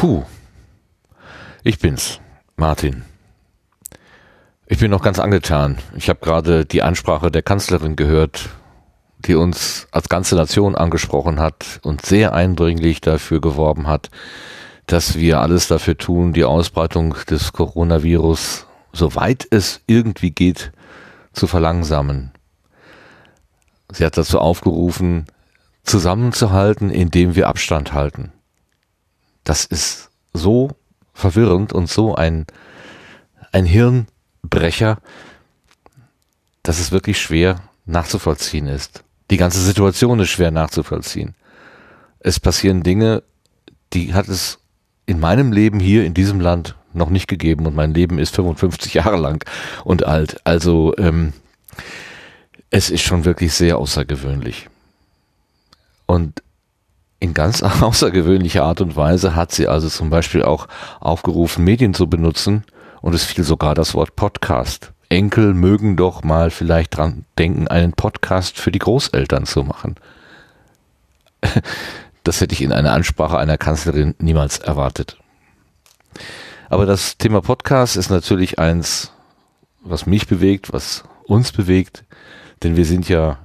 Puh. Ich bin's, Martin. Ich bin noch ganz angetan. Ich habe gerade die Ansprache der Kanzlerin gehört, die uns als ganze Nation angesprochen hat und sehr eindringlich dafür geworben hat, dass wir alles dafür tun, die Ausbreitung des Coronavirus, soweit es irgendwie geht, zu verlangsamen. Sie hat dazu aufgerufen, zusammenzuhalten, indem wir Abstand halten. Das ist so verwirrend und so ein, ein Hirnbrecher, dass es wirklich schwer nachzuvollziehen ist. Die ganze Situation ist schwer nachzuvollziehen. Es passieren Dinge, die hat es in meinem Leben hier in diesem Land noch nicht gegeben und mein Leben ist 55 Jahre lang und alt. Also ähm, es ist schon wirklich sehr außergewöhnlich. Und in ganz außergewöhnlicher Art und Weise hat sie also zum Beispiel auch aufgerufen, Medien zu benutzen und es fiel sogar das Wort Podcast. Enkel mögen doch mal vielleicht dran denken, einen Podcast für die Großeltern zu machen. Das hätte ich in einer Ansprache einer Kanzlerin niemals erwartet. Aber das Thema Podcast ist natürlich eins, was mich bewegt, was uns bewegt, denn wir sind ja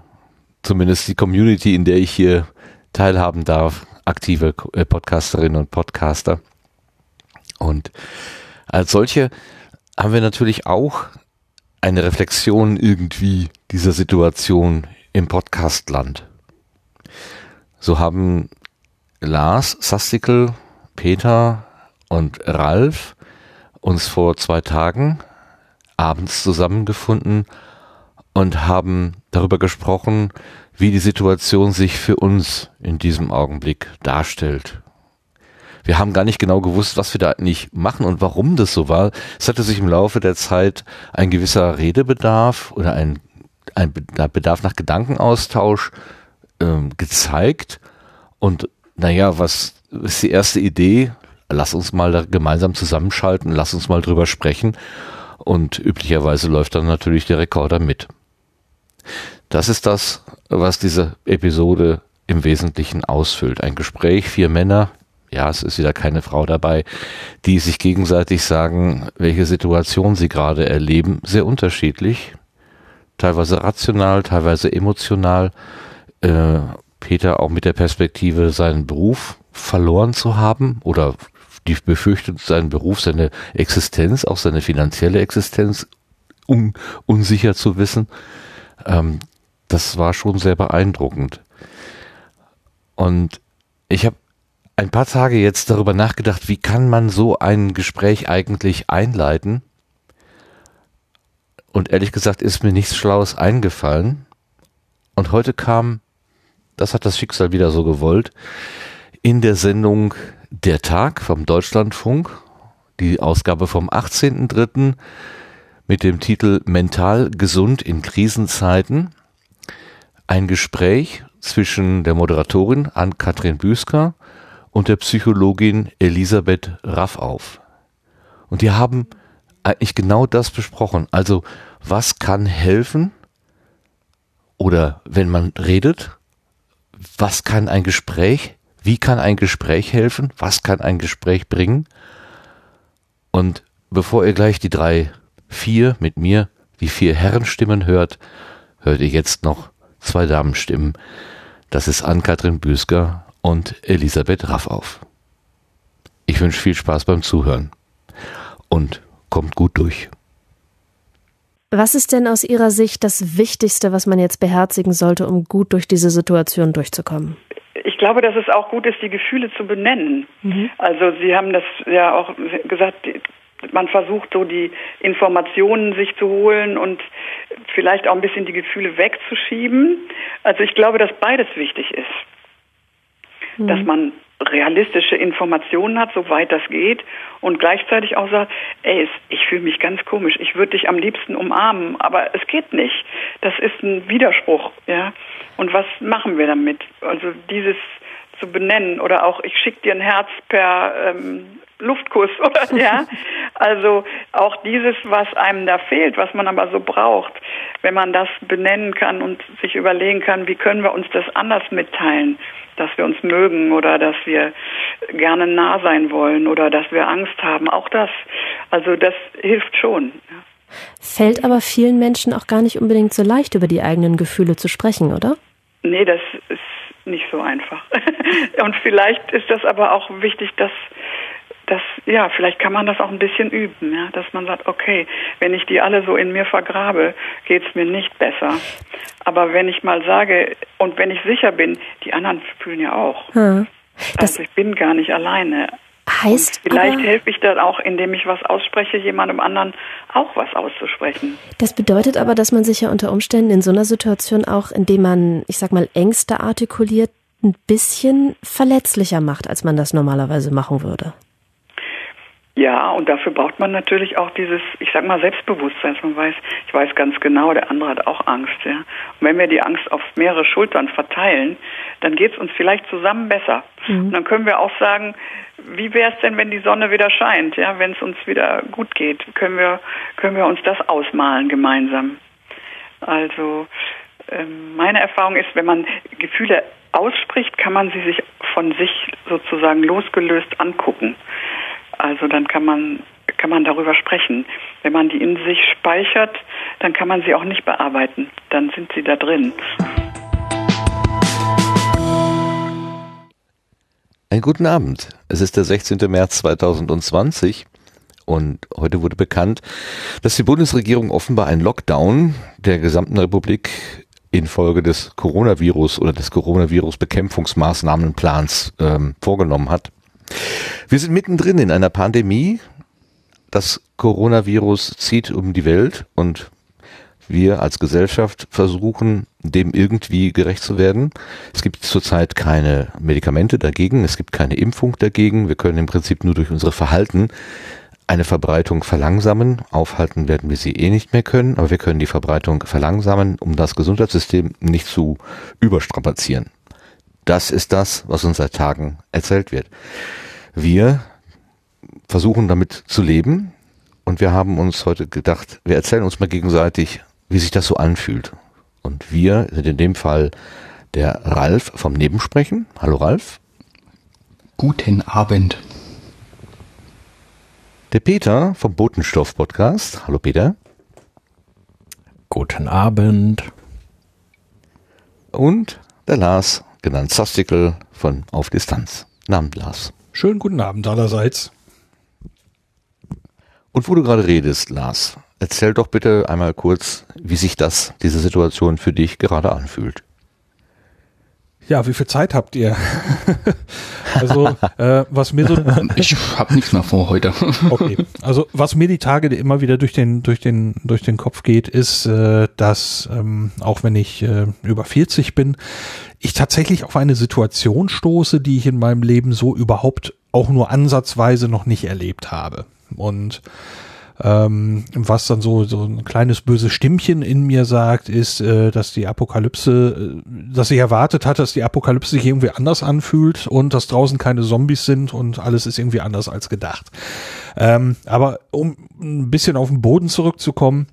zumindest die Community, in der ich hier teilhaben darf, aktive äh, Podcasterinnen und Podcaster. Und als solche haben wir natürlich auch eine Reflexion irgendwie dieser Situation im Podcastland. So haben Lars Sastikel, Peter und Ralf uns vor zwei Tagen abends zusammengefunden und haben darüber gesprochen, wie die Situation sich für uns in diesem Augenblick darstellt. Wir haben gar nicht genau gewusst, was wir da eigentlich machen und warum das so war. Es hatte sich im Laufe der Zeit ein gewisser Redebedarf oder ein, ein Bedarf nach Gedankenaustausch ähm, gezeigt. Und naja, was ist die erste Idee? Lass uns mal da gemeinsam zusammenschalten, lass uns mal drüber sprechen. Und üblicherweise läuft dann natürlich der Rekorder mit. Das ist das, was diese Episode im Wesentlichen ausfüllt. Ein Gespräch, vier Männer, ja, es ist wieder keine Frau dabei, die sich gegenseitig sagen, welche Situation sie gerade erleben, sehr unterschiedlich, teilweise rational, teilweise emotional. Äh, Peter auch mit der Perspektive, seinen Beruf verloren zu haben oder die befürchtet, seinen Beruf, seine Existenz, auch seine finanzielle Existenz un unsicher zu wissen. Ähm, das war schon sehr beeindruckend. Und ich habe ein paar Tage jetzt darüber nachgedacht, wie kann man so ein Gespräch eigentlich einleiten? Und ehrlich gesagt ist mir nichts Schlaues eingefallen. Und heute kam, das hat das Schicksal wieder so gewollt, in der Sendung Der Tag vom Deutschlandfunk, die Ausgabe vom 18.03. mit dem Titel Mental gesund in Krisenzeiten, ein Gespräch zwischen der Moderatorin Ann-Kathrin Büsker und der Psychologin Elisabeth Raffauf. Und die haben eigentlich genau das besprochen. Also, was kann helfen? Oder wenn man redet, was kann ein Gespräch, wie kann ein Gespräch helfen? Was kann ein Gespräch bringen? Und bevor ihr gleich die drei, vier mit mir, die vier Herrenstimmen hört, hört ihr jetzt noch zwei Damenstimmen. Das ist Ann-Kathrin Büsker und Elisabeth Raffauf. Ich wünsche viel Spaß beim Zuhören und kommt gut durch. Was ist denn aus Ihrer Sicht das Wichtigste, was man jetzt beherzigen sollte, um gut durch diese Situation durchzukommen? Ich glaube, dass es auch gut ist, die Gefühle zu benennen. Mhm. Also Sie haben das ja auch gesagt, man versucht so die Informationen sich zu holen und vielleicht auch ein bisschen die Gefühle wegzuschieben. Also ich glaube, dass beides wichtig ist. Mhm. Dass man realistische Informationen hat, soweit das geht, und gleichzeitig auch sagt, ey, ich fühle mich ganz komisch, ich würde dich am liebsten umarmen, aber es geht nicht. Das ist ein Widerspruch, ja. Und was machen wir damit? Also dieses zu benennen oder auch ich schicke dir ein Herz per ähm, Luftkuss oder ja. Also auch dieses, was einem da fehlt, was man aber so braucht. wenn man das benennen kann und sich überlegen kann, wie können wir uns das anders mitteilen, dass wir uns mögen oder dass wir gerne nah sein wollen oder dass wir Angst haben. Auch das, also das hilft schon. Fällt aber vielen Menschen auch gar nicht unbedingt so leicht, über die eigenen Gefühle zu sprechen, oder? Nee, das ist nicht so einfach. und vielleicht ist das aber auch wichtig, dass das, ja, vielleicht kann man das auch ein bisschen üben, ja, dass man sagt, okay, wenn ich die alle so in mir vergrabe, geht's mir nicht besser. Aber wenn ich mal sage und wenn ich sicher bin, die anderen fühlen ja auch. Hm. also ich bin gar nicht alleine. Heißt und vielleicht helfe ich dann auch, indem ich was ausspreche, jemandem anderen auch was auszusprechen. Das bedeutet aber, dass man sich ja unter Umständen in so einer Situation auch, indem man, ich sag mal, Ängste artikuliert, ein bisschen verletzlicher macht, als man das normalerweise machen würde. Ja, und dafür braucht man natürlich auch dieses, ich sag mal, Selbstbewusstsein, dass man weiß, ich weiß ganz genau, der andere hat auch Angst, ja. Und wenn wir die Angst auf mehrere Schultern verteilen, dann geht's uns vielleicht zusammen besser. Mhm. Und dann können wir auch sagen, wie wäre es denn, wenn die Sonne wieder scheint, ja, wenn es uns wieder gut geht, können wir, können wir uns das ausmalen gemeinsam. Also ähm, meine Erfahrung ist, wenn man Gefühle ausspricht, kann man sie sich von sich sozusagen losgelöst angucken. Also dann kann man kann man darüber sprechen. Wenn man die in sich speichert, dann kann man sie auch nicht bearbeiten. Dann sind sie da drin. Einen guten Abend. Es ist der 16. März 2020 und heute wurde bekannt, dass die Bundesregierung offenbar einen Lockdown der gesamten Republik infolge des Coronavirus oder des Coronavirus-Bekämpfungsmaßnahmenplans ähm, vorgenommen hat. Wir sind mittendrin in einer Pandemie. Das Coronavirus zieht um die Welt und wir als Gesellschaft versuchen, dem irgendwie gerecht zu werden. Es gibt zurzeit keine Medikamente dagegen, es gibt keine Impfung dagegen. Wir können im Prinzip nur durch unsere Verhalten eine Verbreitung verlangsamen. Aufhalten werden wir sie eh nicht mehr können, aber wir können die Verbreitung verlangsamen, um das Gesundheitssystem nicht zu überstrapazieren. Das ist das, was uns seit Tagen erzählt wird. Wir versuchen damit zu leben und wir haben uns heute gedacht, wir erzählen uns mal gegenseitig, wie sich das so anfühlt. Und wir sind in dem Fall der Ralf vom Nebensprechen. Hallo Ralf. Guten Abend. Der Peter vom Botenstoff Podcast. Hallo Peter. Guten Abend. Und der Lars, genannt Sastikel von Auf Distanz. Namen Lars. Schönen guten Abend allerseits. Und wo du gerade redest, Lars, erzähl doch bitte einmal kurz, wie sich das, diese Situation für dich gerade anfühlt. Ja, wie viel Zeit habt ihr? also, äh, was mir so. Ich habe nichts mehr vor heute. okay. Also, was mir die Tage immer wieder durch den, durch den, durch den Kopf geht, ist, äh, dass, ähm, auch wenn ich äh, über 40 bin, ich tatsächlich auf eine Situation stoße, die ich in meinem Leben so überhaupt auch nur ansatzweise noch nicht erlebt habe. Und ähm, was dann so, so ein kleines böses Stimmchen in mir sagt, ist, äh, dass die Apokalypse, äh, dass ich erwartet hatte, dass die Apokalypse sich irgendwie anders anfühlt und dass draußen keine Zombies sind und alles ist irgendwie anders als gedacht. Ähm, aber um ein bisschen auf den Boden zurückzukommen,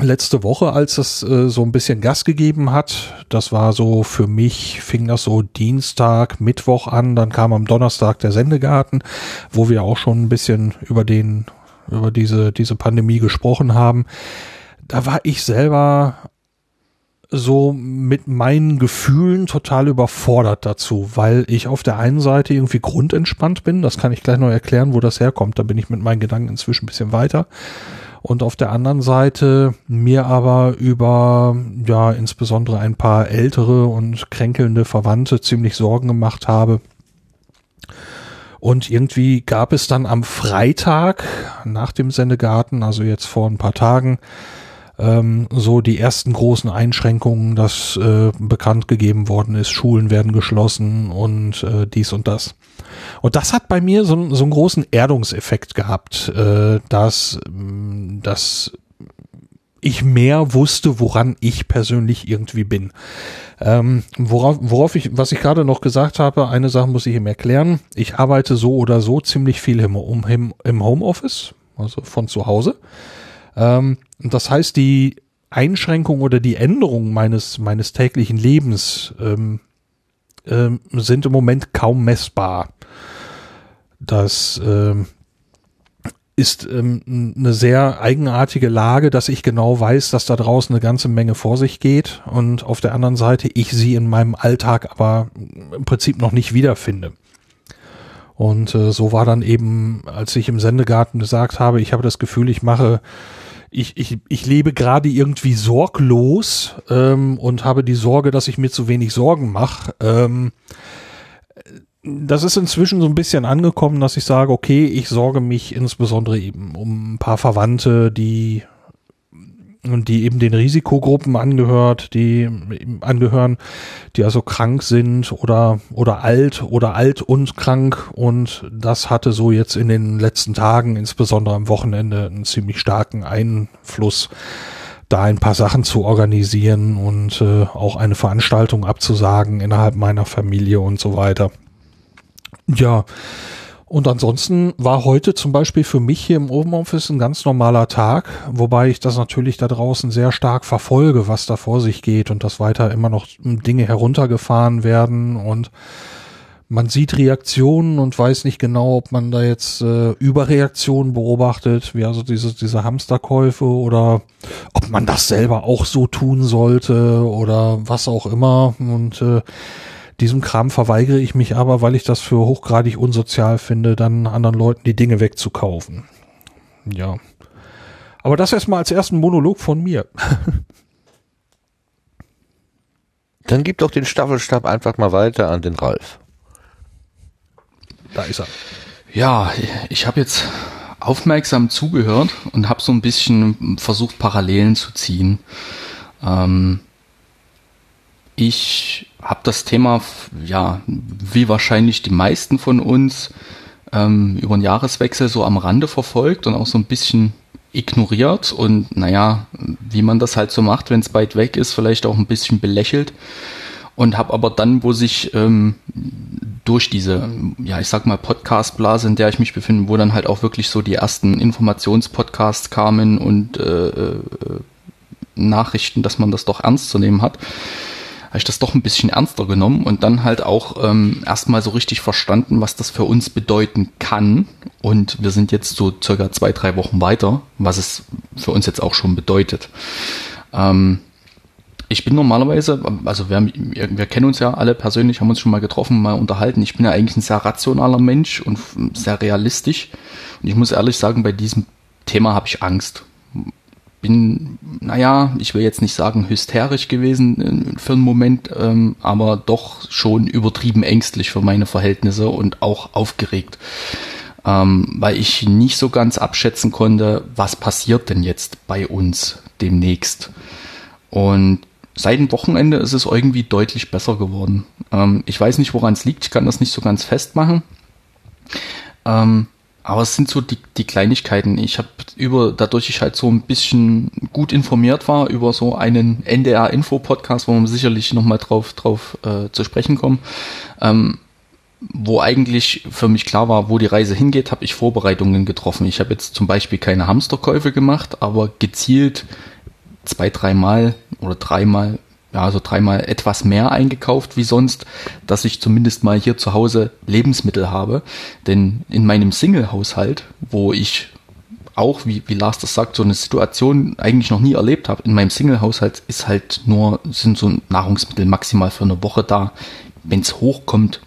letzte Woche, als es äh, so ein bisschen Gas gegeben hat, das war so für mich, fing das so Dienstag, Mittwoch an, dann kam am Donnerstag der Sendegarten, wo wir auch schon ein bisschen über den, über diese, diese Pandemie gesprochen haben. Da war ich selber so mit meinen Gefühlen total überfordert dazu, weil ich auf der einen Seite irgendwie grundentspannt bin, das kann ich gleich noch erklären, wo das herkommt, da bin ich mit meinen Gedanken inzwischen ein bisschen weiter und auf der anderen Seite mir aber über ja insbesondere ein paar ältere und kränkelnde Verwandte ziemlich Sorgen gemacht habe. Und irgendwie gab es dann am Freitag nach dem Sendegarten, also jetzt vor ein paar Tagen, ähm, so die ersten großen Einschränkungen, dass äh, bekannt gegeben worden ist, Schulen werden geschlossen und äh, dies und das. Und das hat bei mir so, so einen großen Erdungseffekt gehabt, äh, dass, mm, dass ich mehr wusste, woran ich persönlich irgendwie bin. Ähm, worauf, worauf ich, was ich gerade noch gesagt habe, eine Sache muss ich ihm erklären. Ich arbeite so oder so ziemlich viel im, im, im Homeoffice, also von zu Hause. Ähm, das heißt, die Einschränkung oder die Änderung meines, meines täglichen Lebens ähm, ähm, sind im Moment kaum messbar. Das ähm, ist ähm, eine sehr eigenartige Lage, dass ich genau weiß, dass da draußen eine ganze Menge vor sich geht und auf der anderen Seite ich sie in meinem Alltag aber im Prinzip noch nicht wiederfinde. Und äh, so war dann eben, als ich im Sendegarten gesagt habe, ich habe das Gefühl, ich mache, ich, ich, ich lebe gerade irgendwie sorglos ähm, und habe die Sorge, dass ich mir zu wenig Sorgen mache. Ähm, das ist inzwischen so ein bisschen angekommen, dass ich sage, okay, ich sorge mich insbesondere eben um ein paar Verwandte, die die eben den Risikogruppen angehört, die angehören, die also krank sind oder oder alt oder alt und krank und das hatte so jetzt in den letzten Tagen, insbesondere am Wochenende, einen ziemlich starken Einfluss, da ein paar Sachen zu organisieren und äh, auch eine Veranstaltung abzusagen innerhalb meiner Familie und so weiter. Ja, und ansonsten war heute zum Beispiel für mich hier im Homeoffice ein ganz normaler Tag, wobei ich das natürlich da draußen sehr stark verfolge, was da vor sich geht und dass weiter immer noch Dinge heruntergefahren werden und man sieht Reaktionen und weiß nicht genau, ob man da jetzt äh, Überreaktionen beobachtet, wie also diese, diese Hamsterkäufe oder ob man das selber auch so tun sollte oder was auch immer. Und äh, diesem Kram verweigere ich mich aber, weil ich das für hochgradig unsozial finde, dann anderen Leuten die Dinge wegzukaufen. Ja. Aber das erstmal als ersten Monolog von mir. Dann gib doch den Staffelstab einfach mal weiter an den Ralf. Da ist er. Ja, ich habe jetzt aufmerksam zugehört und habe so ein bisschen versucht, Parallelen zu ziehen. Ähm, ich habe das Thema, ja, wie wahrscheinlich die meisten von uns, ähm, über den Jahreswechsel so am Rande verfolgt und auch so ein bisschen ignoriert und naja, wie man das halt so macht, wenn es weit weg ist, vielleicht auch ein bisschen belächelt und habe aber dann, wo sich ähm, durch diese, ja, ich sag mal Podcast-Blase, in der ich mich befinde, wo dann halt auch wirklich so die ersten Informationspodcasts kamen und äh, äh, Nachrichten, dass man das doch ernst zu nehmen hat, habe ich das doch ein bisschen ernster genommen und dann halt auch ähm, erstmal so richtig verstanden, was das für uns bedeuten kann. Und wir sind jetzt so circa zwei, drei Wochen weiter, was es für uns jetzt auch schon bedeutet. Ähm, ich bin normalerweise, also wir, wir kennen uns ja alle persönlich, haben uns schon mal getroffen, mal unterhalten. Ich bin ja eigentlich ein sehr rationaler Mensch und sehr realistisch. Und ich muss ehrlich sagen, bei diesem Thema habe ich Angst bin, naja, ich will jetzt nicht sagen hysterisch gewesen äh, für einen Moment, ähm, aber doch schon übertrieben ängstlich für meine Verhältnisse und auch aufgeregt, ähm, weil ich nicht so ganz abschätzen konnte, was passiert denn jetzt bei uns demnächst. Und seit dem Wochenende ist es irgendwie deutlich besser geworden. Ähm, ich weiß nicht, woran es liegt, ich kann das nicht so ganz festmachen. Ähm, aber es sind so die, die Kleinigkeiten. Ich habe über, dadurch ich halt so ein bisschen gut informiert war über so einen NDR-Info-Podcast, wo wir sicherlich nochmal drauf, drauf äh, zu sprechen kommen, ähm, wo eigentlich für mich klar war, wo die Reise hingeht, habe ich Vorbereitungen getroffen. Ich habe jetzt zum Beispiel keine Hamsterkäufe gemacht, aber gezielt zwei, dreimal oder dreimal ja, also dreimal etwas mehr eingekauft wie sonst, dass ich zumindest mal hier zu Hause Lebensmittel habe. Denn in meinem Single-Haushalt, wo ich auch, wie, wie Lars das sagt, so eine Situation eigentlich noch nie erlebt habe, in meinem Single-Haushalt ist halt nur, sind so Nahrungsmittel maximal für eine Woche da. Wenn es hochkommt,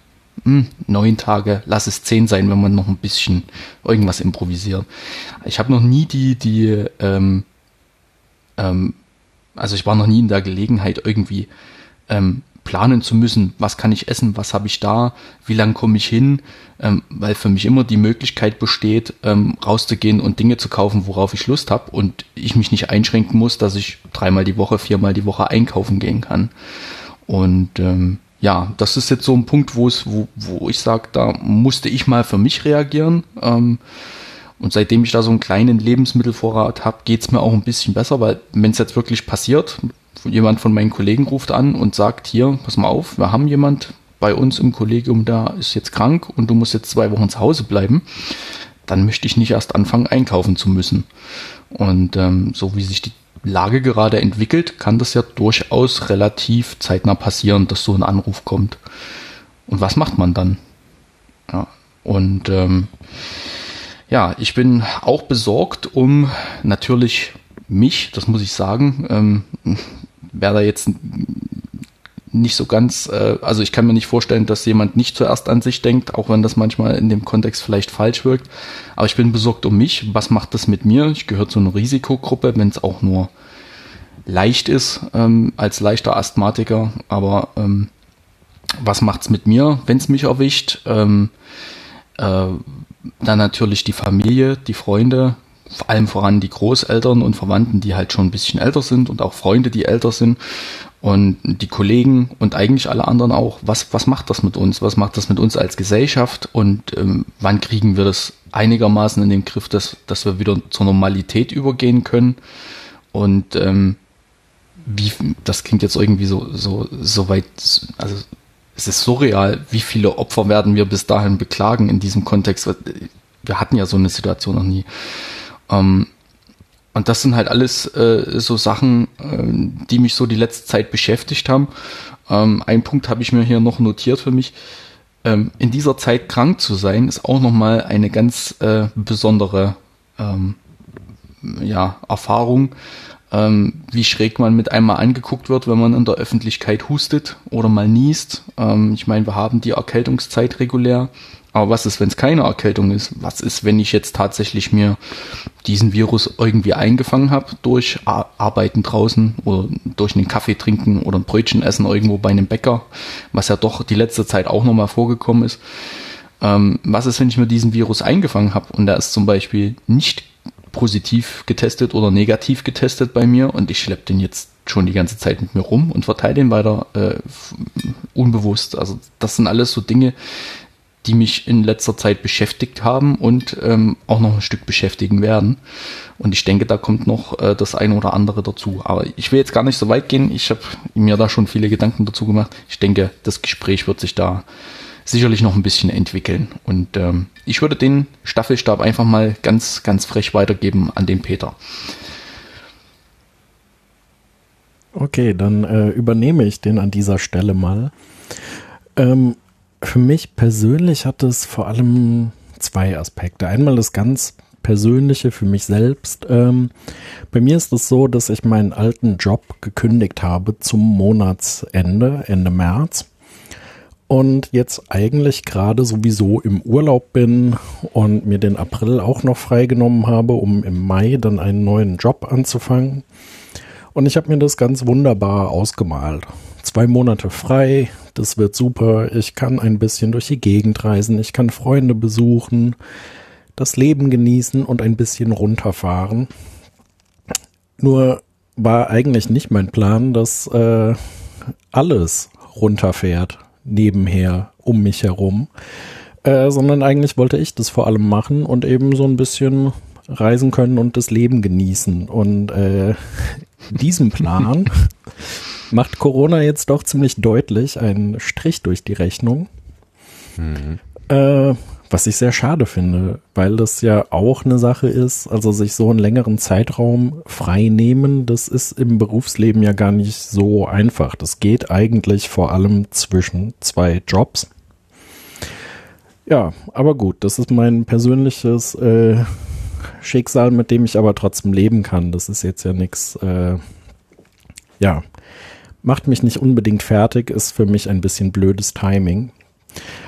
mh, hm, neun Tage, lass es zehn sein, wenn man noch ein bisschen irgendwas improvisiert. Ich habe noch nie die, die ähm, ähm, also ich war noch nie in der Gelegenheit, irgendwie ähm, planen zu müssen, was kann ich essen, was habe ich da, wie lange komme ich hin, ähm, weil für mich immer die Möglichkeit besteht, ähm, rauszugehen und Dinge zu kaufen, worauf ich Lust habe und ich mich nicht einschränken muss, dass ich dreimal die Woche, viermal die Woche einkaufen gehen kann. Und ähm, ja, das ist jetzt so ein Punkt, wo es, wo, wo ich sage, da musste ich mal für mich reagieren. Ähm, und seitdem ich da so einen kleinen Lebensmittelvorrat habe, geht's mir auch ein bisschen besser, weil wenn es jetzt wirklich passiert, jemand von meinen Kollegen ruft an und sagt, hier, pass mal auf, wir haben jemand bei uns im Kollegium, der ist jetzt krank und du musst jetzt zwei Wochen zu Hause bleiben, dann möchte ich nicht erst anfangen, einkaufen zu müssen. Und ähm, so wie sich die Lage gerade entwickelt, kann das ja durchaus relativ zeitnah passieren, dass so ein Anruf kommt. Und was macht man dann? Ja, und ähm, ja, ich bin auch besorgt um natürlich mich, das muss ich sagen. Ähm, wer da jetzt nicht so ganz, äh, also ich kann mir nicht vorstellen, dass jemand nicht zuerst an sich denkt, auch wenn das manchmal in dem Kontext vielleicht falsch wirkt. Aber ich bin besorgt um mich. Was macht das mit mir? Ich gehöre zu einer Risikogruppe, wenn es auch nur leicht ist, ähm, als leichter Asthmatiker. Aber ähm, was macht's mit mir, wenn es mich erwischt? Ähm, äh, dann natürlich die Familie, die Freunde, vor allem voran die Großeltern und Verwandten, die halt schon ein bisschen älter sind und auch Freunde, die älter sind und die Kollegen und eigentlich alle anderen auch. Was, was macht das mit uns? Was macht das mit uns als Gesellschaft? Und ähm, wann kriegen wir das einigermaßen in den Griff, dass, dass wir wieder zur Normalität übergehen können? Und ähm, wie, das klingt jetzt irgendwie so, so, so weit, also es ist surreal, wie viele Opfer werden wir bis dahin beklagen in diesem Kontext. Wir hatten ja so eine Situation noch nie. Ähm, und das sind halt alles äh, so Sachen, äh, die mich so die letzte Zeit beschäftigt haben. Ähm, ein Punkt habe ich mir hier noch notiert für mich. Ähm, in dieser Zeit krank zu sein, ist auch nochmal eine ganz äh, besondere ähm, ja, Erfahrung, ähm, wie schräg man mit einmal angeguckt wird, wenn man in der Öffentlichkeit hustet oder mal niest. Ähm, ich meine, wir haben die Erkältungszeit regulär. Aber was ist, wenn es keine Erkältung ist? Was ist, wenn ich jetzt tatsächlich mir diesen Virus irgendwie eingefangen habe durch Arbeiten draußen oder durch einen Kaffee trinken oder ein Brötchen essen irgendwo bei einem Bäcker, was ja doch die letzte Zeit auch nochmal vorgekommen ist. Ähm, was ist, wenn ich mir diesen Virus eingefangen habe und der ist zum Beispiel nicht positiv getestet oder negativ getestet bei mir und ich schleppe den jetzt schon die ganze Zeit mit mir rum und verteile den weiter äh, unbewusst. Also das sind alles so Dinge, die mich in letzter Zeit beschäftigt haben und ähm, auch noch ein Stück beschäftigen werden. Und ich denke, da kommt noch äh, das eine oder andere dazu. Aber ich will jetzt gar nicht so weit gehen. Ich habe mir da schon viele Gedanken dazu gemacht. Ich denke, das Gespräch wird sich da sicherlich noch ein bisschen entwickeln. Und ähm, ich würde den Staffelstab einfach mal ganz, ganz frech weitergeben an den Peter. Okay, dann äh, übernehme ich den an dieser Stelle mal. Ähm, für mich persönlich hat es vor allem zwei Aspekte. Einmal das ganz Persönliche für mich selbst. Ähm, bei mir ist es so, dass ich meinen alten Job gekündigt habe zum Monatsende, Ende März und jetzt eigentlich gerade sowieso im Urlaub bin und mir den April auch noch freigenommen habe, um im Mai dann einen neuen Job anzufangen. Und ich habe mir das ganz wunderbar ausgemalt. Zwei Monate frei, das wird super. Ich kann ein bisschen durch die Gegend reisen, ich kann Freunde besuchen, das Leben genießen und ein bisschen runterfahren. Nur war eigentlich nicht mein Plan, dass äh, alles runterfährt nebenher um mich herum, äh, sondern eigentlich wollte ich das vor allem machen und eben so ein bisschen reisen können und das Leben genießen. Und äh, diesen Plan macht Corona jetzt doch ziemlich deutlich einen Strich durch die Rechnung. Mhm. Äh, was ich sehr schade finde, weil das ja auch eine Sache ist, also sich so einen längeren Zeitraum frei nehmen, das ist im Berufsleben ja gar nicht so einfach. Das geht eigentlich vor allem zwischen zwei Jobs. Ja, aber gut, das ist mein persönliches äh, Schicksal, mit dem ich aber trotzdem leben kann. Das ist jetzt ja nichts, äh, ja, macht mich nicht unbedingt fertig, ist für mich ein bisschen blödes Timing.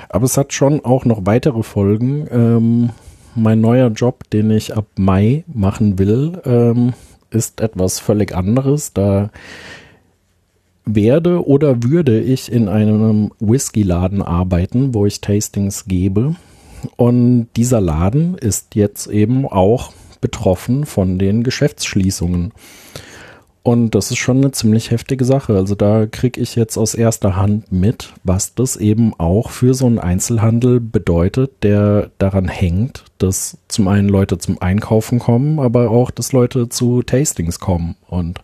Aber es hat schon auch noch weitere Folgen. Ähm, mein neuer Job, den ich ab Mai machen will, ähm, ist etwas völlig anderes. Da werde oder würde ich in einem Whisky-Laden arbeiten, wo ich Tastings gebe. Und dieser Laden ist jetzt eben auch betroffen von den Geschäftsschließungen. Und das ist schon eine ziemlich heftige Sache. Also da kriege ich jetzt aus erster Hand mit, was das eben auch für so einen Einzelhandel bedeutet, der daran hängt, dass zum einen Leute zum Einkaufen kommen, aber auch, dass Leute zu Tastings kommen. Und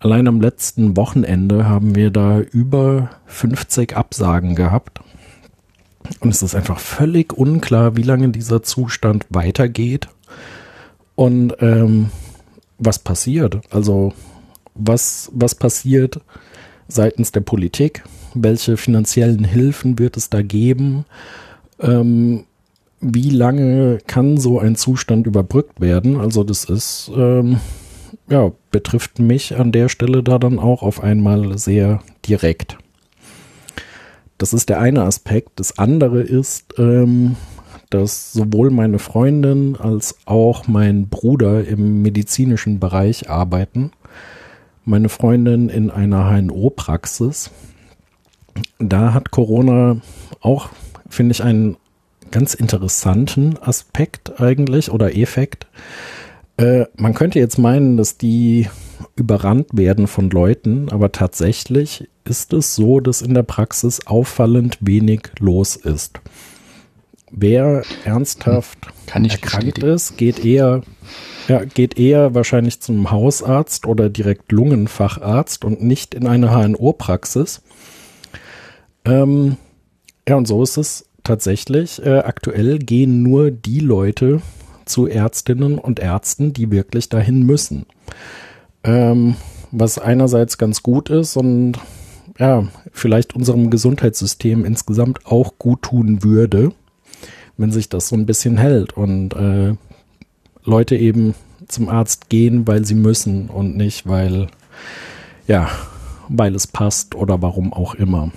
allein am letzten Wochenende haben wir da über 50 Absagen gehabt. Und es ist einfach völlig unklar, wie lange dieser Zustand weitergeht. Und ähm, was passiert. Also was, was passiert seitens der Politik? Welche finanziellen Hilfen wird es da geben? Ähm, wie lange kann so ein Zustand überbrückt werden? Also das ist, ähm, ja, betrifft mich an der Stelle da dann auch auf einmal sehr direkt. Das ist der eine Aspekt. Das andere ist, ähm, dass sowohl meine Freundin als auch mein Bruder im medizinischen Bereich arbeiten. Meine Freundin in einer HNO-Praxis. Da hat Corona auch, finde ich, einen ganz interessanten Aspekt eigentlich oder Effekt. Äh, man könnte jetzt meinen, dass die überrannt werden von Leuten, aber tatsächlich ist es so, dass in der Praxis auffallend wenig los ist. Wer ernsthaft ich erkrankt ist, geht eher, ja, geht eher wahrscheinlich zum Hausarzt oder direkt Lungenfacharzt und nicht in eine HNO-Praxis. Ähm, ja, und so ist es tatsächlich. Äh, aktuell gehen nur die Leute zu Ärztinnen und Ärzten, die wirklich dahin müssen. Ähm, was einerseits ganz gut ist und ja, vielleicht unserem Gesundheitssystem insgesamt auch gut tun würde, wenn sich das so ein bisschen hält und äh, Leute eben zum Arzt gehen, weil sie müssen und nicht, weil, ja, weil es passt oder warum auch immer.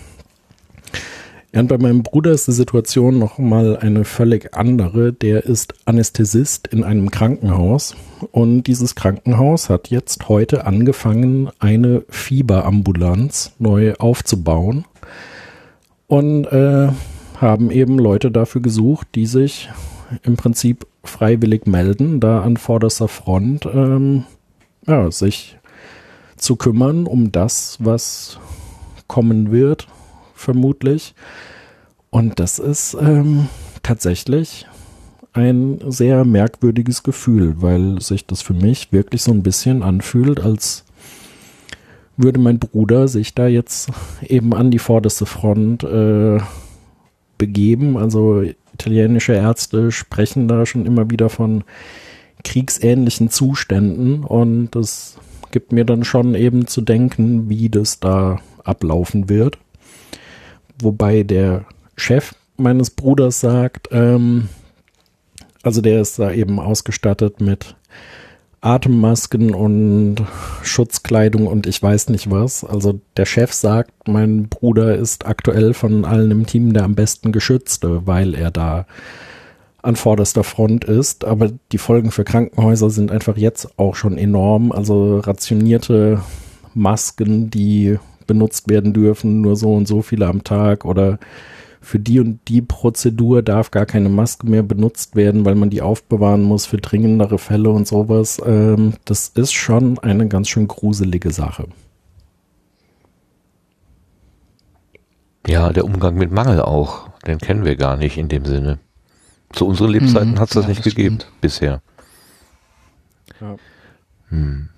Und bei meinem Bruder ist die Situation noch mal eine völlig andere. Der ist Anästhesist in einem Krankenhaus und dieses Krankenhaus hat jetzt heute angefangen, eine Fieberambulanz neu aufzubauen und äh, haben eben Leute dafür gesucht, die sich im Prinzip freiwillig melden, da an vorderster Front ähm, ja, sich zu kümmern um das, was kommen wird, vermutlich. Und das ist ähm, tatsächlich ein sehr merkwürdiges Gefühl, weil sich das für mich wirklich so ein bisschen anfühlt, als würde mein Bruder sich da jetzt eben an die vorderste Front äh, begeben. Also italienische Ärzte sprechen da schon immer wieder von kriegsähnlichen Zuständen und das gibt mir dann schon eben zu denken, wie das da ablaufen wird. Wobei der Chef meines Bruders sagt, ähm, also der ist da eben ausgestattet mit Atemmasken und Schutzkleidung und ich weiß nicht was. Also der Chef sagt, mein Bruder ist aktuell von allen im Team der am besten geschützte, weil er da an vorderster Front ist. Aber die Folgen für Krankenhäuser sind einfach jetzt auch schon enorm. Also rationierte Masken, die benutzt werden dürfen, nur so und so viele am Tag oder für die und die Prozedur darf gar keine Maske mehr benutzt werden, weil man die aufbewahren muss für dringendere Fälle und sowas. Ähm, das ist schon eine ganz schön gruselige Sache. Ja, der Umgang mit Mangel auch, den kennen wir gar nicht in dem Sinne. Zu unseren Lebzeiten Mhm, hat es das ja, nicht das gegeben stimmt. bisher. Ja. Hm.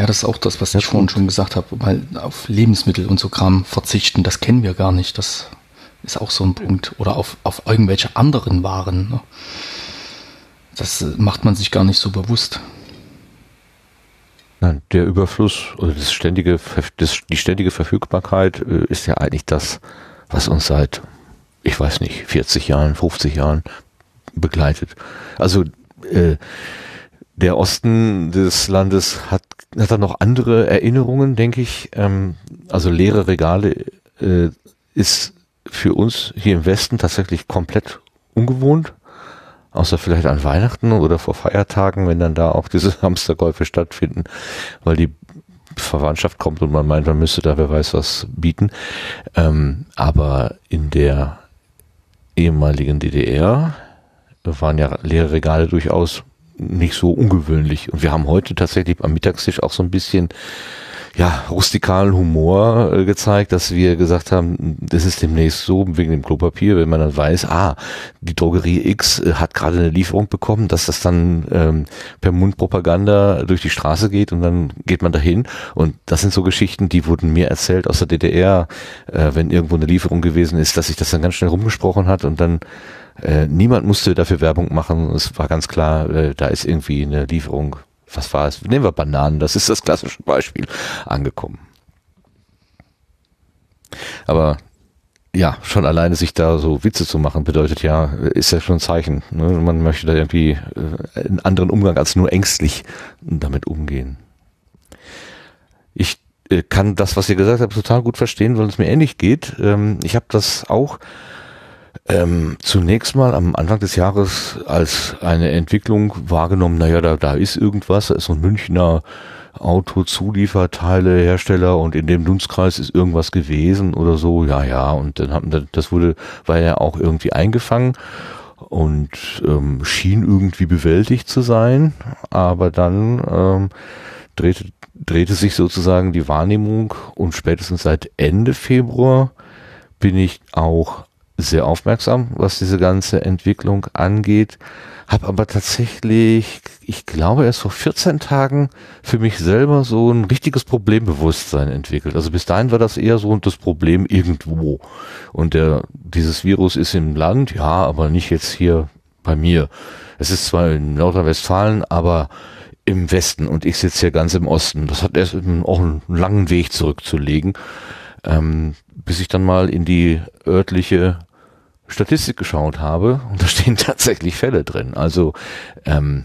Ja, das ist auch das, was Ja, ich vorhin schon gesagt habe, weil auf Lebensmittel und so Kram verzichten, das kennen wir gar nicht. Das ist auch so ein Punkt. Oder auf, auf irgendwelche anderen Waren. Ne? Das äh, macht man sich gar nicht so bewusst. Nein, der Überfluss oder das ständige, das, die ständige Verfügbarkeit äh, ist ja eigentlich das, was uns seit, ich weiß nicht, 40 Jahren, 50 Jahren begleitet. Also äh, der Osten des Landes hat, hat da noch andere Erinnerungen, denke ich. Ähm, also leere Regale äh, ist für uns hier im Westen tatsächlich komplett ungewohnt. Außer vielleicht an Weihnachten oder vor Feiertagen, wenn dann da auch diese Hamsterkäufe stattfinden, weil die Verwandtschaft kommt und man meint, man müsste da wer weiß was bieten. Ähm, aber in der ehemaligen DDR waren ja leere Regale durchaus nicht so ungewöhnlich. Und wir haben heute tatsächlich am Mittagstisch auch so ein bisschen ja, rustikalen Humor äh, gezeigt, dass wir gesagt haben, das ist demnächst so wegen dem Klopapier, wenn man dann weiß, ah, die Drogerie X äh, hat gerade eine Lieferung bekommen, dass das dann ähm, per Mundpropaganda durch die Straße geht und dann geht man dahin und das sind so Geschichten, die wurden mir erzählt aus der DDR, äh, wenn irgendwo eine Lieferung gewesen ist, dass sich das dann ganz schnell rumgesprochen hat und dann äh, niemand musste dafür Werbung machen. Es war ganz klar, äh, da ist irgendwie eine Lieferung was war es? Nehmen wir Bananen, das ist das klassische Beispiel, angekommen. Aber ja, schon alleine sich da so Witze zu machen, bedeutet ja, ist ja schon ein Zeichen. Ne? Man möchte da irgendwie äh, einen anderen Umgang als nur ängstlich damit umgehen. Ich äh, kann das, was ihr gesagt habt, total gut verstehen, weil es mir ähnlich geht. Ähm, ich habe das auch ähm, zunächst mal am Anfang des Jahres als eine Entwicklung wahrgenommen, naja, da, da ist irgendwas, da ist so ein Münchner Autozulieferteile Hersteller und in dem Dunstkreis ist irgendwas gewesen oder so, ja, ja, und dann haben das wurde, war ja auch irgendwie eingefangen und ähm, schien irgendwie bewältigt zu sein, aber dann ähm, drehte, drehte sich sozusagen die Wahrnehmung und spätestens seit Ende Februar bin ich auch sehr aufmerksam, was diese ganze Entwicklung angeht, habe aber tatsächlich, ich glaube, erst vor 14 Tagen für mich selber so ein richtiges Problembewusstsein entwickelt. Also bis dahin war das eher so das Problem irgendwo. Und der, dieses Virus ist im Land, ja, aber nicht jetzt hier bei mir. Es ist zwar in Nordrhein-Westfalen, aber im Westen und ich sitze hier ganz im Osten. Das hat erst auch einen langen Weg zurückzulegen, ähm, bis ich dann mal in die örtliche Statistik geschaut habe und da stehen tatsächlich Fälle drin. Also ähm,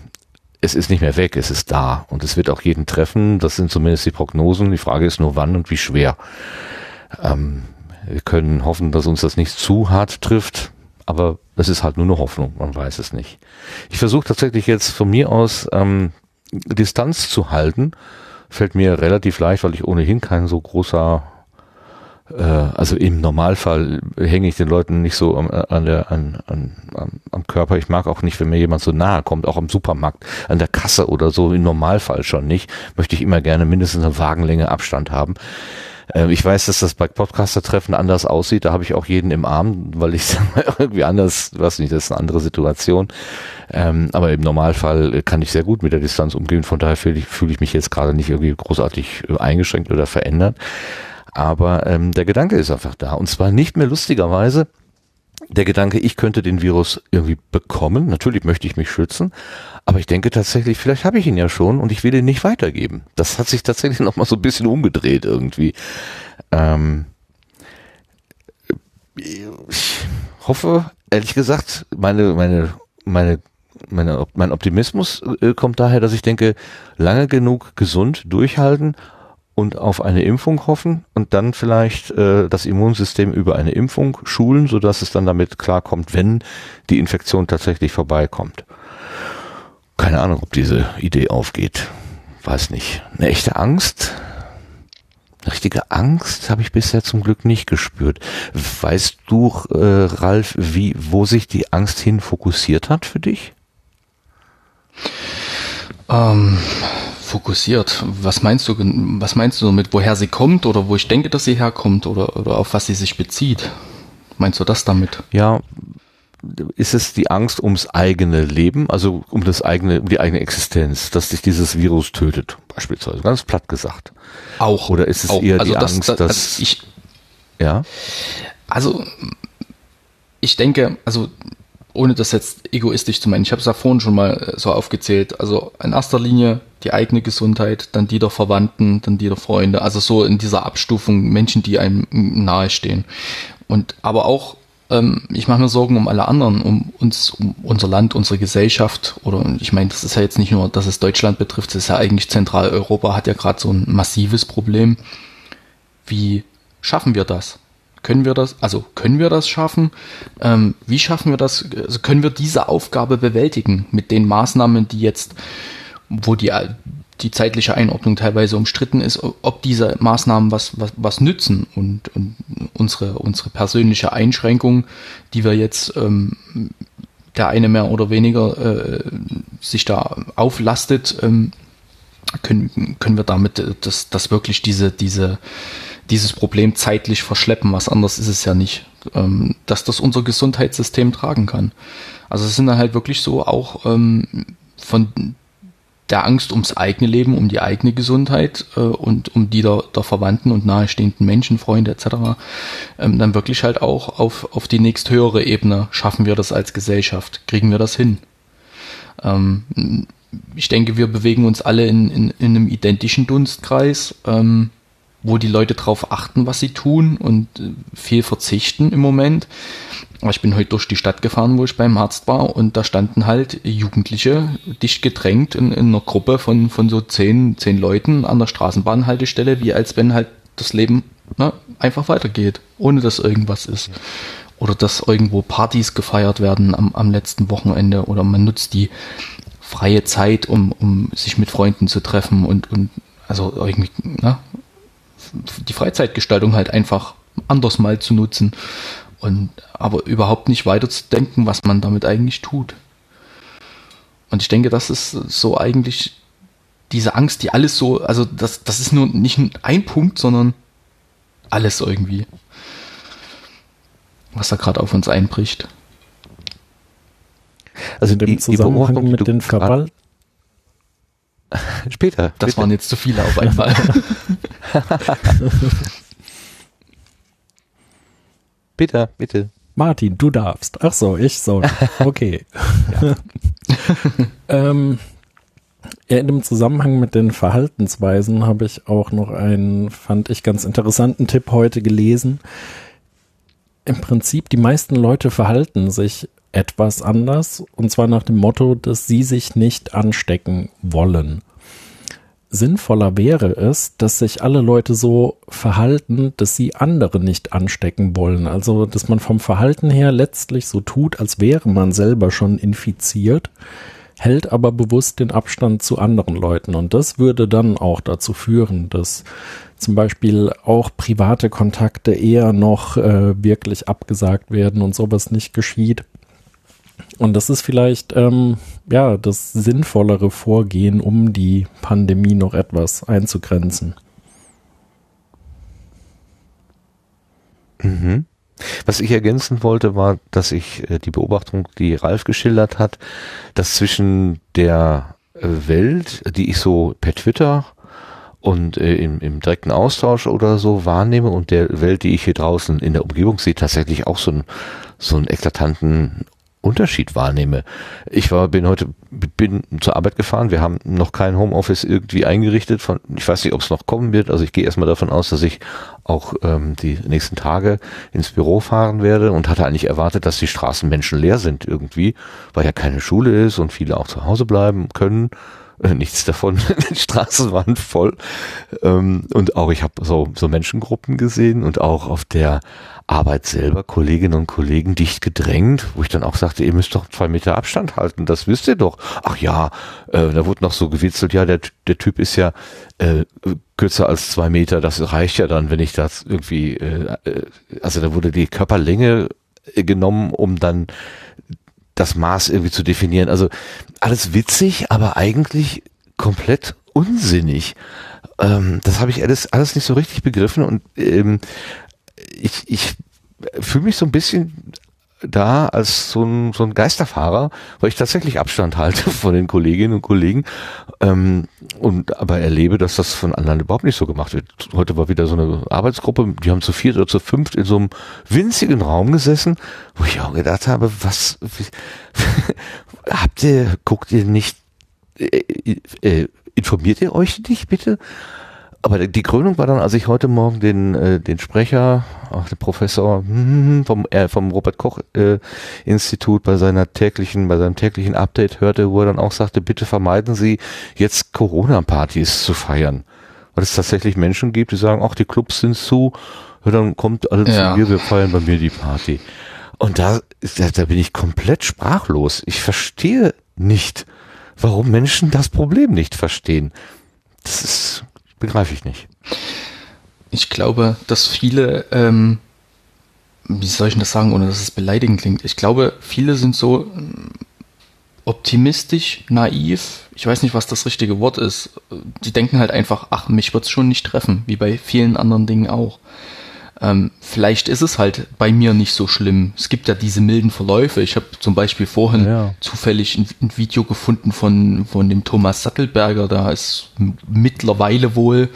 es ist nicht mehr weg, es ist da und es wird auch jeden treffen. Das sind zumindest die Prognosen. Die Frage ist nur wann und wie schwer. Ähm, wir können hoffen, dass uns das nicht zu hart trifft, aber das ist halt nur eine Hoffnung, man weiß es nicht. Ich versuche tatsächlich jetzt von mir aus ähm, Distanz zu halten. Fällt mir relativ leicht, weil ich ohnehin kein so großer also im Normalfall hänge ich den Leuten nicht so am, an der, an, an, am Körper. Ich mag auch nicht, wenn mir jemand so nahe kommt, auch am Supermarkt, an der Kasse oder so, im Normalfall schon nicht. Möchte ich immer gerne mindestens eine Wagenlänge Abstand haben. Äh, ich weiß, dass das bei Podcaster-Treffen anders aussieht. Da habe ich auch jeden im Arm, weil ich irgendwie anders, weiß nicht, das ist eine andere Situation. Ähm, aber im Normalfall kann ich sehr gut mit der Distanz umgehen. Von daher fühle ich, fühle ich mich jetzt gerade nicht irgendwie großartig äh, eingeschränkt oder verändert. Aber ähm, der Gedanke ist einfach da. Und zwar nicht mehr lustigerweise der Gedanke, ich könnte den Virus irgendwie bekommen. Natürlich möchte ich mich schützen. Aber ich denke tatsächlich, vielleicht habe ich ihn ja schon und ich will ihn nicht weitergeben. Das hat sich tatsächlich nochmal so ein bisschen umgedreht irgendwie. Ähm, ich hoffe, ehrlich gesagt, meine, meine, meine, meine, mein Optimismus äh, kommt daher, dass ich denke, lange genug gesund durchhalten und auf eine Impfung hoffen und dann vielleicht äh, das Immunsystem über eine Impfung schulen, sodass es dann damit klarkommt, wenn die Infektion tatsächlich vorbeikommt. Keine Ahnung, ob diese Idee aufgeht. Weiß nicht. Eine echte Angst? Eine richtige Angst habe ich bisher zum Glück nicht gespürt. Weißt du, äh, Ralf, wie, wo sich die Angst hin fokussiert hat für dich? Ähm, fokussiert. Was meinst du, was meinst du damit, woher sie kommt oder wo ich denke, dass sie herkommt oder, oder auf was sie sich bezieht? Meinst du das damit? Ja, ist es die Angst ums eigene Leben, also um das eigene, um die eigene Existenz, dass sich dieses Virus tötet, beispielsweise, ganz platt gesagt. Auch. Oder ist es auch. eher also die das, Angst, das, dass also ich, ja? Also ich denke, also ohne das jetzt egoistisch zu meinen, ich habe es ja vorhin schon mal äh, so aufgezählt, also in erster Linie die eigene Gesundheit, dann die der Verwandten, dann die der Freunde, also so in dieser Abstufung Menschen, die einem nahestehen. Und aber auch, ähm, ich mache mir Sorgen um alle anderen, um uns, um unser Land, unsere Gesellschaft. Oder ich meine, das ist ja jetzt nicht nur, dass es Deutschland betrifft, es ist ja eigentlich Zentraleuropa hat ja gerade so ein massives Problem. Wie schaffen wir das? Können wir das, also können wir das schaffen? Ähm, wie schaffen wir das? Also können wir diese Aufgabe bewältigen mit den Maßnahmen, die jetzt, wo die, die zeitliche Einordnung teilweise umstritten ist, ob diese Maßnahmen was, was, was nützen und, und unsere, unsere persönliche Einschränkung, die wir jetzt ähm, der eine mehr oder weniger äh, sich da auflastet, ähm, können, können wir damit äh, das, das wirklich diese, diese, dieses Problem zeitlich verschleppen. Was anderes ist es ja nicht, ähm, dass das unser Gesundheitssystem tragen kann. Also es sind dann halt wirklich so auch ähm, von der Angst ums eigene Leben, um die eigene Gesundheit äh, und um die der, der Verwandten und nahestehenden Menschen, Freunde etc. Ähm, dann wirklich halt auch auf, auf die nächsthöhere Ebene schaffen wir das als Gesellschaft, kriegen wir das hin. Ähm, ich denke, wir bewegen uns alle in, in, in einem identischen Dunstkreis, ähm, wo die Leute darauf achten, was sie tun und äh, viel verzichten im Moment. Ich bin heute durch die Stadt gefahren, wo ich beim Arzt war, und da standen halt Jugendliche dicht gedrängt in, in einer Gruppe von, von so zehn, zehn Leuten an der Straßenbahnhaltestelle, wie als wenn halt das Leben ne, einfach weitergeht, ohne dass irgendwas ist. Oder dass irgendwo Partys gefeiert werden am, am letzten Wochenende oder man nutzt die freie Zeit, um, um sich mit Freunden zu treffen und, und also irgendwie ne, die Freizeitgestaltung halt einfach anders mal zu nutzen und aber überhaupt nicht weiter zu denken, was man damit eigentlich tut. Und ich denke, das ist so eigentlich diese Angst, die alles so, also das, das ist nur nicht ein Punkt, sondern alles irgendwie, was da gerade auf uns einbricht. Also in dem Zusammenhang mit den Verwaltungen. Später. Das bitte. waren jetzt zu viele auf einmal. bitte, bitte. Martin, du darfst. Ach so, ich soll. Okay. ähm, in dem Zusammenhang mit den Verhaltensweisen habe ich auch noch einen, fand ich ganz interessanten Tipp heute gelesen. Im Prinzip, die meisten Leute verhalten sich etwas anders und zwar nach dem Motto, dass sie sich nicht anstecken wollen. Sinnvoller wäre es, dass sich alle Leute so verhalten, dass sie andere nicht anstecken wollen. Also, dass man vom Verhalten her letztlich so tut, als wäre man selber schon infiziert, hält aber bewusst den Abstand zu anderen Leuten. Und das würde dann auch dazu führen, dass zum Beispiel auch private Kontakte eher noch äh, wirklich abgesagt werden und sowas nicht geschieht. Und das ist vielleicht ähm, ja das sinnvollere Vorgehen, um die Pandemie noch etwas einzugrenzen. Mhm. Was ich ergänzen wollte, war, dass ich äh, die Beobachtung, die Ralf geschildert hat, dass zwischen der äh, Welt, die ich so per Twitter und äh, im, im direkten Austausch oder so wahrnehme und der Welt, die ich hier draußen in der Umgebung sehe, tatsächlich auch so, ein, so einen eklatanten Unterschied wahrnehme. Ich war, bin heute, bin zur Arbeit gefahren. Wir haben noch kein Homeoffice irgendwie eingerichtet. Von, ich weiß nicht, ob es noch kommen wird. Also ich gehe erstmal davon aus, dass ich auch ähm, die nächsten Tage ins Büro fahren werde und hatte eigentlich erwartet, dass die Straßen menschenleer sind irgendwie, weil ja keine Schule ist und viele auch zu Hause bleiben können. Äh, nichts davon. die Straßen waren voll. Ähm, und auch ich habe so, so Menschengruppen gesehen und auch auf der Arbeit selber Kolleginnen und Kollegen dicht gedrängt, wo ich dann auch sagte, ihr müsst doch zwei Meter Abstand halten, das wisst ihr doch. Ach ja, äh, da wurde noch so gewitzelt, ja, der, der Typ ist ja äh, kürzer als zwei Meter, das reicht ja dann, wenn ich das irgendwie, äh, äh also da wurde die Körperlänge äh, genommen, um dann das Maß irgendwie zu definieren. Also alles witzig, aber eigentlich komplett unsinnig. Ähm, das habe ich alles, alles nicht so richtig begriffen und ähm, ich, ich fühle mich so ein bisschen da als so ein, so ein Geisterfahrer, weil ich tatsächlich Abstand halte von den Kolleginnen und Kollegen ähm, und aber erlebe, dass das von anderen überhaupt nicht so gemacht wird. Heute war wieder so eine Arbeitsgruppe, die haben zu viert oder zu fünft in so einem winzigen Raum gesessen, wo ich auch gedacht habe, was habt ihr, guckt ihr nicht, äh, äh, informiert ihr euch nicht bitte? Aber die Krönung war dann, als ich heute Morgen den, äh, den Sprecher, auch den Professor hm, vom, äh, vom Robert Koch äh, Institut bei seiner täglichen, bei seinem täglichen Update hörte, wo er dann auch sagte, bitte vermeiden Sie jetzt Corona-Partys zu feiern. Weil es tatsächlich Menschen gibt, die sagen, ach, die Clubs sind zu, ja, dann kommt alle ja. zu mir, wir feiern bei mir die Party. Und da, da, da bin ich komplett sprachlos. Ich verstehe nicht, warum Menschen das Problem nicht verstehen. Das ist Begreife ich nicht. Ich glaube, dass viele, ähm, wie soll ich das sagen, ohne dass es beleidigend klingt? Ich glaube, viele sind so, optimistisch, naiv, ich weiß nicht, was das richtige Wort ist. Die denken halt einfach, ach, mich wird's schon nicht treffen, wie bei vielen anderen Dingen auch. Ähm, vielleicht ist es halt bei mir nicht so schlimm. Es gibt ja diese milden Verläufe. Ich habe zum Beispiel vorhin ja. zufällig ein, ein, Video gefunden von, von dem Thomas Sattelberger, da ist mittlerweile wohl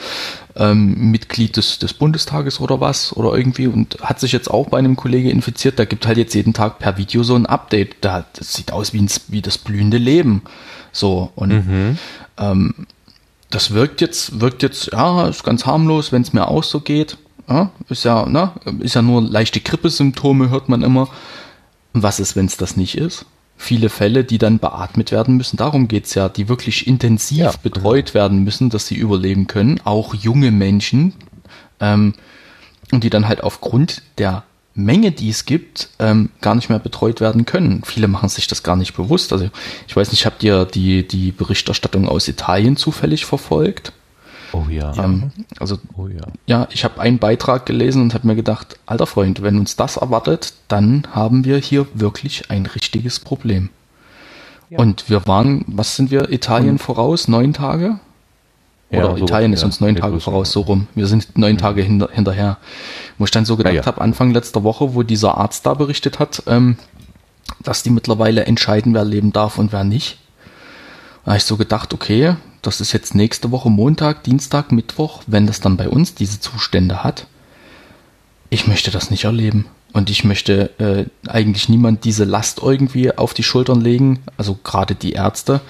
ähm, Mitglied des, des Bundestages oder was oder irgendwie und hat sich jetzt auch bei einem Kollege infiziert. Da gibt halt jetzt jeden Tag per Video so ein Update. Da, das sieht aus wie, ein, wie das blühende Leben. So und mhm. ähm, das wirkt jetzt, wirkt jetzt, ja, ist ganz harmlos, wenn es mir auch so geht. Ja, ist ja, ne, ist ja nur leichte Grippesymptome, hört man immer. Was ist, wenn es das nicht ist? Viele Fälle, die dann beatmet werden müssen, darum geht's ja, die wirklich intensiv ja, betreut werden müssen, dass sie überleben können. Auch junge Menschen. Ähm, und die dann halt aufgrund der Menge, die es gibt, ähm, gar nicht mehr betreut werden können. Viele machen sich das gar nicht bewusst. Also ich weiß nicht, habt ihr die, die Berichterstattung aus Italien zufällig verfolgt? Oh ja. Ähm, also oh ja. ja, ich habe einen Beitrag gelesen und habe mir gedacht, alter Freund, wenn uns das erwartet, dann haben wir hier wirklich ein richtiges Problem. Ja. Und wir waren, was sind wir, Italien und voraus? Neun Tage? Oder ja, Italien ist uns neun Tage voraus, so rum. Wir sind neun Tage hinter, hinterher. Wo ich dann so gedacht ja, habe, Anfang letzter Woche, wo dieser Arzt da berichtet hat, ähm, dass die mittlerweile entscheiden, wer leben darf und wer nicht. Da habe ich so gedacht, okay, das ist jetzt nächste Woche Montag, Dienstag, Mittwoch, wenn das dann bei uns diese Zustände hat. Ich möchte das nicht erleben. Und ich möchte äh, eigentlich niemand diese Last irgendwie auf die Schultern legen, also gerade die Ärzte,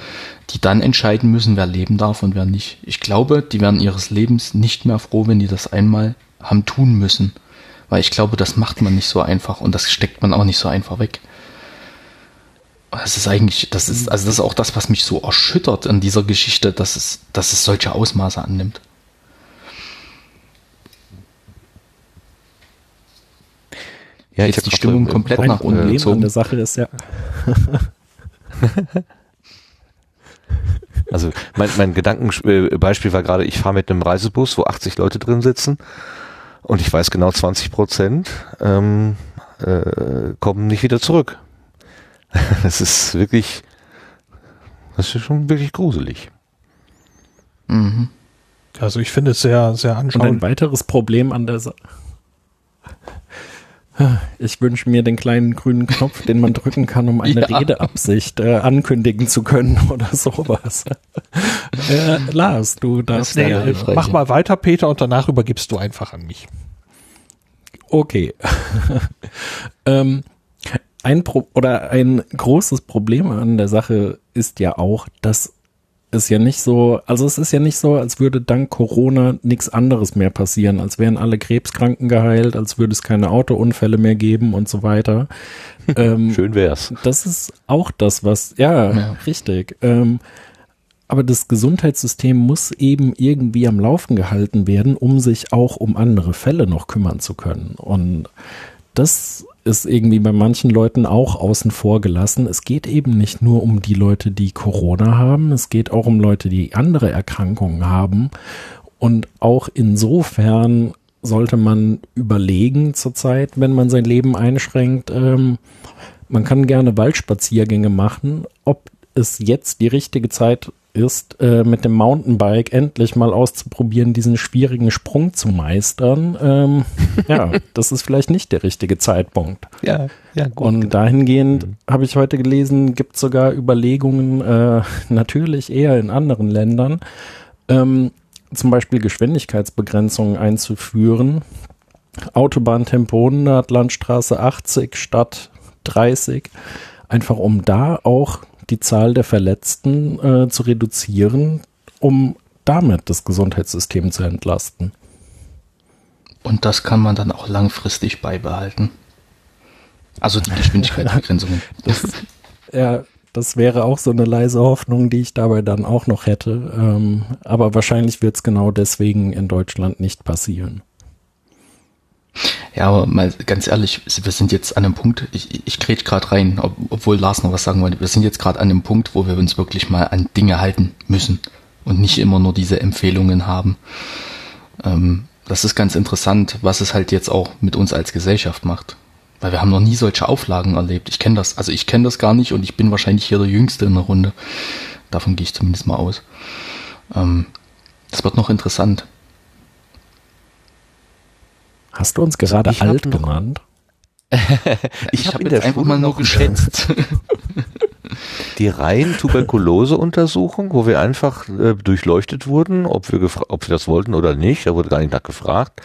die dann entscheiden müssen, wer leben darf und wer nicht. Ich glaube, die werden ihres Lebens nicht mehr froh, wenn die das einmal haben tun müssen. Weil ich glaube, das macht man nicht so einfach und das steckt man auch nicht so einfach weg. Das ist eigentlich, das ist, also das ist auch das, was mich so erschüttert an dieser Geschichte, dass es, dass es solche Ausmaße annimmt. Ja, ich habe die Stimmung komplett nach unten gezogen. An der Sache ist ja. also mein, mein Gedankenbeispiel war gerade, ich fahre mit einem Reisebus, wo 80 Leute drin sitzen und ich weiß genau 20 Prozent ähm, äh, kommen nicht wieder zurück. Das ist wirklich, das ist schon wirklich gruselig. Mhm. Also ich finde es sehr, sehr anschaulich. Und ein weiteres Problem an der Sache. Ich wünsche mir den kleinen grünen Knopf, den man drücken kann, um eine ja. Redeabsicht äh, ankündigen zu können oder sowas. äh, Lars, du darfst. Nee, ja, mach mal weiter, Peter, und danach übergibst du einfach an mich. Okay. ähm, ein Pro oder ein großes Problem an der Sache ist ja auch, dass es ja nicht so, also es ist ja nicht so, als würde dank Corona nichts anderes mehr passieren, als wären alle Krebskranken geheilt, als würde es keine Autounfälle mehr geben und so weiter. ähm, Schön wär's. Das ist auch das, was, ja, ja. richtig. Ähm, aber das Gesundheitssystem muss eben irgendwie am Laufen gehalten werden, um sich auch um andere Fälle noch kümmern zu können. Und das ist irgendwie bei manchen Leuten auch außen vor gelassen. Es geht eben nicht nur um die Leute, die Corona haben, es geht auch um Leute, die andere Erkrankungen haben. Und auch insofern sollte man überlegen zurzeit, wenn man sein Leben einschränkt, ähm, man kann gerne Waldspaziergänge machen, ob es jetzt die richtige Zeit ist, äh, mit dem Mountainbike endlich mal auszuprobieren, diesen schwierigen Sprung zu meistern, ähm, ja, das ist vielleicht nicht der richtige Zeitpunkt. Ja, ja, gut. Und genau. dahingehend mhm. habe ich heute gelesen, gibt es sogar Überlegungen, äh, natürlich eher in anderen Ländern, ähm, zum Beispiel Geschwindigkeitsbegrenzungen einzuführen. Autobahntempo 100, Landstraße 80 statt 30, einfach um da auch die Zahl der Verletzten äh, zu reduzieren, um damit das Gesundheitssystem zu entlasten. Und das kann man dann auch langfristig beibehalten. Also die Geschwindigkeitsbegrenzungen. das, ja, das wäre auch so eine leise Hoffnung, die ich dabei dann auch noch hätte. Ähm, aber wahrscheinlich wird es genau deswegen in Deutschland nicht passieren. Ja, aber mal ganz ehrlich, wir sind jetzt an einem Punkt, ich, ich kriege gerade rein, ob, obwohl Lars noch was sagen wollte, wir sind jetzt gerade an einem Punkt, wo wir uns wirklich mal an Dinge halten müssen und nicht immer nur diese Empfehlungen haben. Ähm, das ist ganz interessant, was es halt jetzt auch mit uns als Gesellschaft macht. Weil wir haben noch nie solche Auflagen erlebt. Ich kenne das, also ich kenne das gar nicht und ich bin wahrscheinlich hier der Jüngste in der Runde. Davon gehe ich zumindest mal aus. Ähm, das wird noch interessant. Hast du uns gerade ich alt hab genannt? ich Ich habe in jetzt der einfach mal nur noch geschätzt. die rein Tuberkulose-Untersuchung, wo wir einfach äh, durchleuchtet wurden, ob wir, ob wir das wollten oder nicht, da wurde gar nicht nachgefragt.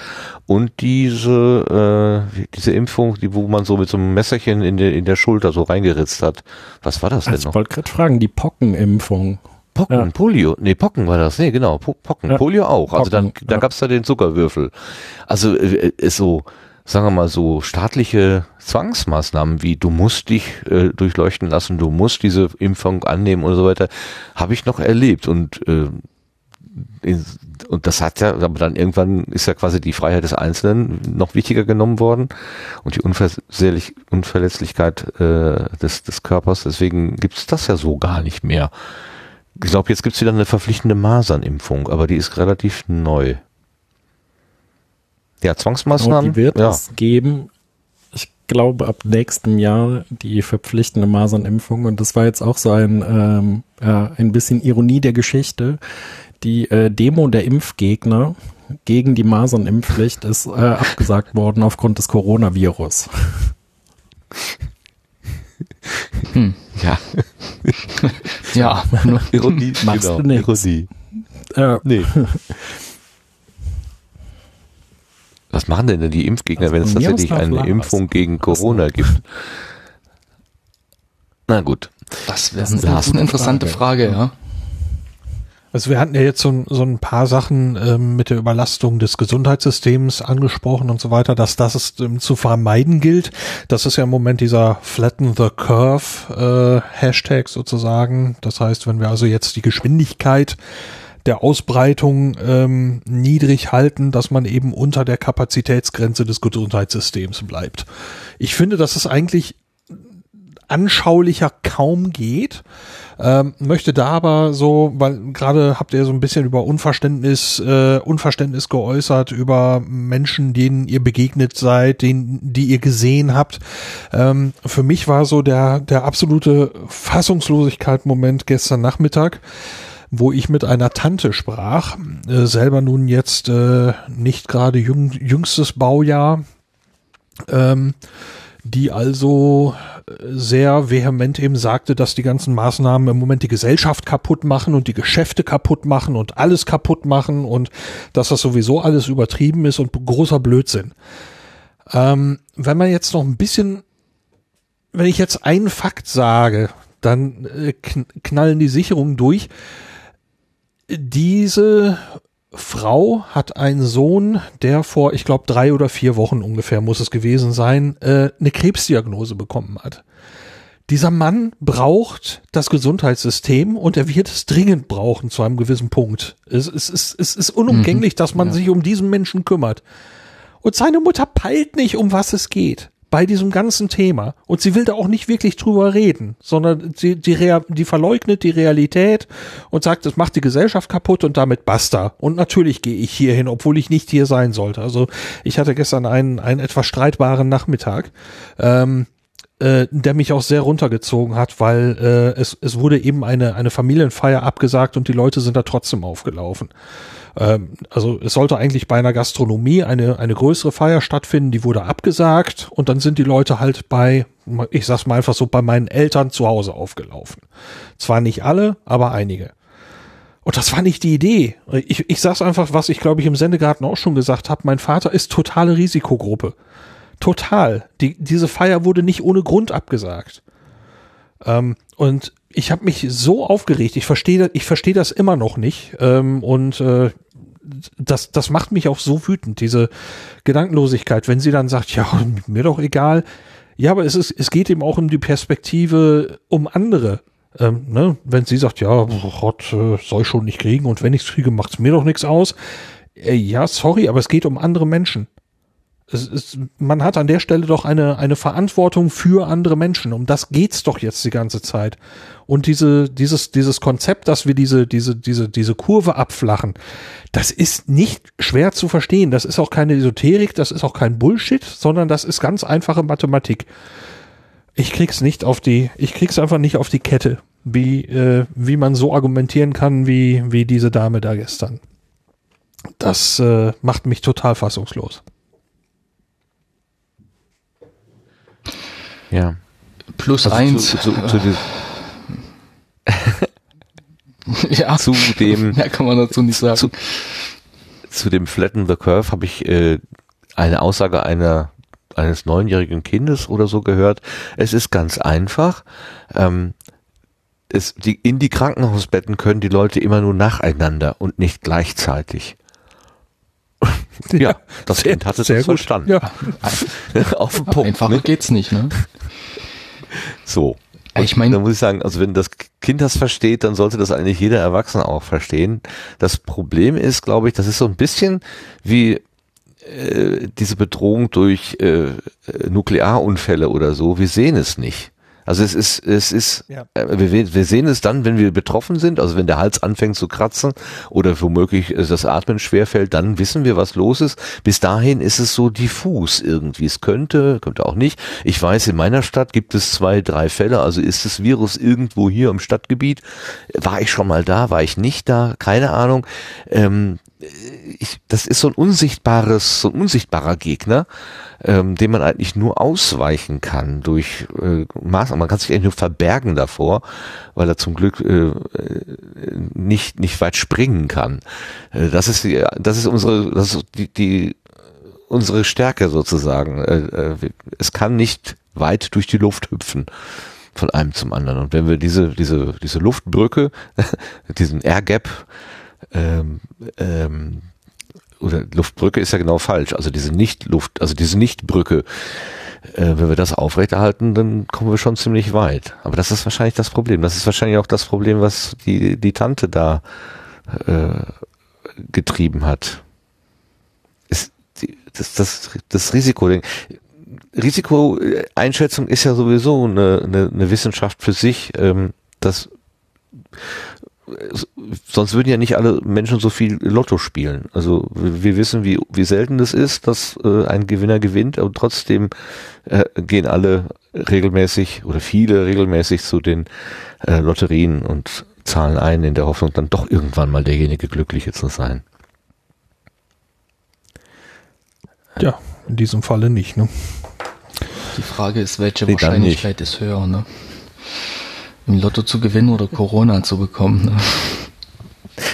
Und diese, äh, diese Impfung, die, wo man so mit so einem Messerchen in der, in der Schulter so reingeritzt hat. Was war das denn noch? ich wollte gerade fragen, die Pockenimpfung. Pocken, Ja. Polio. Nee, Pocken war das. Nee, genau. Po Pocken. Ja. Polio auch. Also dann, Pocken, da ja. gab's da den Zuckerwürfel. Also äh, ist so, sagen wir mal so, staatliche Zwangsmaßnahmen wie du musst dich äh, durchleuchten lassen, du musst diese Impfung annehmen und so weiter, habe ich noch erlebt. Und äh, in, und das hat ja, aber dann irgendwann ist ja quasi die Freiheit des Einzelnen noch wichtiger genommen worden und die Unversehlich, Unverletzlichkeit äh, des, des Körpers. Deswegen gibt's das ja so gar nicht mehr. Ich glaube, jetzt gibt's wieder eine verpflichtende Masernimpfung, aber die ist relativ neu. Ja, Und Zwangsmaßnahmen. die wird ja. es geben. Ich glaube, ab nächstem Jahr die verpflichtende Masernimpfung. Und das war jetzt auch so ein, ähm, ja, ein bisschen Ironie der Geschichte. Die äh, Demo der Impfgegner gegen die Masernimpfpflicht ist äh, abgesagt worden aufgrund des Coronavirus. ja. ja, nur- Ironie. Machst genau, du nix. Ironie. Äh, Nee. Was machen denn, denn die Impfgegner, Also wenn es tatsächlich eine. Impfung gegen Corona gibt? Na gut. das wäre eine, eine interessante Frage. Frage, ja. Also wir hatten ja jetzt so, ein- so ein paar Sachen ähm, mit der Überlastung des Gesundheitssystems angesprochen und so weiter, dass das es, ähm, zu vermeiden gilt. Das ist ja im Moment dieser Flatten the Curve äh, Hashtag sozusagen. Das heißt, wenn wir also jetzt die Geschwindigkeit der Ausbreitung ähm, niedrig halten, dass man eben unter der Kapazitätsgrenze des Gesundheitssystems bleibt. Ich finde, dass es eigentlich anschaulicher kaum geht. Ähm, möchte da aber so, weil gerade habt ihr so ein bisschen über Unverständnis, äh, Unverständnis geäußert über Menschen, denen ihr begegnet seid, denen, die ihr gesehen habt. Ähm, für mich war so der der absolute Fassungslosigkeit-Moment gestern Nachmittag, wo ich mit einer Tante sprach, äh, selber nun jetzt äh, nicht gerade jüng, jüngstes Baujahr. Ähm, die also äh, sehr vehement eben sagte, dass die ganzen Maßnahmen im Moment die Gesellschaft kaputt machen und die Geschäfte kaputt machen und alles kaputt machen und dass das sowieso alles übertrieben ist und großer Blödsinn. Ähm, wenn man jetzt noch ein bisschen, wenn ich jetzt einen Fakt sage, dann äh, kn knallen die Sicherungen durch. Diese Frau hat einen Sohn, der vor, ich glaube, drei oder vier Wochen ungefähr muss es gewesen sein, äh, eine Krebsdiagnose bekommen hat. Dieser Mann braucht das Gesundheitssystem und er wird es dringend brauchen zu einem gewissen Punkt. Es, es, es, es ist unumgänglich, dass man sich um diesen Menschen kümmert. Und seine Mutter peilt nicht, um was es geht bei diesem ganzen Thema. Und sie will da auch nicht wirklich drüber reden, sondern sie, die, Rea- die verleugnet die Realität und sagt, es macht die Gesellschaft kaputt und damit basta. Und natürlich gehe ich hier hin, obwohl ich nicht hier sein sollte. Also ich hatte gestern einen, einen etwas streitbaren Nachmittag. Ähm, äh, der mich auch sehr runtergezogen hat, weil äh, es, es wurde eben eine, eine Familienfeier abgesagt und die Leute sind da trotzdem aufgelaufen. Ähm, also es sollte eigentlich bei einer Gastronomie eine, eine größere Feier stattfinden, die wurde abgesagt und dann sind die Leute halt bei, ich sag's mal einfach so, bei meinen Eltern zu Hause aufgelaufen. Zwar nicht alle, aber einige. Und das war nicht die Idee. Ich, ich sag's einfach, was ich glaube ich im Sendegarten auch schon gesagt habe. Mein Vater ist totale Risikogruppe. Total. Die, diese Feier wurde nicht ohne Grund abgesagt. Ähm, und ich habe mich so aufgeregt. Ich verstehe, ich verstehe das immer noch nicht. Ähm, und äh, das, das macht mich auch so wütend, diese Gedankenlosigkeit, wenn sie dann sagt, ja, mir doch egal. Ja, aber es ist, es geht eben auch um die Perspektive um andere. Ähm, ne? Wenn sie sagt, ja, Gott, äh, soll ich schon nicht kriegen und wenn ich's kriege, macht's mir doch nichts aus. Äh, ja, sorry, aber es geht um andere Menschen. Es ist, man hat an der Stelle doch eine, eine Verantwortung für andere Menschen. Um das geht's doch jetzt die ganze Zeit. Und diese, dieses, dieses Konzept, dass wir diese, diese, diese, diese Kurve abflachen, das ist nicht schwer zu verstehen. Das ist auch keine Esoterik, das ist auch kein Bullshit, sondern das ist ganz einfache Mathematik. Ich krieg's nicht auf die, ich krieg's einfach nicht auf die Kette, wie, äh, wie man so argumentieren kann, wie, wie diese Dame da gestern. Das äh, macht mich total fassungslos. Ja. Plus Also eins. Zu, zu, zu, diesem- ja, zu dem mehr kann man dazu nicht sagen. zu, zu dem Flatten the Curve habe ich äh, eine Aussage einer eines neunjährigen Kindes oder so gehört. Es ist ganz einfach. Ähm, es, die, in die Krankenhausbetten können die Leute immer nur nacheinander und nicht gleichzeitig. ja, das sehr- Kind hat es gut. verstanden. Ja. Auf den Punkt. Einfacher Ne? geht's nicht, ne? So. Ja, ich mein- da muss ich sagen, also wenn das Kind das versteht, dann sollte das eigentlich jeder Erwachsene auch verstehen. Das Problem ist, glaube ich, das ist so ein bisschen wie äh, diese Bedrohung durch äh, Nuklearunfälle oder so. Wir sehen es nicht. Also es ist, es ist, Ja. äh, wir, wir sehen es dann, wenn wir betroffen sind, also wenn der Hals anfängt zu kratzen oder womöglich äh, das Atmen schwerfällt, dann wissen wir, was los ist. Bis dahin ist es so diffus irgendwie. Es könnte, könnte auch nicht. Ich weiß, in meiner Stadt gibt es zwei, drei Fälle, also ist das Virus irgendwo hier im Stadtgebiet. War ich schon mal da, war ich nicht da, keine Ahnung. Ähm, ich, das ist so ein unsichtbares, so ein unsichtbarer Gegner, ähm, dem man eigentlich nur ausweichen kann durch äh, Maßnahmen. Man kann sich eigentlich nur verbergen davor, weil er zum Glück äh, äh, nicht nicht weit springen kann. Äh, das ist die, das ist unsere, das ist die, die unsere Stärke sozusagen. Äh, äh, es kann nicht weit durch die Luft hüpfen von einem zum anderen. Und wenn wir diese diese diese Luftbrücke, diesen Air Gap ähm, ähm, oder Luftbrücke ist ja genau falsch. Also diese Nicht-Luft, also diese Nicht-Brücke, äh, wenn wir das aufrechterhalten, dann kommen wir schon ziemlich weit. Aber das ist wahrscheinlich das Problem. Das ist wahrscheinlich auch das Problem, was die, die Tante da äh, getrieben hat. Ist die, das, das, das Risiko. Risikoeinschätzung ist ja sowieso eine, eine, eine Wissenschaft für sich. Ähm, das sonst würden ja nicht alle Menschen so viel Lotto spielen. Also wir wissen, wie, wie selten das ist, dass äh, ein Gewinner gewinnt, aber trotzdem äh, gehen alle regelmäßig oder viele regelmäßig zu den äh, Lotterien und zahlen ein in der Hoffnung, dann doch irgendwann mal derjenige Glückliche zu sein. Ja, in diesem Falle nicht. Ne? Die Frage ist, welche Nee, dann Wahrscheinlichkeit ist höher, ne? Im Lotto zu gewinnen oder Corona zu bekommen. Ne?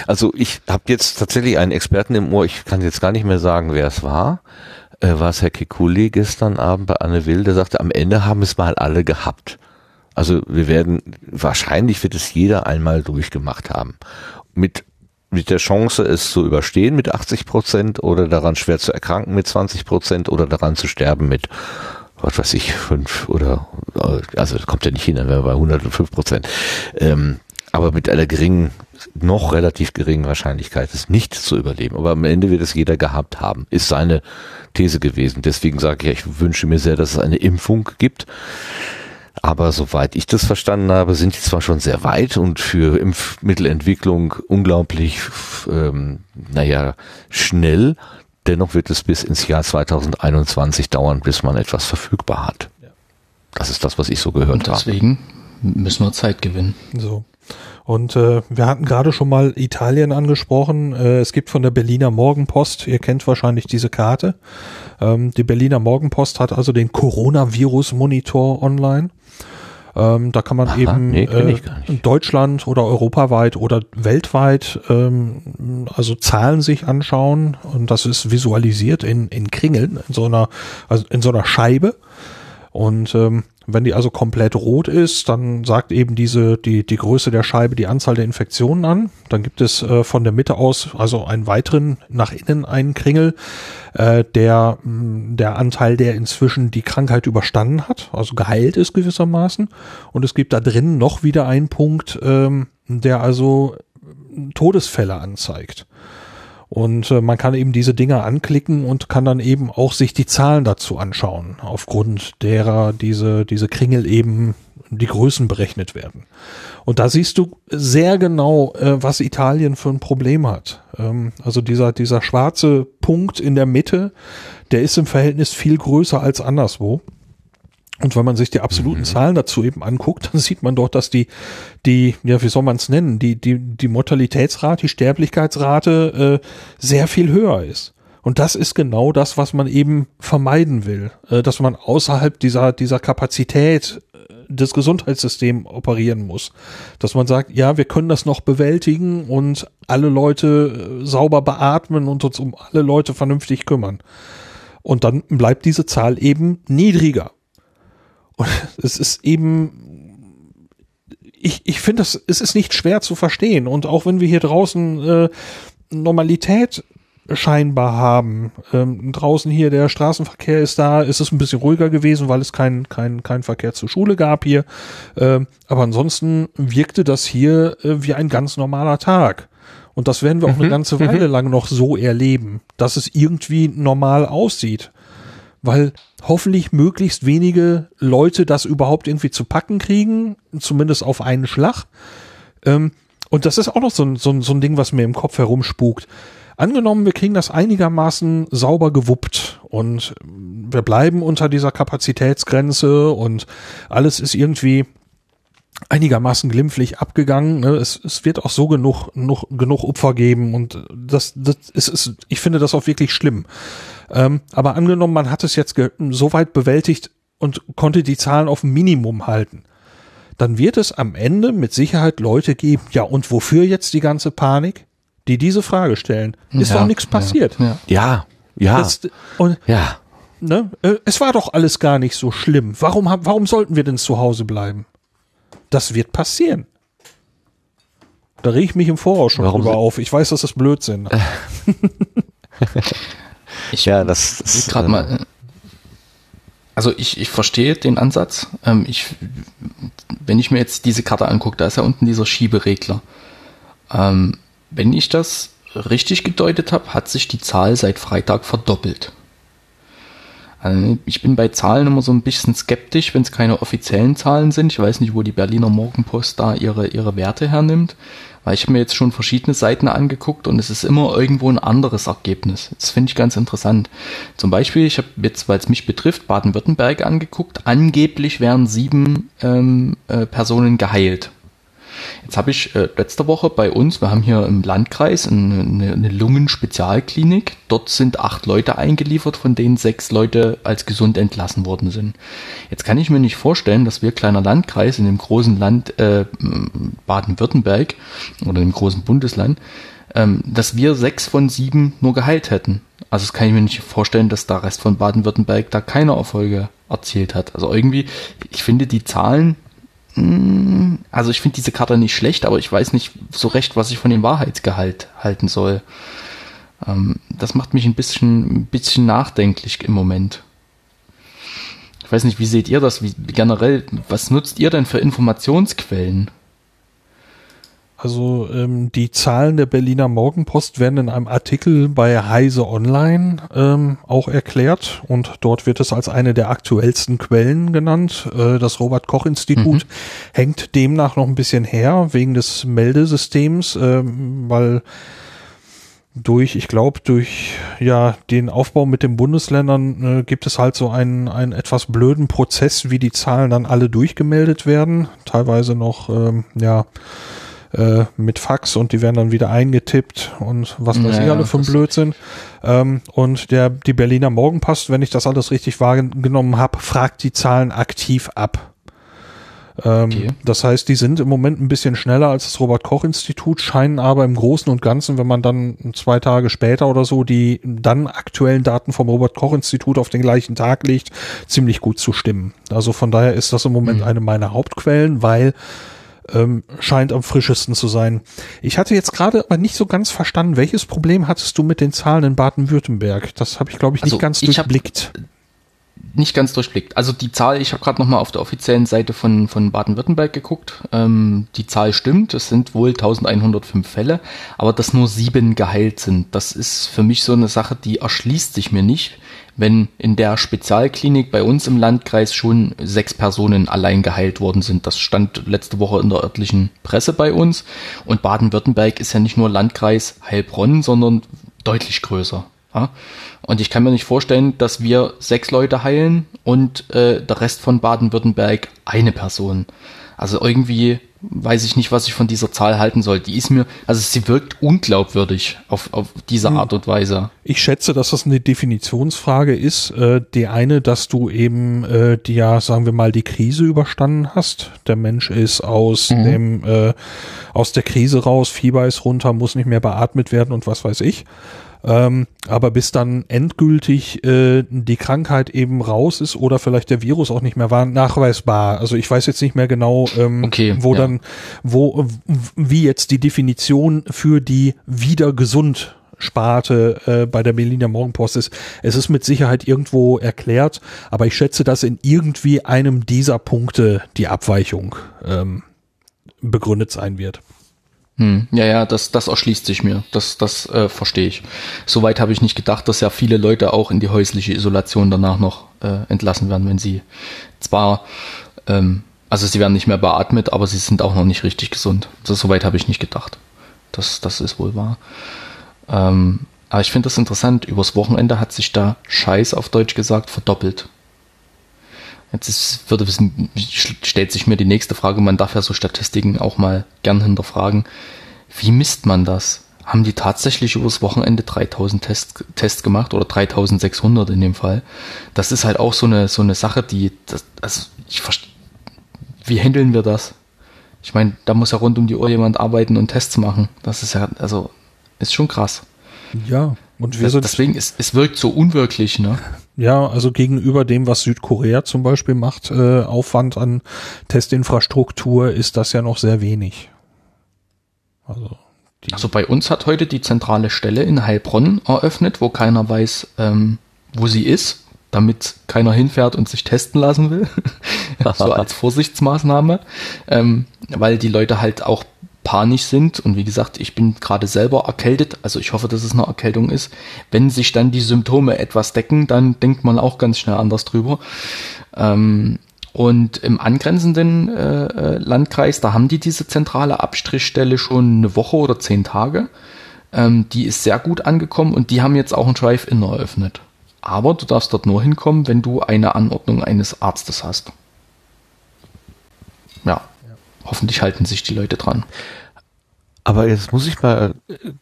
Also ich habe jetzt tatsächlich einen Experten im Ohr, ich kann jetzt gar nicht mehr sagen, wer es war. Äh, war es Herr Kikuli gestern Abend bei Anne Will, der sagte, am Ende haben es mal alle gehabt. Also wir werden, wahrscheinlich wird es jeder einmal durchgemacht haben. Mit, mit der Chance, es zu überstehen mit 80 Prozent oder daran schwer zu erkranken mit 20 Prozent oder daran zu sterben mit, was weiß ich, fünf oder, also kommt ja nicht hin, dann wären wir bei 105 Prozent. Ähm, aber mit einer geringen, noch relativ geringen Wahrscheinlichkeit, es nicht zu überleben. Aber am Ende wird es jeder gehabt haben, ist seine These gewesen. Deswegen sage ich, ich wünsche mir sehr, dass es eine Impfung gibt. Aber soweit ich das verstanden habe, sind die zwar schon sehr weit und für Impfmittelentwicklung unglaublich, ähm, naja, schnell. Dennoch wird es bis ins Jahr 2021 dauern, bis man etwas verfügbar hat. Das ist das, was ich so gehört Und habe. deswegen müssen wir Zeit gewinnen. So. Und äh, wir hatten gerade schon mal Italien angesprochen. Äh, es gibt von der Berliner Morgenpost, ihr kennt wahrscheinlich diese Karte. Ähm, die Berliner Morgenpost hat also den Coronavirus-Monitor online. Ähm, da kann man Aha, eben nee, äh, Deutschland oder europaweit oder weltweit ähm, also Zahlen sich anschauen und das ist visualisiert in, in Kringeln, in so einer, also in so einer Scheibe. Und ähm, wenn die also komplett rot ist, dann sagt eben diese die die Größe der Scheibe die Anzahl der Infektionen an. Dann gibt es äh, von der Mitte aus also einen weiteren nach innen einen Kringel, äh, der mh, der Anteil, der inzwischen die Krankheit überstanden hat, also geheilt ist gewissermaßen. Und es gibt da drin noch wieder einen Punkt, ähm, der also Todesfälle anzeigt. Und äh, man kann eben diese Dinger anklicken und kann dann eben auch sich die Zahlen dazu anschauen, aufgrund derer diese, diese Kringel eben die Größen berechnet werden. Und da siehst du sehr genau, äh, was Italien für ein Problem hat. Ähm, also dieser, dieser schwarze Punkt in der Mitte, der ist im Verhältnis viel größer als anderswo. Und wenn man sich die absoluten mhm. Zahlen dazu eben anguckt, dann sieht man dort, dass die, die, ja, wie soll man es nennen, die, die, die Mortalitätsrate, die Sterblichkeitsrate äh, sehr viel höher ist. Und das ist genau das, was man eben vermeiden will, äh, dass man außerhalb dieser, dieser Kapazität äh, des Gesundheitssystems operieren muss. Dass man sagt, ja, wir können das noch bewältigen und alle Leute äh, sauber beatmen und uns um alle Leute vernünftig kümmern. Und dann bleibt diese Zahl eben niedriger. Und es ist eben, ich, ich finde, es ist nicht schwer zu verstehen. Und auch wenn wir hier draußen äh, Normalität scheinbar haben. Ähm, draußen hier der Straßenverkehr ist da, ist es ein bisschen ruhiger gewesen, weil es keinen kein, kein Verkehr zur Schule gab hier. Ähm, aber ansonsten wirkte das hier äh, wie ein ganz normaler Tag. Und das werden wir auch mhm. eine ganze Weile mhm. lang noch so erleben, dass es irgendwie normal aussieht weil hoffentlich möglichst wenige Leute das überhaupt irgendwie zu packen kriegen, zumindest auf einen Schlag. Ähm, und das ist auch noch so ein, so, ein, so ein Ding, was mir im Kopf herumspukt. Angenommen, wir kriegen das einigermaßen sauber gewuppt und wir bleiben unter dieser Kapazitätsgrenze und alles ist irgendwie einigermaßen glimpflich abgegangen. Ne? Es, es wird auch so genug, genug, genug Opfer geben und das, das ist, ist, ich finde das auch wirklich schlimm. Ähm, aber angenommen, man hat es jetzt so weit bewältigt und konnte die Zahlen auf ein Minimum halten, dann wird es am Ende mit Sicherheit Leute geben, ja, und wofür jetzt die ganze Panik? Die diese Frage stellen. Ist ja, doch nichts passiert. Ja, ja. ja. Das, und, ja. Ne, äh, es war doch alles gar nicht so schlimm. Warum, warum sollten wir denn zu Hause bleiben? Das wird passieren. Da reg ich mich im Voraus schon Warum drüber auf. Ich weiß, dass das Blödsinn. Ich ja, das ist gerade mal. Äh, also ich, ich verstehe den Ansatz. Ähm, ich, wenn ich mir jetzt diese Karte angucke, da ist ja unten dieser Schieberegler. Ähm, wenn ich das richtig gedeutet habe, hat sich die Zahl seit Freitag verdoppelt. Also ich bin bei Zahlen immer so ein bisschen skeptisch, wenn es keine offiziellen Zahlen sind. Ich weiß nicht, wo die Berliner Morgenpost da ihre, ihre Werte hernimmt. Weil ich mir jetzt schon verschiedene Seiten angeguckt und es ist immer irgendwo ein anderes Ergebnis. Das finde ich ganz interessant. Zum Beispiel, ich habe jetzt, weil es mich betrifft, Baden-Württemberg angeguckt. Angeblich wären sieben ähm, äh, Personen geheilt. Jetzt habe ich äh, letzte Woche bei uns, wir haben hier im Landkreis eine, eine Lungenspezialklinik. Dort sind acht Leute eingeliefert, von denen sechs Leute als gesund entlassen worden sind. Jetzt kann ich mir nicht vorstellen, dass wir kleiner Landkreis in dem großen Land äh, Baden-Württemberg oder dem großen Bundesland, ähm, dass wir sechs von sieben nur geheilt hätten. Also das kann ich mir nicht vorstellen, dass der Rest von Baden-Württemberg da keine Erfolge erzielt hat. Also irgendwie, ich finde die Zahlen also ich finde diese Karte nicht schlecht, aber ich weiß nicht so recht, was ich von dem Wahrheitsgehalt halten soll. Ähm, das macht mich ein bisschen, ein bisschen nachdenklich im Moment. Ich weiß nicht, wie seht ihr das? Wie, generell, was nutzt ihr denn für Informationsquellen? Also ähm, die Zahlen der Berliner Morgenpost werden in einem Artikel bei Heise Online ähm, auch erklärt und dort wird es als eine der aktuellsten Quellen genannt. Äh, das Robert Koch Institut mhm. hängt demnach noch ein bisschen her wegen des Meldesystems, ähm, weil durch, ich glaube, durch ja den Aufbau mit den Bundesländern äh, gibt es halt so einen, einen etwas blöden Prozess, wie die Zahlen dann alle durchgemeldet werden. Teilweise noch ähm, ja äh, mit Fax und die werden dann wieder eingetippt und was weiß naja, ich alle für ein Blödsinn. Ähm, und der, die Berliner Morgenpost, wenn ich das alles richtig wahrgenommen habe, fragt die Zahlen aktiv ab. Ähm, okay. Das heißt, die sind im Moment ein bisschen schneller als das Robert Koch Institut, scheinen aber im Großen und Ganzen, wenn man dann zwei Tage später oder so die dann aktuellen Daten vom Robert Koch Institut auf den gleichen Tag legt, ziemlich gut zu stimmen. Also von daher ist das im Moment mhm. eine meiner Hauptquellen, weil ähm, scheint am frischesten zu sein. Ich hatte jetzt gerade aber nicht so ganz verstanden, welches Problem hattest du mit den Zahlen in Baden-Württemberg? Das habe ich, glaube ich, nicht also ganz ich durchblickt. Nicht ganz durchblickt. Also die Zahl, ich habe gerade nochmal auf der offiziellen Seite von, von Baden-Württemberg geguckt. Ähm, die Zahl stimmt, es sind wohl 1105 Fälle, aber dass nur sieben geheilt sind, das ist für mich so eine Sache, die erschließt sich mir nicht, wenn in der Spezialklinik bei uns im Landkreis schon sechs Personen allein geheilt worden sind. Das stand letzte Woche in der örtlichen Presse bei uns. Und Baden-Württemberg ist ja nicht nur Landkreis Heilbronn, sondern deutlich größer. Ja? Und ich kann mir nicht vorstellen, dass wir sechs Leute heilen und äh, der Rest von Baden-Württemberg eine Person. Also irgendwie weiß ich nicht, was ich von dieser Zahl halten soll. Die ist mir, also sie wirkt unglaubwürdig auf, auf diese hm. Art und Weise. Ich schätze, dass das eine Definitionsfrage ist. Äh, die eine, dass du eben äh, die ja, sagen wir mal, die Krise überstanden hast. Der Mensch ist aus mhm. dem äh, aus der Krise raus, Fieber ist runter, muss nicht mehr beatmet werden und was weiß ich. Ähm, aber bis dann endgültig äh, die Krankheit eben raus ist oder vielleicht der Virus auch nicht mehr war, nachweisbar. Also ich weiß jetzt nicht mehr genau, ähm, okay, wo ja. dann, wo, wie jetzt die Definition für die wieder gesund Sparte äh, bei der Berliner Morgenpost ist. Es ist mit Sicherheit irgendwo erklärt, aber ich schätze, dass in irgendwie einem dieser Punkte die Abweichung ähm, begründet sein wird. Hm, ja, ja, das, das erschließt sich mir. Das, das äh, verstehe ich. Soweit habe ich nicht gedacht, dass ja viele Leute auch in die häusliche Isolation danach noch äh, entlassen werden, wenn sie zwar, ähm, also sie werden nicht mehr beatmet, aber sie sind auch noch nicht richtig gesund. Das, soweit habe ich nicht gedacht. Das, das ist wohl wahr. Ähm, aber ich finde das interessant. Übers Wochenende hat sich da Scheiß auf Deutsch gesagt verdoppelt. Jetzt ist, würde, stellt sich mir die nächste Frage, man darf ja so Statistiken auch mal gern hinterfragen. Wie misst man das? Haben die tatsächlich übers Wochenende 3000 Tests, Tests gemacht oder 3600 in dem Fall? Das ist halt auch so eine, so eine Sache, die, das, also ich wie handeln wir das? Ich meine, da muss ja rund um die Uhr jemand arbeiten und Tests machen. Das ist ja, also, ist schon krass. Ja, und wir sind deswegen ist es wirkt so unwirklich, ne? Ja, also gegenüber dem, was Südkorea zum Beispiel macht, äh, Aufwand an Testinfrastruktur, ist das ja noch sehr wenig. Also, also bei uns hat heute die zentrale Stelle in Heilbronn eröffnet, wo keiner weiß, ähm, wo sie ist, damit keiner hinfährt und sich testen lassen will. so als Vorsichtsmaßnahme, ähm, weil die Leute halt auch panisch sind. Und wie gesagt, ich bin gerade selber erkältet, also ich hoffe, dass es eine Erkältung ist. Wenn sich dann die Symptome etwas decken, dann denkt man auch ganz schnell anders drüber. Ähm, und im angrenzenden äh, äh, Landkreis, da haben die diese zentrale Abstrichstelle schon eine Woche oder zehn Tage. Ähm, die ist sehr gut angekommen und die haben jetzt auch ein Drive-In eröffnet. Aber du darfst dort nur hinkommen, wenn du eine Anordnung eines Arztes hast. Hoffentlich halten sich die Leute dran. Aber jetzt muss ich mal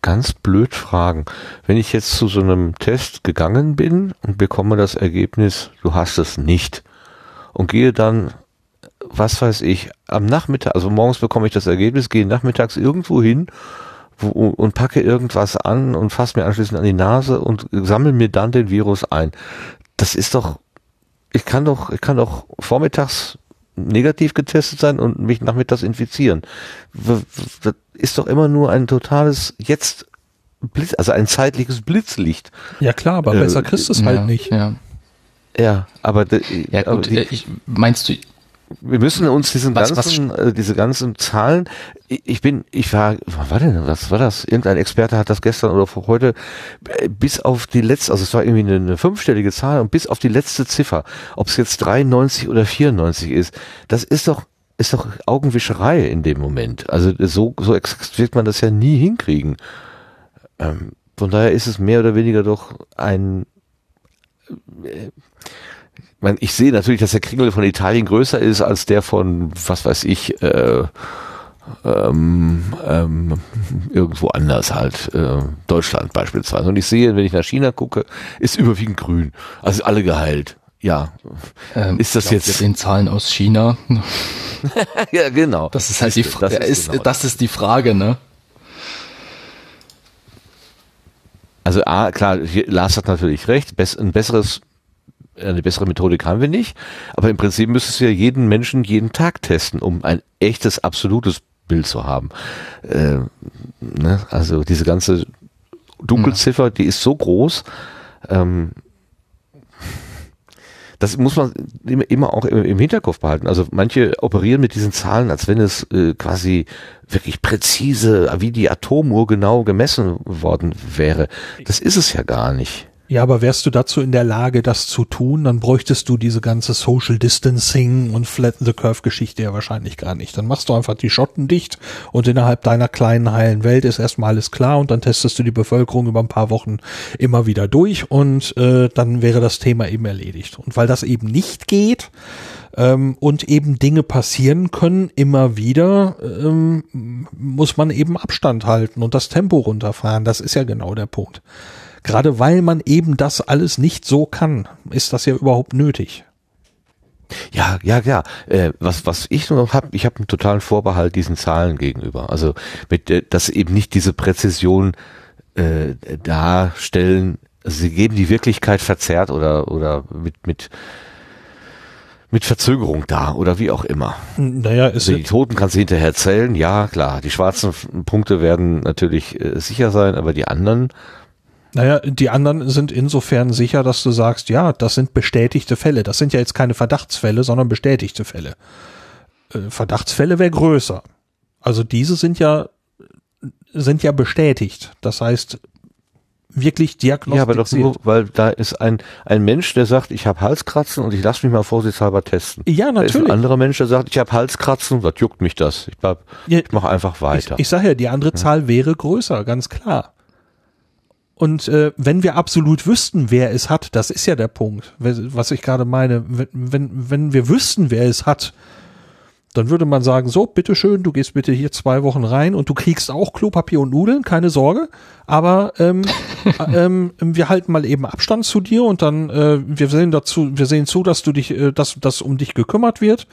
ganz blöd fragen. Wenn ich jetzt zu so einem Test gegangen bin und bekomme das Ergebnis, du hast es nicht und gehe dann, was weiß ich, am Nachmittag, also morgens bekomme ich das Ergebnis, gehe nachmittags irgendwo hin wo, und packe irgendwas an und fasse mir anschließend an die Nase und sammle mir dann den Virus ein. Das ist doch, ich kann doch, ich kann doch vormittags negativ getestet sein und mich nachmittags infizieren. Das ist doch immer nur ein totales jetzt Blitz, also ein zeitliches Blitzlicht. Ja klar, aber äh, besser kriegst du es halt nicht. Ja, ja aber, ja, gut, aber die, ich, meinst du, wir müssen uns diesen was, ganzen, was? Äh, diese ganzen Zahlen, ich, bin, ich war, was war denn, was war das? Irgendein Experte hat das gestern oder vor heute äh, bis auf die letzte, also es war irgendwie eine, eine fünfstellige Zahl und bis auf die letzte Ziffer, ob es jetzt 93 oder 94 ist, das ist doch, ist doch Augenwischerei in dem Moment. Also so, so wird man das ja nie hinkriegen. Ähm, von daher ist es mehr oder weniger doch ein, äh, meine, ich sehe natürlich, dass der Kringel von Italien größer ist als der von, was weiß ich, äh, ähm, ähm, irgendwo anders halt, äh, Deutschland beispielsweise. Und ich sehe, wenn ich nach China gucke, ist überwiegend grün. Also alle geheilt. Ja. Ähm, ist das jetzt den Zahlen aus China? ja, genau. Das ist halt die Frage. Das, ist, genau. das ist die Frage, ne? Also A, klar, Lars hat natürlich recht, ein besseres eine bessere Methodik haben wir nicht, aber im Prinzip müsstest du ja jeden Menschen jeden Tag testen, um ein echtes, absolutes Bild zu haben. Äh, ne? Also diese ganze Dunkelziffer, die ist so groß, ähm, das muss man immer auch im Hinterkopf behalten. Also manche operieren mit diesen Zahlen, als wenn es äh, quasi wirklich präzise, wie die Atomuhr genau gemessen worden wäre. Das ist es ja gar nicht. Ja, aber wärst du dazu in der Lage, das zu tun, dann bräuchtest du diese ganze Social Distancing und Flatten the Curve Geschichte ja wahrscheinlich gar nicht. Dann machst du einfach die Schotten dicht und innerhalb deiner kleinen heilen Welt ist erstmal alles klar und dann testest du die Bevölkerung über ein paar Wochen immer wieder durch und äh, dann wäre das Thema eben erledigt. Und weil das eben nicht geht, ähm, und eben Dinge passieren können immer wieder, ähm, muss man eben Abstand halten und das Tempo runterfahren. Das ist ja genau der Punkt. Gerade weil man eben das alles nicht so kann, ist das ja überhaupt nötig. Ja, ja, ja. Äh, was, was ich nur noch habe, ich habe einen totalen Vorbehalt diesen Zahlen gegenüber. Also mit, äh, dass eben nicht diese Präzision äh, darstellen. Also sie geben die Wirklichkeit verzerrt oder oder mit mit mit Verzögerung da oder wie auch immer. Naja, ist also die Toten kannst du hinterher zählen, ja klar. Die schwarzen Punkte werden natürlich äh, sicher sein, aber die anderen naja, die anderen sind insofern sicher, dass du sagst, ja, das sind bestätigte Fälle. Das sind ja jetzt keine Verdachtsfälle, sondern bestätigte Fälle. Äh, Verdachtsfälle wäre größer. Also diese sind ja, sind ja bestätigt. Das heißt, wirklich diagnostiziert. Ja, aber doch nur, weil da ist ein, ein Mensch, der sagt, ich habe Halskratzen und ich lasse mich mal vorsichtshalber testen. Ja, natürlich. Da ist ein anderer Mensch, der sagt, ich habe Halskratzen, was juckt mich das? Ich, bleib, ja, ich mache einfach weiter. Ich, ich sage ja, die andere Zahl wäre größer, ganz klar. Und äh, wenn wir absolut wüssten, wer es hat, das ist ja der Punkt, was ich gerade meine. Wenn, wenn, wenn wir wüssten, wer es hat, dann würde man sagen, so, bitteschön, du gehst bitte hier zwei Wochen rein und du kriegst auch Klopapier und Nudeln, keine Sorge. Aber ähm, ähm, wir halten mal eben Abstand zu dir und dann äh, wir sehen dazu, wir sehen zu, dass du dich, äh, dass, dass um dich gekümmert wird.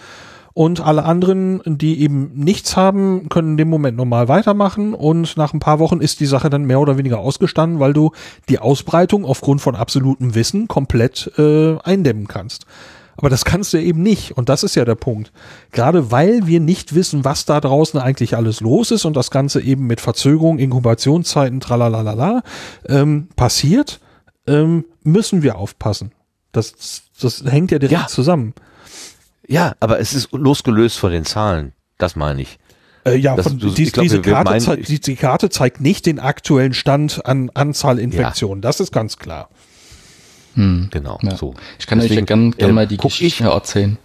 Und alle anderen, die eben nichts haben, können in dem Moment normal weitermachen. Und nach ein paar Wochen ist die Sache dann mehr oder weniger ausgestanden, weil du die Ausbreitung aufgrund von absolutem Wissen komplett äh, eindämmen kannst. Aber das kannst du eben nicht. Und das ist ja der Punkt. Gerade weil wir nicht wissen, was da draußen eigentlich alles los ist und das Ganze eben mit Verzögerung, Inkubationszeiten, tralalala, ähm, passiert, ähm, müssen wir aufpassen. Das, das hängt ja direkt ja. zusammen. Ja, aber es ist losgelöst von den Zahlen. Das meine ich. Äh, ja, das, von, du, dies, glaub, diese Karte meinen, zeigt, die, die, Karte zeigt nicht den aktuellen Stand an Anzahl Infektionen. Ja. Das ist ganz klar. Hm. Genau, ja. so. Ich kann Deswegen, euch ja gerne gern äh, mal die Geschichte ich, erzählen,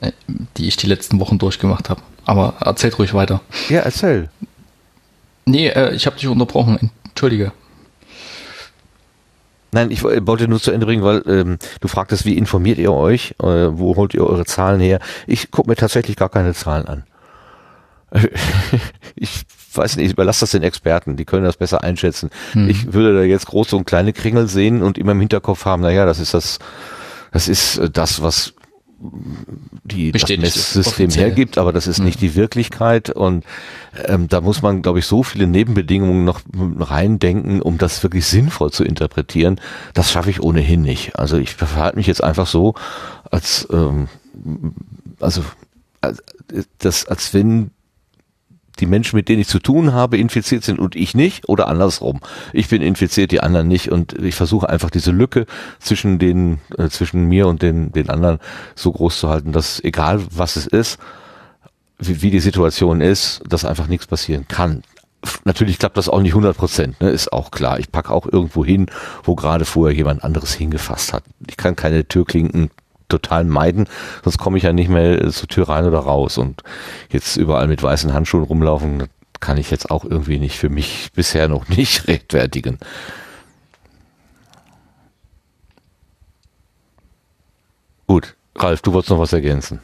äh, die ich die letzten Wochen durchgemacht habe. Aber erzählt ruhig weiter. Ja, erzähl. Nee, äh, ich habe dich unterbrochen. Entschuldige. Nein, ich wollte nur zu Ende bringen, weil ähm, du fragtest, wie informiert ihr euch? Äh, wo holt ihr eure Zahlen her? Ich gucke mir tatsächlich gar keine Zahlen an. ich weiß nicht, ich überlasse das den Experten, die können das besser einschätzen. Hm. Ich würde da jetzt große und kleine Kringel sehen und immer im Hinterkopf haben, naja, das ist das, das ist äh, das, was die das Messsystem hergibt, aber das ist mhm. nicht die Wirklichkeit und ähm, da muss man, glaube ich, so viele Nebenbedingungen noch reindenken, um das wirklich sinnvoll zu interpretieren. Das schaffe ich ohnehin nicht. Also ich verhalte mich jetzt einfach so, als ähm, also als, das, als wenn die Menschen, mit denen ich zu tun habe, infiziert sind und ich nicht oder andersrum. Ich bin infiziert, die anderen nicht und ich versuche einfach diese Lücke zwischen den, äh, zwischen mir und den, den anderen so groß zu halten, dass egal was es ist, wie, wie die Situation ist, dass einfach nichts passieren kann. Natürlich klappt das auch nicht 100 Prozent, ne, ist auch klar. Ich packe auch irgendwo hin, wo gerade vorher jemand anderes hingefasst hat. Ich kann keine Türklinken total meiden, sonst komme ich ja nicht mehr zur Tür rein oder raus. Und jetzt überall mit weißen Handschuhen rumlaufen, kann ich jetzt auch irgendwie nicht für mich bisher noch nicht rechtfertigen. Gut, Ralf, du wolltest noch was ergänzen.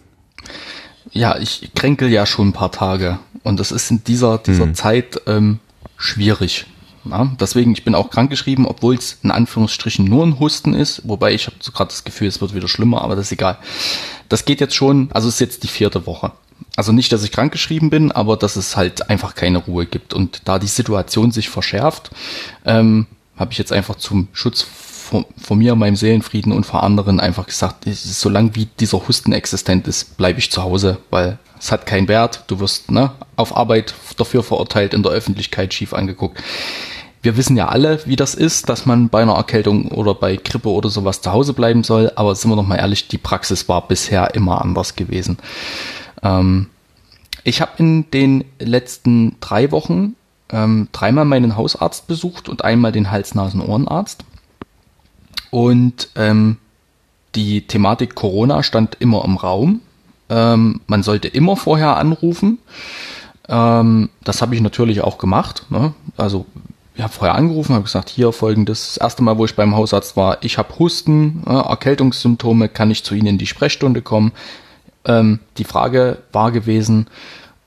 Ja, ich kränkel ja schon ein paar Tage und das ist in dieser, dieser hm. Zeit ähm, schwierig. Ja, deswegen, ich bin auch krankgeschrieben, obwohl es in Anführungsstrichen nur ein Husten ist, wobei ich habe so gerade das Gefühl, es wird wieder schlimmer, aber das ist egal. Das geht jetzt schon, also es ist jetzt die vierte Woche. Also nicht, dass ich krankgeschrieben bin, aber dass es halt einfach keine Ruhe gibt. Und da die Situation sich verschärft, ähm, habe ich jetzt einfach zum Schutz vor, vor mir, meinem Seelenfrieden und vor anderen einfach gesagt, solange wie dieser Husten existent ist, bleibe ich zu Hause, weil es hat keinen Wert. Du wirst ne, auf Arbeit dafür verurteilt, in der Öffentlichkeit schief angeguckt wir wissen ja alle, wie das ist, dass man bei einer Erkältung oder bei Grippe oder sowas zu Hause bleiben soll. Aber sind wir doch mal ehrlich, die Praxis war bisher immer anders gewesen. Ähm, ich habe in den letzten drei Wochen ähm, dreimal meinen Hausarzt besucht und einmal den Hals-Nasen-Ohrenarzt. Und ähm, die Thematik Corona stand immer im Raum. Ähm, man sollte immer vorher anrufen. Ähm, das habe ich natürlich auch gemacht. Ne? Also ich habe vorher angerufen, habe gesagt, hier folgendes, das erste Mal, wo ich beim Hausarzt war, ich habe Husten, äh, Erkältungssymptome, kann ich zu Ihnen in die Sprechstunde kommen? Ähm, die Frage war gewesen,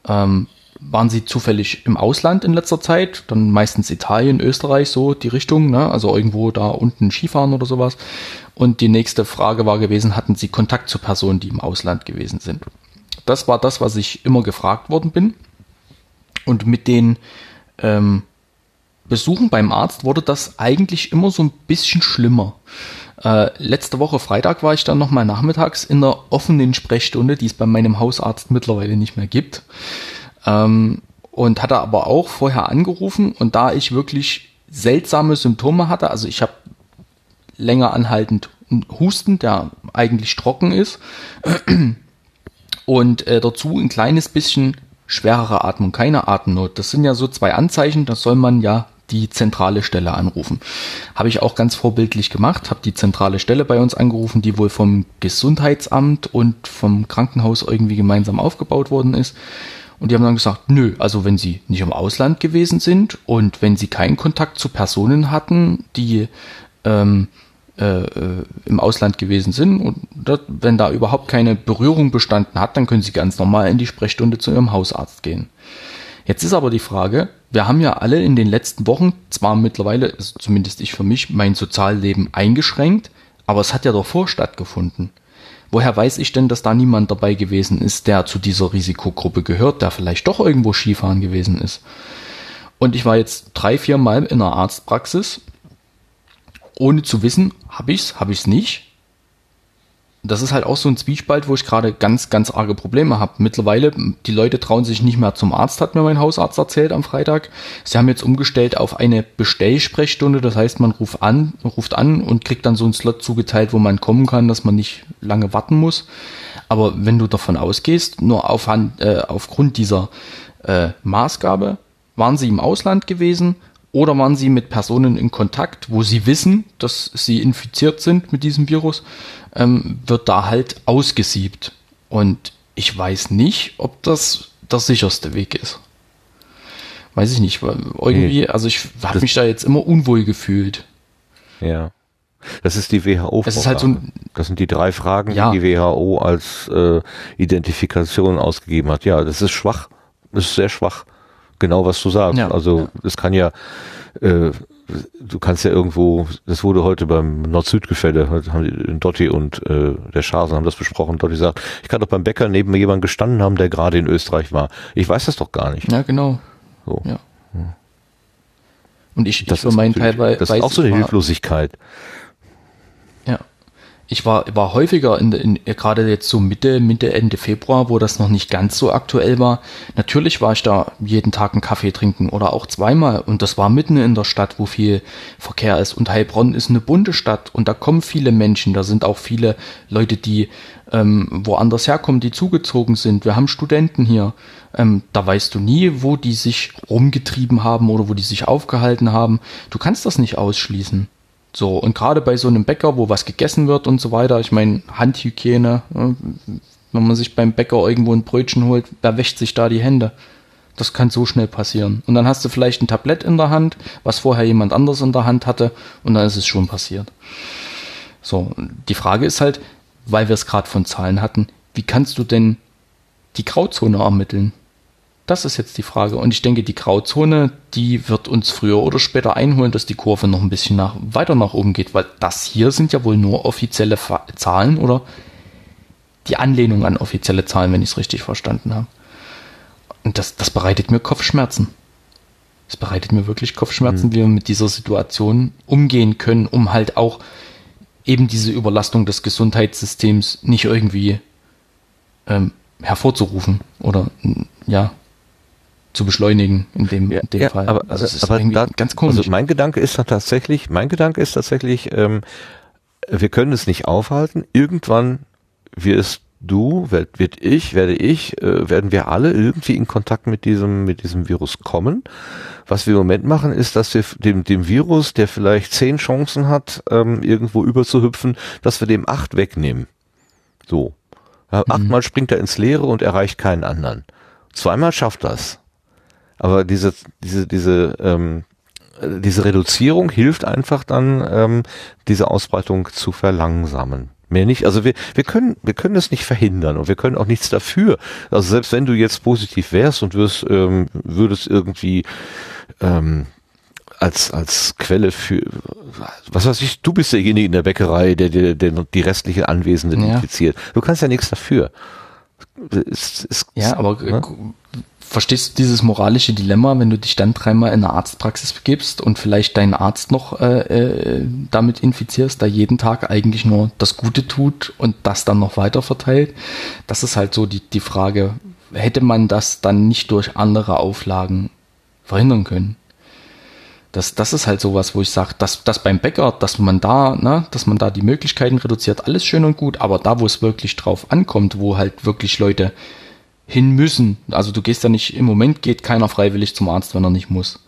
ähm, waren Sie zufällig im Ausland in letzter Zeit? Dann meistens Italien, Österreich, so die Richtung, ne? also irgendwo da unten Skifahren oder sowas. Und die nächste Frage war gewesen, hatten Sie Kontakt zu Personen, die im Ausland gewesen sind? Das war das, was ich immer gefragt worden bin. Und mit den ähm, Besuchen beim Arzt wurde das eigentlich immer so ein bisschen schlimmer. Äh, letzte Woche Freitag war ich dann nochmal nachmittags in der offenen Sprechstunde, die es bei meinem Hausarzt mittlerweile nicht mehr gibt. Ähm, und hatte aber auch vorher angerufen und da ich wirklich seltsame Symptome hatte, also ich habe länger anhaltend Husten, der eigentlich trocken ist und äh, dazu ein kleines bisschen schwerere Atmung, keine Atemnot. Das sind ja so zwei Anzeichen, da soll man ja die zentrale Stelle anrufen. Habe ich auch ganz vorbildlich gemacht, habe die zentrale Stelle bei uns angerufen, die wohl vom Gesundheitsamt und vom Krankenhaus irgendwie gemeinsam aufgebaut worden ist. Und die haben dann gesagt, nö, also wenn sie nicht im Ausland gewesen sind und wenn sie keinen Kontakt zu Personen hatten, die ähm, äh, äh im Ausland gewesen sind und das, wenn da überhaupt keine Berührung bestanden hat, dann können sie ganz normal in die Sprechstunde zu ihrem Hausarzt gehen. Jetzt ist aber die Frage, wir haben ja alle in den letzten Wochen, zwar mittlerweile, also zumindest ich für mich, mein Sozialleben eingeschränkt, aber es hat ja davor stattgefunden. Woher weiß ich denn, dass da niemand dabei gewesen ist, der zu dieser Risikogruppe gehört, der vielleicht doch irgendwo Skifahren gewesen ist? Und ich war jetzt drei, vier Mal in einer Arztpraxis, ohne zu wissen, habe ich's, habe ich's nicht das ist halt auch so ein Zwiespalt, wo ich gerade ganz, ganz arge Probleme habe. Mittlerweile, die Leute trauen sich nicht mehr zum Arzt, hat mir mein Hausarzt erzählt am Freitag. Sie haben jetzt umgestellt auf eine Bestellsprechstunde. Das heißt, man ruft an, ruft an und kriegt dann so einen Slot zugeteilt, wo man kommen kann, dass man nicht lange warten muss. Aber wenn du davon ausgehst, nur auf, äh, aufgrund dieser äh, Maßgabe, waren sie im Ausland gewesen, oder waren sie mit Personen in Kontakt, wo sie wissen, dass sie infiziert sind mit diesem Virus, ähm, wird da halt ausgesiebt. Und ich weiß nicht, ob das der sicherste Weg ist. Weiß ich nicht, weil irgendwie, nee, also ich habe mich da jetzt immer unwohl gefühlt. Ja. Das ist die WHO. Das, ist halt so ein, das sind die drei Fragen, ja. die die WHO als äh, Identifikation ausgegeben hat. Ja, das ist schwach. Das ist sehr schwach genau was du sagst. Ja, also es ja. kann ja, äh, du kannst ja irgendwo, das wurde heute beim Nord-Süd-Gefälle, haben Dotti und äh, der Schasen haben das besprochen. Dotti sagt, ich kann doch beim Bäcker neben mir jemanden gestanden haben, der gerade in Österreich war. Ich weiß das doch gar nicht. Ja, genau. So. Ja. Und ich, das ich für meinen Teil weiß. Das ist auch so eine Hilflosigkeit ich war, war häufiger in, in, gerade jetzt so Mitte, Mitte, Ende Februar, wo das noch nicht ganz so aktuell war. Natürlich war ich da jeden Tag einen Kaffee trinken oder auch zweimal und das war mitten in der Stadt, wo viel Verkehr ist und Heilbronn ist eine bunte Stadt und da kommen viele Menschen, da sind auch viele Leute, die ähm, woanders herkommen, die zugezogen sind. Wir haben Studenten hier. Ähm, da weißt du nie, wo die sich rumgetrieben haben oder wo die sich aufgehalten haben. Du kannst das nicht ausschließen. So, und gerade bei so einem Bäcker, wo was gegessen wird und so weiter, ich meine, Handhygiene, ne, wenn man sich beim Bäcker irgendwo ein Brötchen holt, wer wäscht sich da die Hände? Das kann so schnell passieren. Und dann hast du vielleicht ein Tablett in der Hand, was vorher jemand anders in der Hand hatte, und dann ist es schon passiert. So, die Frage ist halt, weil wir es gerade von Zahlen hatten, wie kannst du denn die Grauzone ermitteln? Das ist jetzt die Frage. Und ich denke, die Grauzone, die wird uns früher oder später einholen, dass die Kurve noch ein bisschen nach, weiter nach oben geht, weil das hier sind ja wohl nur offizielle Zahlen oder die Anlehnung an offizielle Zahlen, wenn ich es richtig verstanden habe. Und das, das bereitet mir Kopfschmerzen. Es bereitet mir wirklich Kopfschmerzen, mhm. wie wir mit dieser Situation umgehen können, um halt auch eben diese Überlastung des Gesundheitssystems nicht irgendwie ähm, hervorzurufen oder ja zu beschleunigen in dem, in dem ja, Fall. Aber, also, aber da, ganz komisch. Also mein Gedanke ist dann tatsächlich, mein Gedanke ist tatsächlich, ähm, wir können es nicht aufhalten. Irgendwann wirst du, werd, wird ich, werde ich, äh, werden wir alle irgendwie in Kontakt mit diesem, mit diesem Virus kommen. Was wir im Moment machen, ist, dass wir dem, dem Virus, der vielleicht zehn Chancen hat, ähm, irgendwo überzuhüpfen, dass wir dem acht wegnehmen. So. Mhm. Achtmal springt er ins Leere und erreicht keinen anderen. Zweimal schafft das. Aber diese, diese, diese, ähm, diese Reduzierung hilft einfach dann, ähm, diese Ausbreitung zu verlangsamen. Mehr nicht. Also wir, wir können, wir können es nicht verhindern und wir können auch nichts dafür. Also selbst wenn du jetzt positiv wärst und wirst, ähm, würdest irgendwie ähm, als, als Quelle für, was weiß ich, du bist derjenige in der Bäckerei, der, der, der die restlichen Anwesenden ja. infiziert. Du kannst ja nichts dafür. Es, es, ja, aber ne? Verstehst du dieses moralische Dilemma, wenn du dich dann dreimal in eine Arztpraxis begibst und vielleicht deinen Arzt noch äh, äh, damit infizierst, der jeden Tag eigentlich nur das Gute tut und das dann noch weiter verteilt? Das ist halt so die, die Frage, hätte man das dann nicht durch andere Auflagen verhindern können? Das, das ist halt sowas, wo ich sage, dass, dass beim Bäcker, dass man da, ne, dass man da die Möglichkeiten reduziert, alles schön und gut, aber da, wo es wirklich drauf ankommt, wo halt wirklich Leute hin müssen. Also du gehst ja nicht, im Moment geht keiner freiwillig zum Arzt, wenn er nicht muss.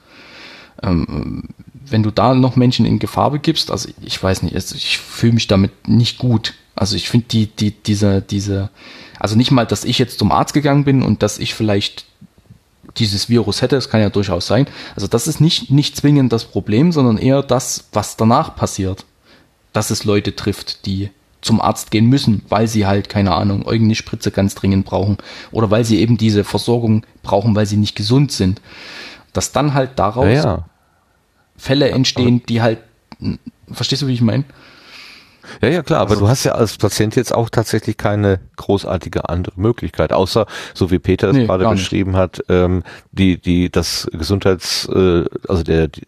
Ähm, wenn du da noch Menschen in Gefahr begibst, also ich weiß nicht, also ich fühle mich damit nicht gut. Also ich finde die, die, diese, diese, also nicht mal, dass ich jetzt zum Arzt gegangen bin und dass ich vielleicht dieses Virus hätte, das kann ja durchaus sein. Also das ist nicht, nicht zwingend das Problem, sondern eher das, was danach passiert. Dass es Leute trifft, die zum Arzt gehen müssen, weil sie halt, keine Ahnung, irgendeine Spritze ganz dringend brauchen oder weil sie eben diese Versorgung brauchen, weil sie nicht gesund sind. Dass dann halt daraus ja, ja. Fälle entstehen, die halt, verstehst du, wie ich meine? Ja, ja, klar, aber also, du hast ja als Patient jetzt auch tatsächlich keine großartige andere Möglichkeit, außer, so wie Peter es nee, gerade beschrieben hat, ähm, die, die, das Gesundheits, äh, also der, die,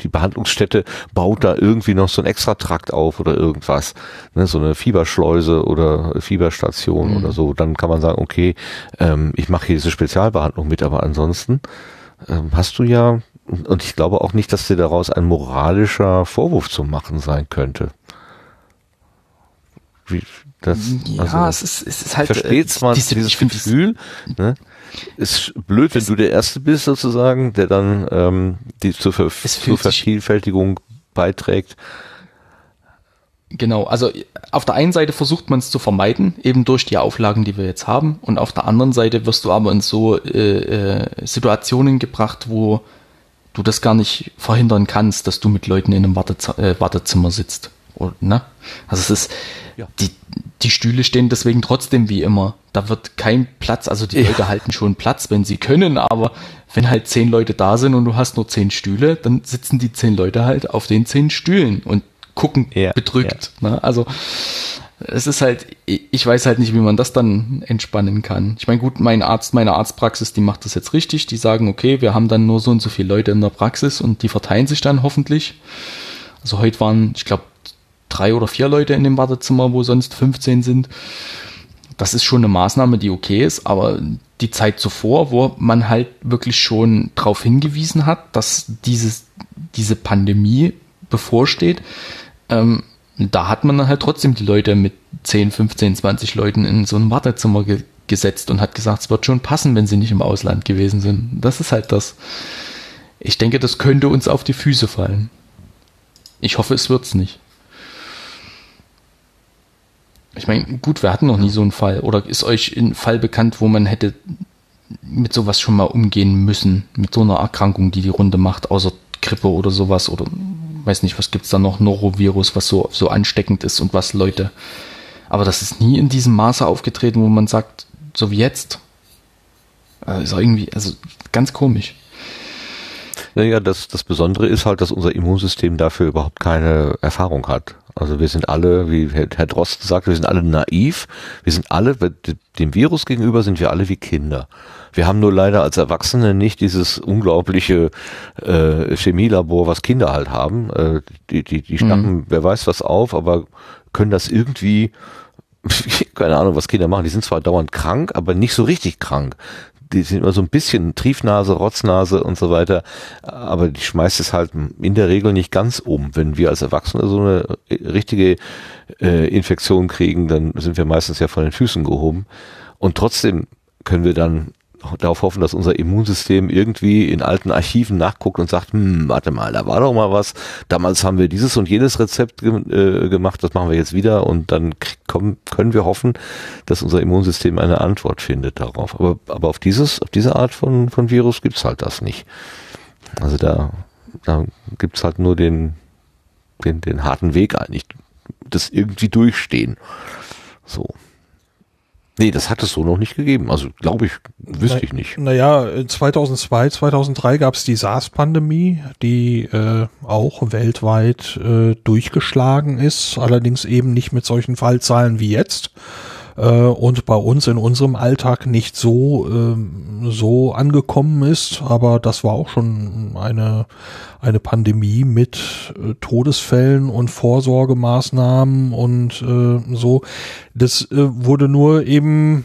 die Behandlungsstätte baut da irgendwie noch so ein Extratrakt auf oder irgendwas, ne, so eine Fieberschleuse oder Fieberstation mhm. oder so, dann kann man sagen, okay, ähm, ich mache hier diese Spezialbehandlung mit, aber ansonsten ähm, hast du ja, und ich glaube auch nicht, dass dir daraus ein moralischer Vorwurf zu machen sein könnte. Wie, das, ja, also, es ist, es ist halt. Versteht äh, diese, dieses Gefühl, ne? Ist blöd, wenn du der Erste bist sozusagen, der dann ähm, die zur, Ver zur Vervielfältigung beiträgt. Genau, also auf der einen Seite versucht man es zu vermeiden, eben durch die Auflagen, die wir jetzt haben, und auf der anderen Seite wirst du aber in so äh, äh, Situationen gebracht, wo du das gar nicht verhindern kannst, dass du mit Leuten in einem Wartez äh, Wartezimmer sitzt. Oder, ne? Also es ist, ja. die, die Stühle stehen deswegen trotzdem wie immer. Da wird kein Platz, also die ja. Leute halten schon Platz, wenn sie können, aber wenn halt zehn Leute da sind und du hast nur zehn Stühle, dann sitzen die zehn Leute halt auf den zehn Stühlen und gucken ja. bedrückt. Ne? Also es ist halt, ich weiß halt nicht, wie man das dann entspannen kann. Ich meine, gut, mein Arzt, meine Arztpraxis, die macht das jetzt richtig. Die sagen, okay, wir haben dann nur so und so viele Leute in der Praxis und die verteilen sich dann hoffentlich. Also heute waren, ich glaube, drei oder vier Leute in dem Wartezimmer, wo sonst 15 sind. Das ist schon eine Maßnahme, die okay ist, aber die Zeit zuvor, wo man halt wirklich schon darauf hingewiesen hat, dass dieses, diese Pandemie bevorsteht, ähm, da hat man dann halt trotzdem die Leute mit 10, 15, 20 Leuten in so ein Wartezimmer ge gesetzt und hat gesagt, es wird schon passen, wenn sie nicht im Ausland gewesen sind. Das ist halt das. Ich denke, das könnte uns auf die Füße fallen. Ich hoffe, es wird's nicht. Ich meine, gut, wir hatten noch nie so einen Fall. Oder ist euch ein Fall bekannt, wo man hätte mit sowas schon mal umgehen müssen? Mit so einer Erkrankung, die die Runde macht, außer Grippe oder sowas? Oder weiß nicht, was gibt's da noch? Norovirus, was so, so ansteckend ist und was Leute. Aber das ist nie in diesem Maße aufgetreten, wo man sagt, so wie jetzt. Also ist irgendwie, also ganz komisch. Naja, das, das Besondere ist halt, dass unser Immunsystem dafür überhaupt keine Erfahrung hat. Also wir sind alle, wie Herr Drosten sagt, wir sind alle naiv. Wir sind alle, dem Virus gegenüber sind wir alle wie Kinder. Wir haben nur leider als Erwachsene nicht dieses unglaubliche äh, Chemielabor, was Kinder halt haben. Äh, die, die, die schnappen, mhm. wer weiß was auf, aber können das irgendwie, keine Ahnung, was Kinder machen. Die sind zwar dauernd krank, aber nicht so richtig krank die sind immer so ein bisschen Triefnase, Rotznase und so weiter, aber die schmeißt es halt in der Regel nicht ganz um. Wenn wir als Erwachsene so eine richtige äh, Infektion kriegen, dann sind wir meistens ja von den Füßen gehoben. Und trotzdem können wir dann darauf hoffen, dass unser Immunsystem irgendwie in alten Archiven nachguckt und sagt, hm, warte mal, da war doch mal was. Damals haben wir dieses und jenes Rezept ge äh, gemacht, das machen wir jetzt wieder und dann können wir hoffen, dass unser Immunsystem eine Antwort findet darauf. Aber, aber auf dieses, auf diese Art von, von Virus gibt's halt das nicht. Also da, da gibt's halt nur den, den, den harten Weg eigentlich. Das irgendwie durchstehen. So. Nee, das hat es so noch nicht gegeben. Also glaube ich, wüsste ich nicht. Naja, 2002, 2003 gab es die SARS-Pandemie, die äh, auch weltweit äh, durchgeschlagen ist, allerdings eben nicht mit solchen Fallzahlen wie jetzt äh, und bei uns in unserem Alltag nicht so äh, so angekommen ist, aber das war auch schon eine eine Pandemie mit äh, Todesfällen und Vorsorgemaßnahmen und äh, so. Das äh, wurde nur eben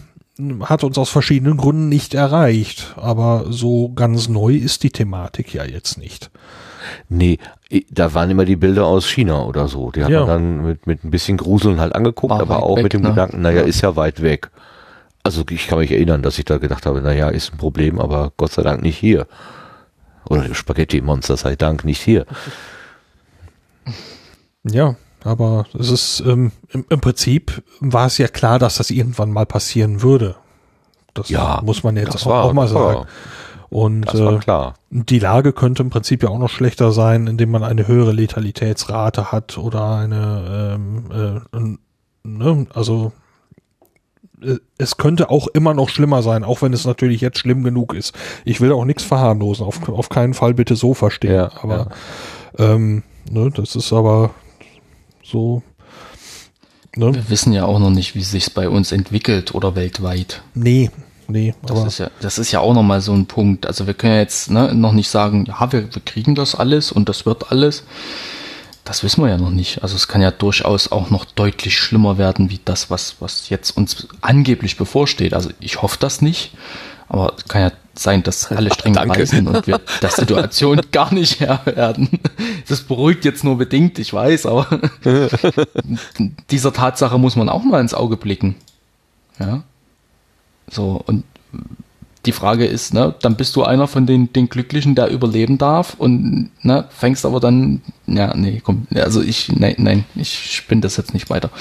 hat uns aus verschiedenen Gründen nicht erreicht. Aber so ganz neu ist die Thematik ja jetzt nicht. Nee, da waren immer die Bilder aus China oder so. Die hat ja. man dann mit, mit ein bisschen Gruseln halt angeguckt, War aber auch weg, mit dem ne? Gedanken, naja, ja. ist ja weit weg. Also ich kann mich erinnern, dass ich da gedacht habe, naja, ist ein Problem, aber Gott sei Dank nicht hier. Oder Spaghetti-Monster sei Dank nicht hier. Ja, aber es ist ähm, im, im, Prinzip war es ja klar, dass das irgendwann mal passieren würde. Das ja, muss man jetzt auch, war, auch, mal sagen. War, Und äh, die Lage könnte im Prinzip ja auch noch schlechter sein, indem man eine höhere Letalitätsrate hat oder eine, ähm, äh, ne, also äh, es könnte auch immer noch schlimmer sein, auch wenn es natürlich jetzt schlimm genug ist. Ich will auch nichts verharmlosen, auf, auf keinen Fall bitte so verstehen. Ja, aber ja. Ähm, ne, das ist aber so. Ne? Wir wissen ja auch noch nicht, wie sich bei uns entwickelt oder weltweit. Nee, nee. Das ist ja, das ist ja auch nochmal so ein Punkt. Also wir können ja jetzt ne, noch nicht sagen, ja, wir, wir kriegen das alles und das wird alles. Das wissen wir ja noch nicht. Also es kann ja durchaus auch noch deutlich schlimmer werden, wie das, was, was jetzt uns angeblich bevorsteht. Also ich hoffe das nicht. Aber es kann ja sein, dass alle streng sind und wir der Situation gar nicht Herr werden. Das beruhigt jetzt nur bedingt, ich weiß, aber dieser Tatsache muss man auch mal ins Auge blicken. Ja. So, und die Frage ist, ne, dann bist du einer von den, den Glücklichen, der überleben darf und ne, fängst aber dann, ja, nee, komm, also ich, nein, nein, ich spinne das jetzt nicht weiter.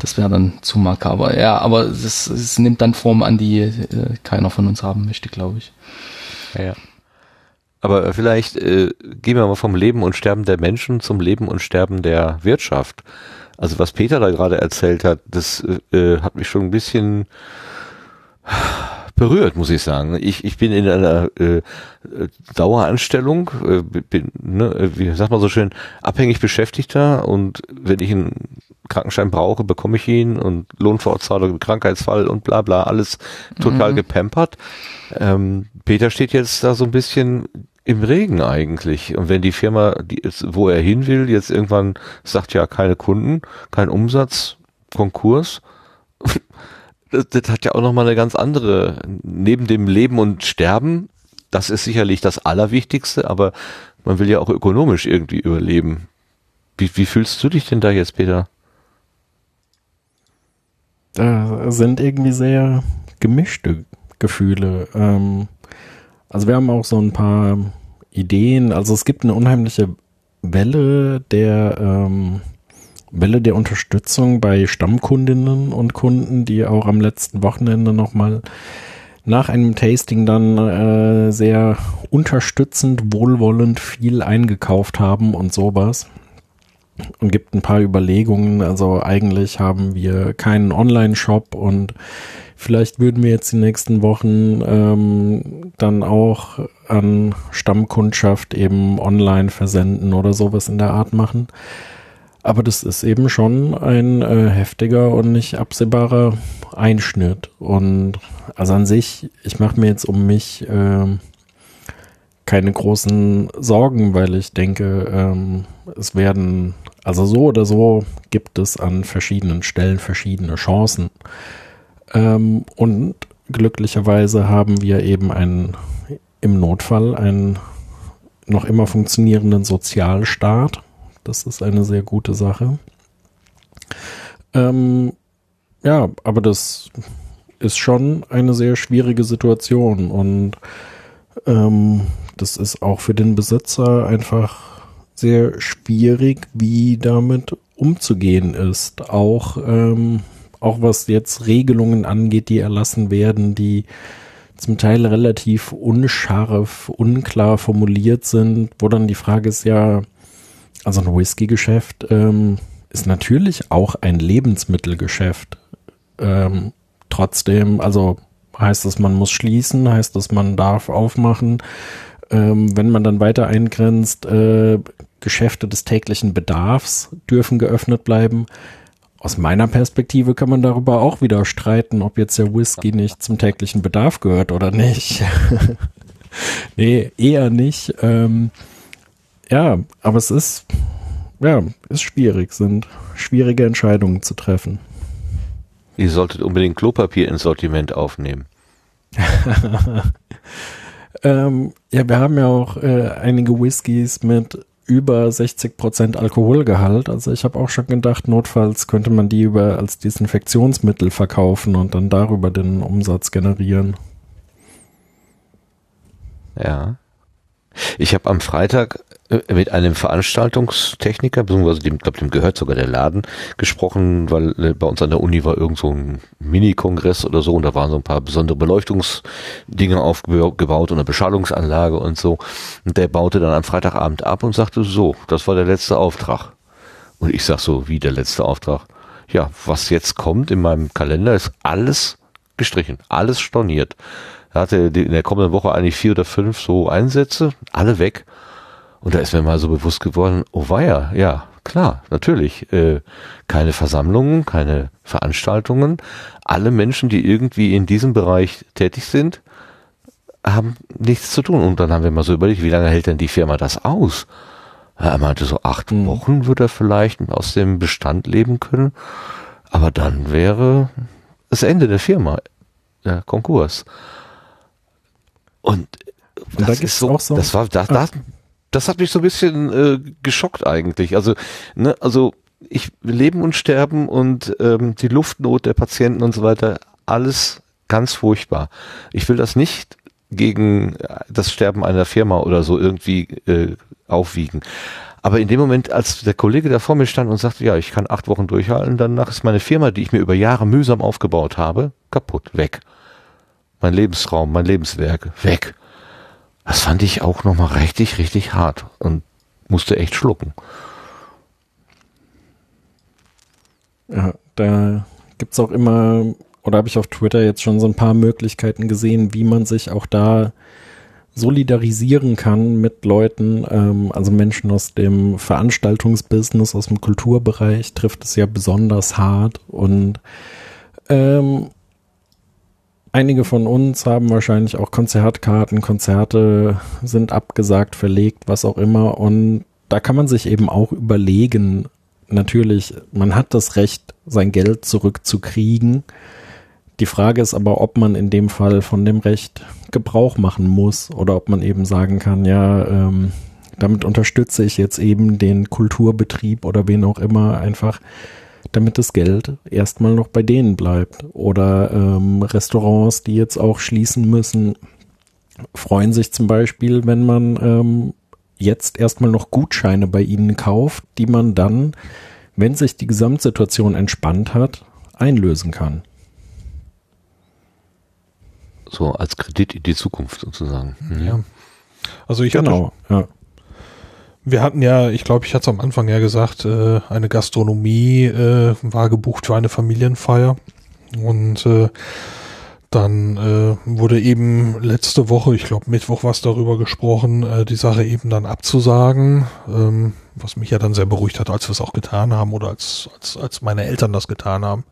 Das wäre dann zu makaber. Ja, aber es, es nimmt dann Form an, die äh, keiner von uns haben möchte, glaube ich. Ja, ja. Aber vielleicht äh, gehen wir mal vom Leben und Sterben der Menschen zum Leben und Sterben der Wirtschaft. Also was Peter da gerade erzählt hat, das äh, hat mich schon ein bisschen berührt, muss ich sagen. Ich, ich bin in einer äh, Daueranstellung, äh, bin, ne, wie sagt man so schön, abhängig Beschäftigter und wenn ich einen Krankenschein brauche, bekomme ich ihn und Lohnfortzahlung, Krankheitsfall und bla bla, alles total mhm. gepampert. Ähm, Peter steht jetzt da so ein bisschen im Regen eigentlich. Und wenn die Firma, die ist, wo er hin will, jetzt irgendwann sagt, ja, keine Kunden, kein Umsatz, Konkurs, das, hat ja auch nochmal eine ganz andere, neben dem Leben und Sterben, das ist sicherlich das Allerwichtigste, aber man will ja auch ökonomisch irgendwie überleben. Wie, wie fühlst du dich denn da jetzt, Peter? Da sind irgendwie sehr gemischte Gefühle. Ähm, also wir haben auch so ein paar Ideen. Also es gibt eine unheimliche Welle der ähm, Welle der Unterstützung bei Stammkundinnen und Kunden, die auch am letzten Wochenende nochmal nach einem Tasting dann äh, sehr unterstützend, wohlwollend viel eingekauft haben und sowas. Und gibt ein paar Überlegungen. Also eigentlich haben wir keinen Online-Shop und vielleicht würden wir jetzt die nächsten Wochen ähm, dann auch an Stammkundschaft eben online versenden oder sowas in der Art machen. Aber das ist eben schon ein äh, heftiger und nicht absehbarer Einschnitt. Und also an sich, ich mache mir jetzt um mich äh, keine großen Sorgen, weil ich denke, ähm, es werden, also so oder so gibt es an verschiedenen Stellen verschiedene Chancen. Ähm, und glücklicherweise haben wir eben einen, im Notfall einen noch immer funktionierenden Sozialstaat. Das ist eine sehr gute Sache. Ähm, ja, aber das ist schon eine sehr schwierige Situation und ähm, das ist auch für den Besitzer einfach sehr schwierig, wie damit umzugehen ist. Auch, ähm, auch was jetzt Regelungen angeht, die erlassen werden, die zum Teil relativ unscharf, unklar formuliert sind, wo dann die Frage ist ja, also ein Whisky-Geschäft ähm, ist natürlich auch ein Lebensmittelgeschäft. Ähm, trotzdem, also heißt das, man muss schließen, heißt das, man darf aufmachen. Ähm, wenn man dann weiter eingrenzt, äh, Geschäfte des täglichen Bedarfs dürfen geöffnet bleiben. Aus meiner Perspektive kann man darüber auch wieder streiten, ob jetzt der Whisky nicht zum täglichen Bedarf gehört oder nicht. nee, eher nicht. Ähm, ja, aber es ist, ja, ist schwierig, sind schwierige Entscheidungen zu treffen. Ihr solltet unbedingt Klopapier ins Sortiment aufnehmen. ähm, ja, wir haben ja auch äh, einige Whiskys mit über 60 Prozent Alkoholgehalt. Also ich habe auch schon gedacht, notfalls könnte man die über als Desinfektionsmittel verkaufen und dann darüber den Umsatz generieren. Ja. Ich habe am Freitag mit einem Veranstaltungstechniker, beziehungsweise dem, glaube dem gehört sogar der Laden, gesprochen, weil äh, bei uns an der Uni war irgend so ein Mini-Kongress oder so und da waren so ein paar besondere Beleuchtungsdinge aufgebaut und eine Beschallungsanlage und so. Und der baute dann am Freitagabend ab und sagte so, das war der letzte Auftrag. Und ich sag so, wie der letzte Auftrag? Ja, was jetzt kommt in meinem Kalender ist alles gestrichen, alles storniert. Er hatte in der kommenden Woche eigentlich vier oder fünf so Einsätze, alle weg. Und da ist mir mal so bewusst geworden, oh weia, ja, klar, natürlich. Äh, keine Versammlungen, keine Veranstaltungen. Alle Menschen, die irgendwie in diesem Bereich tätig sind, haben nichts zu tun. Und dann haben wir mal so überlegt, wie lange hält denn die Firma das aus? Er meinte, so acht mhm. Wochen würde er vielleicht aus dem Bestand leben können. Aber dann wäre das Ende der Firma, der Konkurs. Und, und das ist so, so, das war, das, das, das hat mich so ein bisschen äh, geschockt eigentlich. Also, ne, also ich leben und sterben und ähm, die Luftnot der Patienten und so weiter, alles ganz furchtbar. Ich will das nicht gegen das Sterben einer Firma oder so irgendwie äh, aufwiegen. Aber in dem Moment, als der Kollege da vor mir stand und sagte, ja, ich kann acht Wochen durchhalten, danach ist meine Firma, die ich mir über Jahre mühsam aufgebaut habe, kaputt, weg. Mein Lebensraum, mein Lebenswerk, weg. Das fand ich auch nochmal richtig, richtig hart und musste echt schlucken. Ja, da gibt's auch immer, oder habe ich auf Twitter jetzt schon so ein paar Möglichkeiten gesehen, wie man sich auch da solidarisieren kann mit Leuten, ähm, also Menschen aus dem Veranstaltungsbusiness, aus dem Kulturbereich, trifft es ja besonders hart und ähm, Einige von uns haben wahrscheinlich auch Konzertkarten, Konzerte sind abgesagt, verlegt, was auch immer. Und da kann man sich eben auch überlegen, natürlich, man hat das Recht, sein Geld zurückzukriegen. Die Frage ist aber, ob man in dem Fall von dem Recht Gebrauch machen muss oder ob man eben sagen kann, ja, ähm, damit unterstütze ich jetzt eben den Kulturbetrieb oder wen auch immer einfach damit das Geld erstmal noch bei denen bleibt. Oder ähm, Restaurants, die jetzt auch schließen müssen, freuen sich zum Beispiel, wenn man ähm, jetzt erstmal noch Gutscheine bei ihnen kauft, die man dann, wenn sich die Gesamtsituation entspannt hat, einlösen kann. So als Kredit in die Zukunft sozusagen. Mhm. Ja. Also ich genau, hatte, ja. Wir hatten ja, ich glaube, ich hatte es am Anfang ja gesagt, äh, eine Gastronomie äh, war gebucht für eine Familienfeier. Und äh, dann äh, wurde eben letzte Woche, ich glaube Mittwoch was darüber gesprochen, äh, die Sache eben dann abzusagen, ähm, was mich ja dann sehr beruhigt hat, als wir es auch getan haben oder als, als, als meine Eltern das getan haben.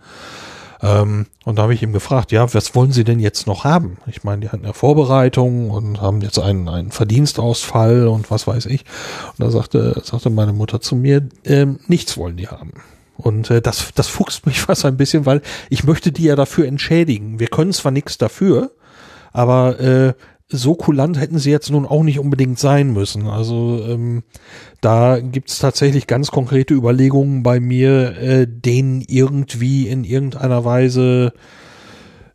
Ähm, und da habe ich ihm gefragt, ja, was wollen Sie denn jetzt noch haben? Ich meine, die hatten ja Vorbereitungen und haben jetzt einen, einen Verdienstausfall und was weiß ich. Und da sagte, sagte meine Mutter zu mir, ähm, nichts wollen die haben. Und äh, das, das fuchst mich fast ein bisschen, weil ich möchte die ja dafür entschädigen. Wir können zwar nichts dafür, aber äh, so kulant hätten sie jetzt nun auch nicht unbedingt sein müssen. Also ähm, da gibt's tatsächlich ganz konkrete Überlegungen bei mir, äh, denen irgendwie in irgendeiner Weise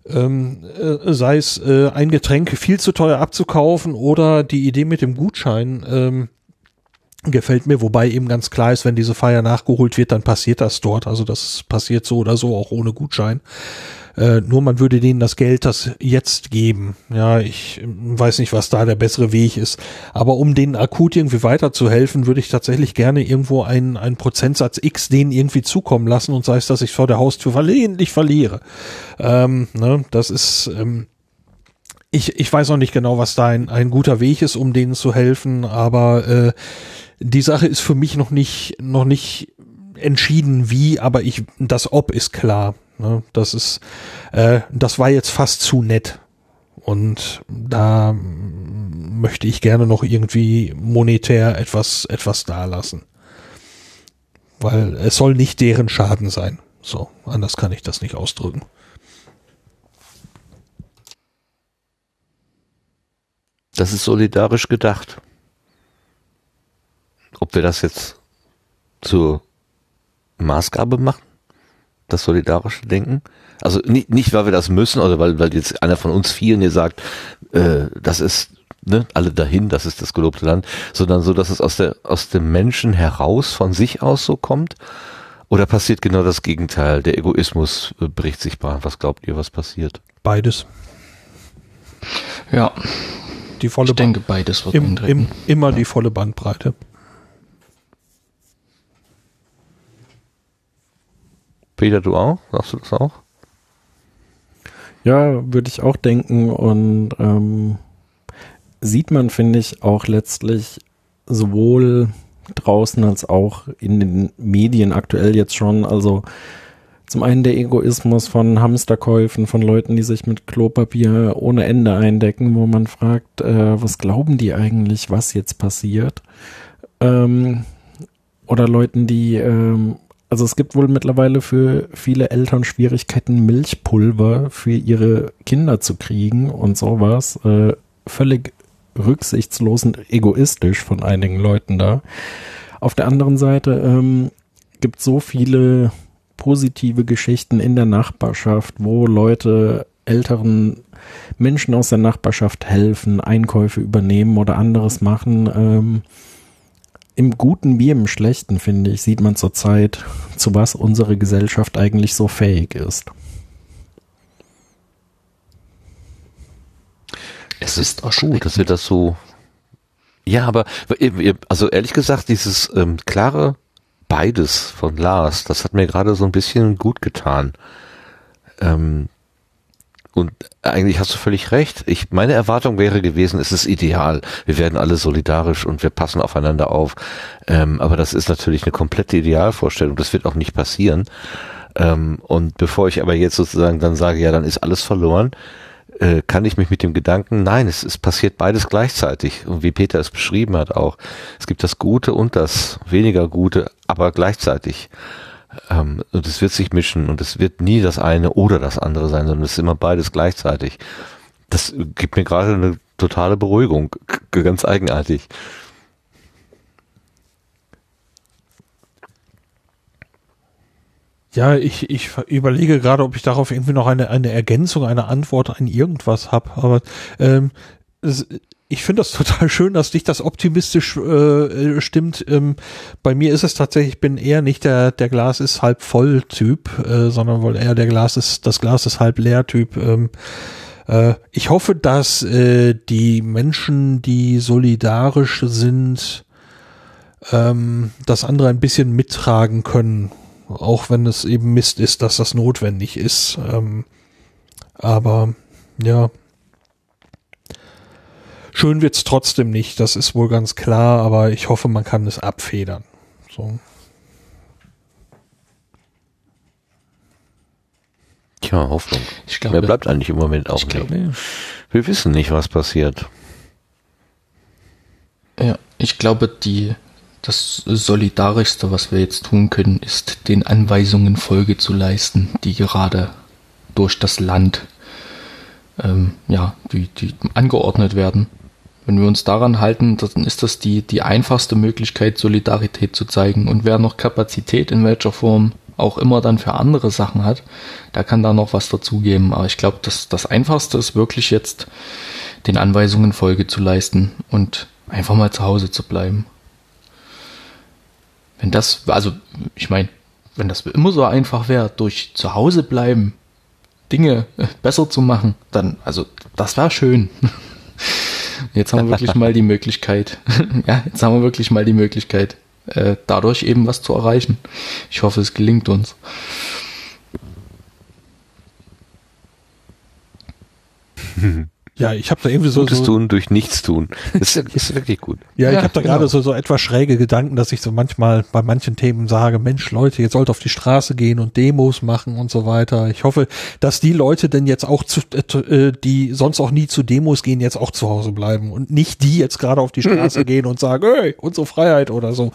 ähm, äh, sei es äh, ein Getränk viel zu teuer abzukaufen oder die Idee mit dem Gutschein ähm, gefällt mir, wobei eben ganz klar ist, wenn diese Feier nachgeholt wird, dann passiert das dort. Also das passiert so oder so auch ohne Gutschein. Äh, nur man würde denen das Geld das jetzt geben. Ja, ich weiß nicht, was da der bessere Weg ist. Aber um denen akut irgendwie weiterzuhelfen, würde ich tatsächlich gerne irgendwo einen, einen Prozentsatz X denen irgendwie zukommen lassen und sei es, dass ich vor der Haustür versehentlich verliere. Ähm, ne, das ist, ähm, ich, ich weiß auch nicht genau, was da ein, ein guter Weg ist, um denen zu helfen, aber äh, die Sache ist für mich noch nicht, noch nicht entschieden wie, aber ich, das Ob ist klar. Ne? Das ist, äh, das war jetzt fast zu nett. Und da möchte ich gerne noch irgendwie monetär etwas, etwas dalassen. Weil es soll nicht deren Schaden sein. So, anders kann ich das nicht ausdrücken. Das ist solidarisch gedacht. Ob wir das jetzt zur Maßgabe machen? Das solidarische Denken? Also nicht, nicht weil wir das müssen oder weil, weil jetzt einer von uns vielen hier sagt, äh, das ist ne, alle dahin, das ist das gelobte Land, sondern so, dass es aus der aus dem Menschen heraus von sich aus so kommt. Oder passiert genau das Gegenteil? Der Egoismus äh, bricht sich Bahn. Was glaubt ihr, was passiert? Beides. Ja. Die volle ich denke, beides wird im, im, Immer die volle Bandbreite. Peter, du auch? Sagst du das auch? Ja, würde ich auch denken. Und ähm, sieht man, finde ich, auch letztlich sowohl draußen als auch in den Medien aktuell jetzt schon. Also zum einen der Egoismus von Hamsterkäufen, von Leuten, die sich mit Klopapier ohne Ende eindecken, wo man fragt, äh, was glauben die eigentlich, was jetzt passiert? Ähm, oder Leuten, die ähm, also es gibt wohl mittlerweile für viele Eltern Schwierigkeiten, Milchpulver für ihre Kinder zu kriegen und sowas. Äh, völlig rücksichtslos und egoistisch von einigen Leuten da. Auf der anderen Seite ähm, gibt so viele positive Geschichten in der Nachbarschaft, wo Leute älteren Menschen aus der Nachbarschaft helfen, Einkäufe übernehmen oder anderes machen. Ähm, im Guten wie im Schlechten, finde ich, sieht man zurzeit, zu was unsere Gesellschaft eigentlich so fähig ist. Es ist auch gut, dass wir das so. Ja, aber also ehrlich gesagt, dieses ähm, klare beides von Lars, das hat mir gerade so ein bisschen gut getan. Ähm, und eigentlich hast du völlig recht. Ich, meine Erwartung wäre gewesen, es ist ideal. Wir werden alle solidarisch und wir passen aufeinander auf. Ähm, aber das ist natürlich eine komplette Idealvorstellung. Das wird auch nicht passieren. Ähm, und bevor ich aber jetzt sozusagen dann sage, ja, dann ist alles verloren, äh, kann ich mich mit dem Gedanken, nein, es, es passiert beides gleichzeitig. Und wie Peter es beschrieben hat auch, es gibt das Gute und das weniger Gute, aber gleichzeitig. Ähm, und es wird sich mischen und es wird nie das eine oder das andere sein, sondern es ist immer beides gleichzeitig. Das gibt mir gerade eine totale Beruhigung, ganz eigenartig. Ja, ich, ich überlege gerade, ob ich darauf irgendwie noch eine, eine Ergänzung, eine Antwort an irgendwas habe. Aber ähm, es, ich finde das total schön, dass dich das optimistisch äh, stimmt. Ähm, bei mir ist es tatsächlich, ich bin eher nicht der, der Glas ist halb voll Typ, äh, sondern wohl eher der Glas ist, das Glas ist halb leer Typ. Ähm, äh, ich hoffe, dass äh, die Menschen, die solidarisch sind, ähm, das andere ein bisschen mittragen können. Auch wenn es eben Mist ist, dass das notwendig ist. Ähm, aber ja, Schön wird's trotzdem nicht, das ist wohl ganz klar, aber ich hoffe, man kann es abfedern. So. Tja, Hoffnung. Ich glaube, Wer bleibt eigentlich im Moment auch nicht. Glaube, Wir wissen nicht, was passiert. Ja, ich glaube, die Das Solidarischste, was wir jetzt tun können, ist den Anweisungen Folge zu leisten, die gerade durch das Land ähm, ja, die, die angeordnet werden. Wenn wir uns daran halten, dann ist das die, die einfachste Möglichkeit, Solidarität zu zeigen. Und wer noch Kapazität in welcher Form auch immer dann für andere Sachen hat, der kann da noch was dazugeben. Aber ich glaube, das, das Einfachste ist wirklich jetzt, den Anweisungen Folge zu leisten und einfach mal zu Hause zu bleiben. Wenn das, also ich meine, wenn das immer so einfach wäre, durch zu Hause bleiben, Dinge besser zu machen, dann, also das wäre schön. Jetzt haben wir wirklich mal die Möglichkeit, ja, jetzt haben wir wirklich mal die Möglichkeit, äh, dadurch eben was zu erreichen. Ich hoffe, es gelingt uns. Ja, ich habe da irgendwie so. Gutes so, tun durch nichts tun. Das ist, ist wirklich gut. Ja, ich Ja, habe da genau. gerade so, so etwas schräge Gedanken, dass ich so manchmal bei manchen Themen sage, Mensch, Leute, ihr sollt auf die Straße gehen und Demos machen und so weiter. Ich hoffe, dass die Leute denn jetzt auch, zu, äh, äh, die sonst auch nie zu Demos gehen, jetzt auch zu Hause bleiben und nicht die jetzt gerade auf die Straße gehen und sagen, hey, unsere Freiheit oder so.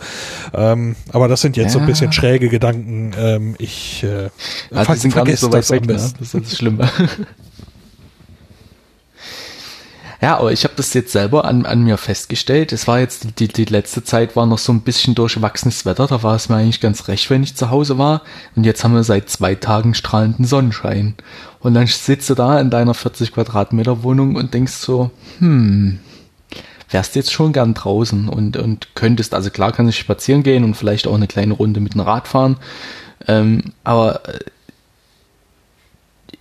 Ähm, aber das sind jetzt so ein Ja. bisschen schräge Gedanken. Ähm, ich äh, Ja, ver die sind gar nicht vergesst so weit das am weg, ne? besten. Das ist das Schlimme. Ja, aber ich habe das jetzt selber an, an mir festgestellt. Es war jetzt, die, die letzte Zeit war noch so ein bisschen durchwachsenes Wetter. Da war es mir eigentlich ganz recht, wenn ich zu Hause war. Und jetzt haben wir seit zwei Tagen strahlenden Sonnenschein. Und dann sitzt du da in deiner 40 Quadratmeter Wohnung und denkst so, hm, wärst jetzt schon gern draußen und, und könntest, also klar kann ich spazieren gehen und vielleicht auch eine kleine Runde mit dem Rad fahren. Ähm, aber äh,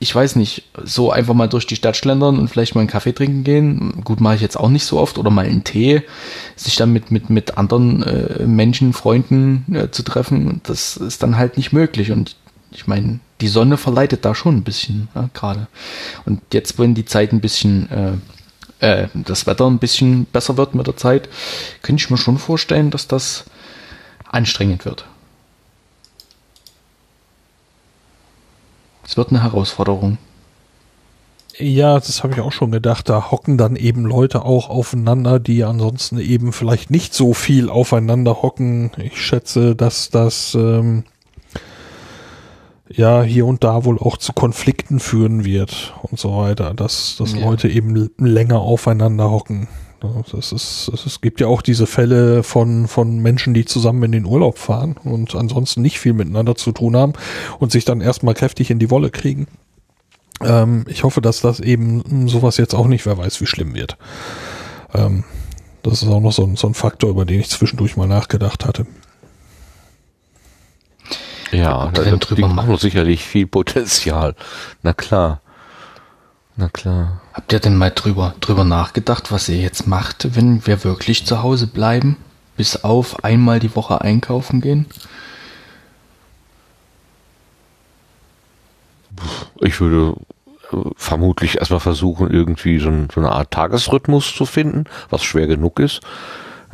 ich weiß nicht, so einfach mal durch die Stadt schlendern und vielleicht mal einen Kaffee trinken gehen. Gut, mache ich jetzt auch nicht so oft. Oder mal einen Tee, sich dann mit, mit, mit anderen äh, Menschen, Freunden äh, zu treffen. Das ist dann halt nicht möglich. Und ich meine, die Sonne verleitet da schon ein bisschen, ja, gerade. Und jetzt, wenn die Zeit ein bisschen, äh, äh, das Wetter ein bisschen besser wird mit der Zeit, könnte ich mir schon vorstellen, dass das anstrengend wird. Es wird eine Herausforderung. Ja, das habe ich auch schon gedacht. Da hocken dann eben Leute auch aufeinander, die ansonsten eben vielleicht nicht so viel aufeinander hocken. Ich schätze, dass das ähm, ja hier und da wohl auch zu Konflikten führen wird und so weiter, dass, dass Ja. Leute eben länger aufeinander hocken. Ja, Das ist, es gibt ja auch diese Fälle von, von Menschen, die zusammen in den Urlaub fahren und ansonsten nicht viel miteinander zu tun haben und sich dann erstmal kräftig in die Wolle kriegen. Ähm, ich hoffe, dass das eben sowas jetzt auch nicht, wer weiß, wie schlimm wird. Ähm, das ist auch noch so ein, so ein Faktor, über den ich zwischendurch mal nachgedacht hatte. Ja, da da drüber liegt nach- auch noch sicherlich viel Potenzial. Na klar. Na klar. Habt ihr denn mal drüber, drüber nachgedacht, was ihr jetzt macht, wenn wir wirklich zu Hause bleiben? Bis auf einmal die Woche einkaufen gehen? Ich würde äh, vermutlich erstmal versuchen, irgendwie so, so eine Art Tagesrhythmus zu finden, was schwer genug ist.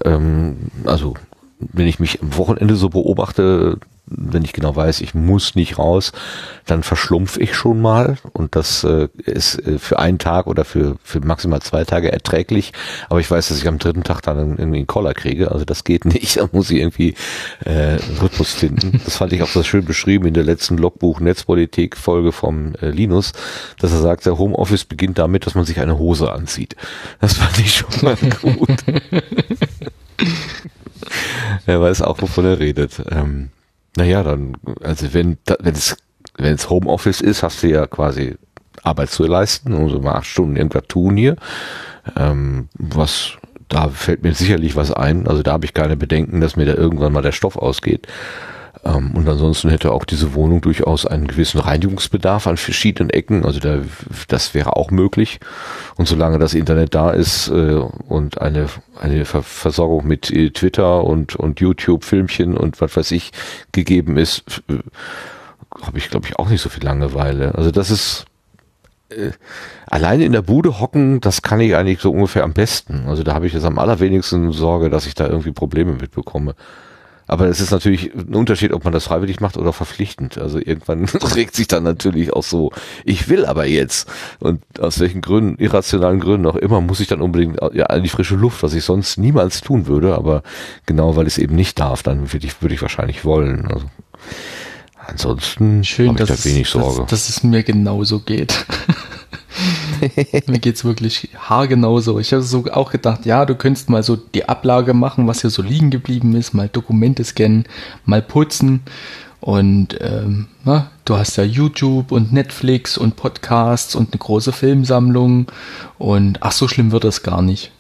Ähm, also, wenn ich mich am Wochenende so beobachte, wenn ich genau weiß, ich muss nicht raus, dann verschlumpf ich schon mal und das äh, ist äh, für einen Tag oder für, für maximal zwei Tage erträglich, aber ich weiß, dass ich am dritten Tag dann irgendwie einen Koller kriege, also das geht nicht, da muss ich irgendwie äh, Rhythmus finden. Das fand ich auch so schön beschrieben in der letzten Logbuch Netzpolitik Folge vom äh, Linus, dass er sagt, der Homeoffice beginnt damit, dass man sich eine Hose anzieht. Das fand ich schon mal gut. er weiß auch, wovon er redet. Ähm, naja, dann, also wenn, wenn es, wenn es Homeoffice ist, hast du ja quasi Arbeit zu leisten, also mal acht Stunden irgendwas tun hier. Ähm, was, da fällt mir sicherlich was ein. Also da habe ich keine Bedenken, dass mir da irgendwann mal der Stoff ausgeht. Ähm, und ansonsten hätte auch diese Wohnung durchaus einen gewissen Reinigungsbedarf an verschiedenen Ecken. Also da, das wäre auch möglich. Und solange das Internet da ist äh, und eine, eine Ver Versorgung mit äh, Twitter und, und YouTube, Filmchen und was weiß ich gegeben ist, äh, habe ich, glaube ich, auch nicht so viel Langeweile. Also das ist äh, alleine in der Bude hocken, das kann ich eigentlich so ungefähr am besten. Also da habe ich jetzt am allerwenigsten Sorge, dass ich da irgendwie Probleme mitbekomme. Aber es ist natürlich ein Unterschied, ob man das freiwillig macht oder verpflichtend. Also irgendwann regt sich dann natürlich auch so, ich will aber jetzt. Und aus welchen Gründen, irrationalen Gründen auch immer, muss ich dann unbedingt ja, an die frische Luft, was ich sonst niemals tun würde. Aber genau, weil ich es eben nicht darf, dann würde ich, würde ich wahrscheinlich wollen. Also ansonsten Schön, habe ich dass, da wenig Sorge. Dass, dass es mir genauso geht. Mir geht's wirklich haargenau so. Ich habe so auch gedacht, ja, du könntest mal so die Ablage machen, was hier so liegen geblieben ist, mal Dokumente scannen, mal putzen. Und ähm, na, du hast ja YouTube und Netflix und Podcasts und eine große Filmsammlung. Und ach, so schlimm wird das gar nicht.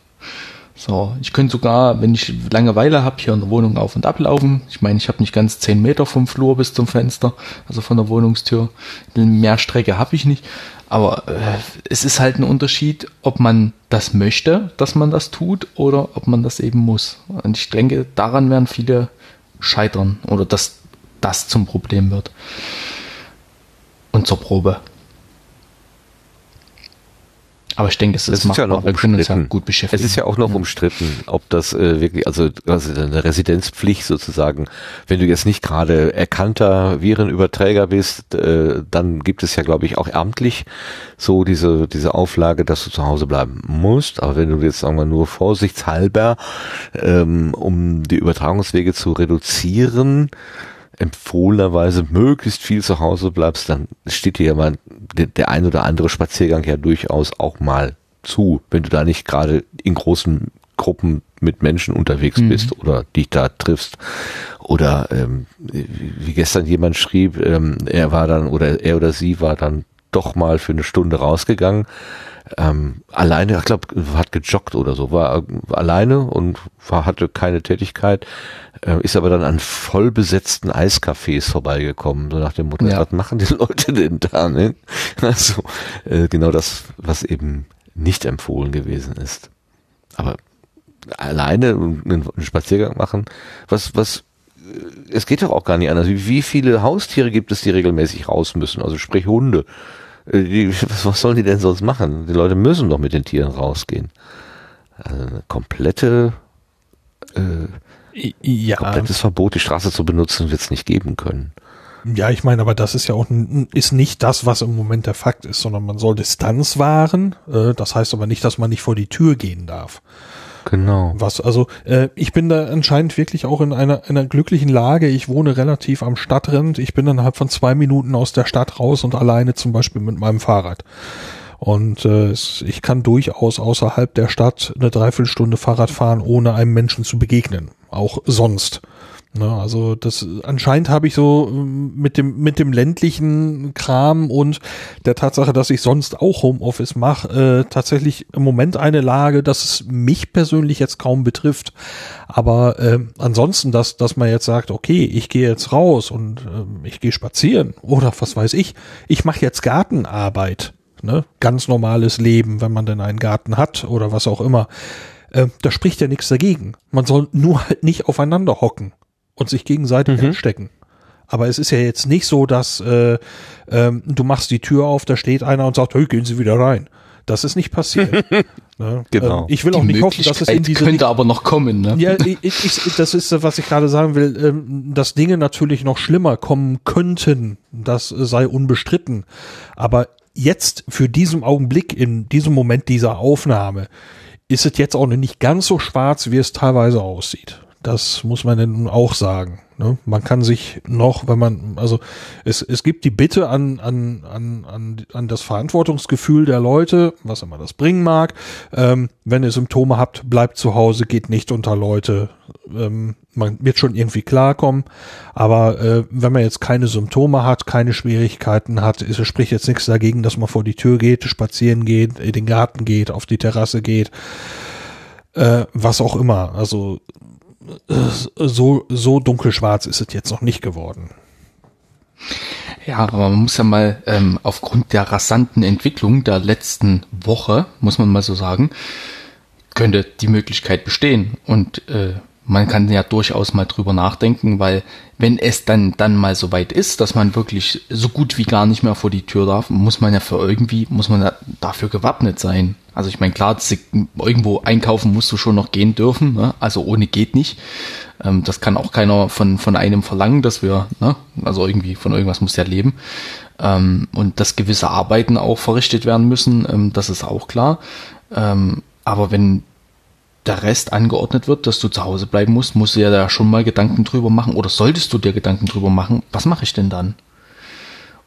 So, ich könnte sogar, wenn ich Langeweile habe, hier in der Wohnung auf und ablaufen. Ich meine, ich habe nicht ganz zehn Meter vom Flur bis zum Fenster, also von der Wohnungstür. Mehr Strecke habe ich nicht. Aber äh, es ist halt ein Unterschied, ob man das möchte, dass man das tut, oder ob man das eben muss. Und ich denke, daran werden viele scheitern oder dass das zum Problem wird. Und zur Probe. Aber ich denke, es ist, ist ja noch uns ja umstritten. gut beschäftigen. Es ist ja auch noch umstritten, ob das äh, wirklich, also, also eine Residenzpflicht sozusagen, wenn du jetzt nicht gerade erkannter Virenüberträger bist, äh, dann gibt es ja, glaube ich, auch amtlich so diese, diese Auflage, dass du zu Hause bleiben musst. Aber wenn du jetzt, sagen wir, nur vorsichtshalber, ähm, um die Übertragungswege zu reduzieren, empfohlenerweise möglichst viel zu Hause bleibst, dann steht dir ja mal der, der ein oder andere Spaziergang ja durchaus auch mal zu, wenn du da nicht gerade in großen Gruppen mit Menschen unterwegs Mhm. bist oder dich da triffst. Oder ähm, wie gestern jemand schrieb, ähm, er war dann oder er oder sie war dann doch mal für eine Stunde rausgegangen. Ähm, alleine, ich glaube, hat gejoggt oder so, war, war alleine und war, hatte keine Tätigkeit, äh, ist aber dann an vollbesetzten Eiscafés vorbeigekommen, so nach dem Motto, Ja. was machen die Leute denn da? Ne? Also äh, genau das, was eben nicht empfohlen gewesen ist. Aber alleine einen, einen Spaziergang machen, was, was, äh, es geht doch auch gar nicht anders. Wie viele Haustiere gibt es, die regelmäßig raus müssen? Also sprich Hunde. Äh, Die, was, sollen die denn sonst machen? Die Leute müssen doch mit den Tieren rausgehen. Also eine komplette, äh, Ja, komplettes Verbot, die Straße zu benutzen, wird es nicht geben können. ja, ich meine, aber das ist ja auch ist nicht das, was im Moment der Fakt ist, sondern man soll Distanz wahren. Äh, das heißt aber nicht, dass man nicht vor die Tür gehen darf. Genau. Was, also äh, ich bin da anscheinend wirklich auch in einer, einer glücklichen Lage. Ich wohne relativ am Stadtrand. Ich bin innerhalb von zwei Minuten aus der Stadt raus und alleine zum Beispiel mit meinem Fahrrad. Und äh, ich kann durchaus außerhalb der Stadt eine Dreiviertelstunde Fahrrad fahren, ohne einem Menschen zu begegnen. Auch sonst. Ne, also das anscheinend habe ich so ähm, mit dem mit dem ländlichen Kram und der Tatsache, dass ich sonst auch Homeoffice mache, äh, tatsächlich im Moment eine Lage, dass es mich persönlich jetzt kaum betrifft. Aber äh, ansonsten, dass dass man jetzt sagt, okay, ich gehe jetzt raus und ähm, ich gehe spazieren oder was weiß ich, ich mache jetzt Gartenarbeit, ne, ganz normales Leben, wenn man denn einen Garten hat oder was auch immer. Äh, da spricht ja nichts dagegen. Man soll nur halt nicht aufeinander hocken und sich gegenseitig anstecken. Aber es ist ja jetzt nicht so, dass äh, ähm, du machst die Tür auf, da steht einer und sagt, hey, gehen Sie wieder rein. Das ist nicht passiert. ne? Genau. Ähm, ich will Die auch nicht hoffen, dass es in diese könnte aber noch kommen, ne? ja, ich, ich, ich, das ist, äh, was ich gerade sagen will, ähm, dass Dinge natürlich noch schlimmer kommen könnten, das sei unbestritten. Aber jetzt, für diesen Augenblick, in diesem Moment dieser Aufnahme, ist es jetzt auch noch nicht ganz so schwarz, wie es teilweise aussieht. Das muss man denn auch sagen. Ne? Man kann sich noch, wenn man, also es, es gibt die Bitte an, an, an, an, an das Verantwortungsgefühl der Leute, was immer das bringen mag. Ähm, wenn ihr Symptome habt, bleibt zu Hause, geht nicht unter Leute. Ähm, man wird schon irgendwie klarkommen. Aber äh, wenn man jetzt keine Symptome hat, keine Schwierigkeiten hat, ist, es spricht jetzt nichts dagegen, dass man vor die Tür geht, spazieren geht, in den Garten geht, auf die Terrasse geht. Äh, was auch immer. Also so, so dunkelschwarz ist es jetzt noch nicht geworden. Ja, aber man muss ja mal ähm, aufgrund der rasanten Entwicklung der letzten Woche, muss man mal so sagen, könnte die Möglichkeit bestehen. Und äh, man kann ja durchaus mal drüber nachdenken, weil wenn es dann dann mal so weit ist, dass man wirklich so gut wie gar nicht mehr vor die Tür darf, muss man ja für irgendwie, muss man ja dafür gewappnet sein. Also ich meine, klar, irgendwo einkaufen musst du schon noch gehen dürfen, ne? also ohne geht nicht. Ähm, das kann auch keiner von, von einem verlangen, dass wir, ne, also irgendwie von irgendwas muss ja leben. Ähm, und dass gewisse Arbeiten auch verrichtet werden müssen, ähm, das ist auch klar. Ähm, aber wenn der Rest angeordnet wird, dass du zu Hause bleiben musst, musst du ja da schon mal Gedanken drüber machen oder solltest du dir Gedanken drüber machen, was mache ich denn dann?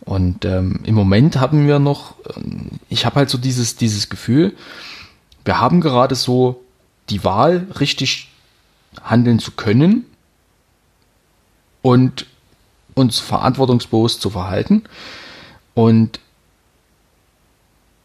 Und ähm, im Moment haben wir noch, ähm, ich habe halt so dieses, dieses Gefühl, wir haben gerade so die Wahl, richtig handeln zu können und uns verantwortungsbewusst zu verhalten. Und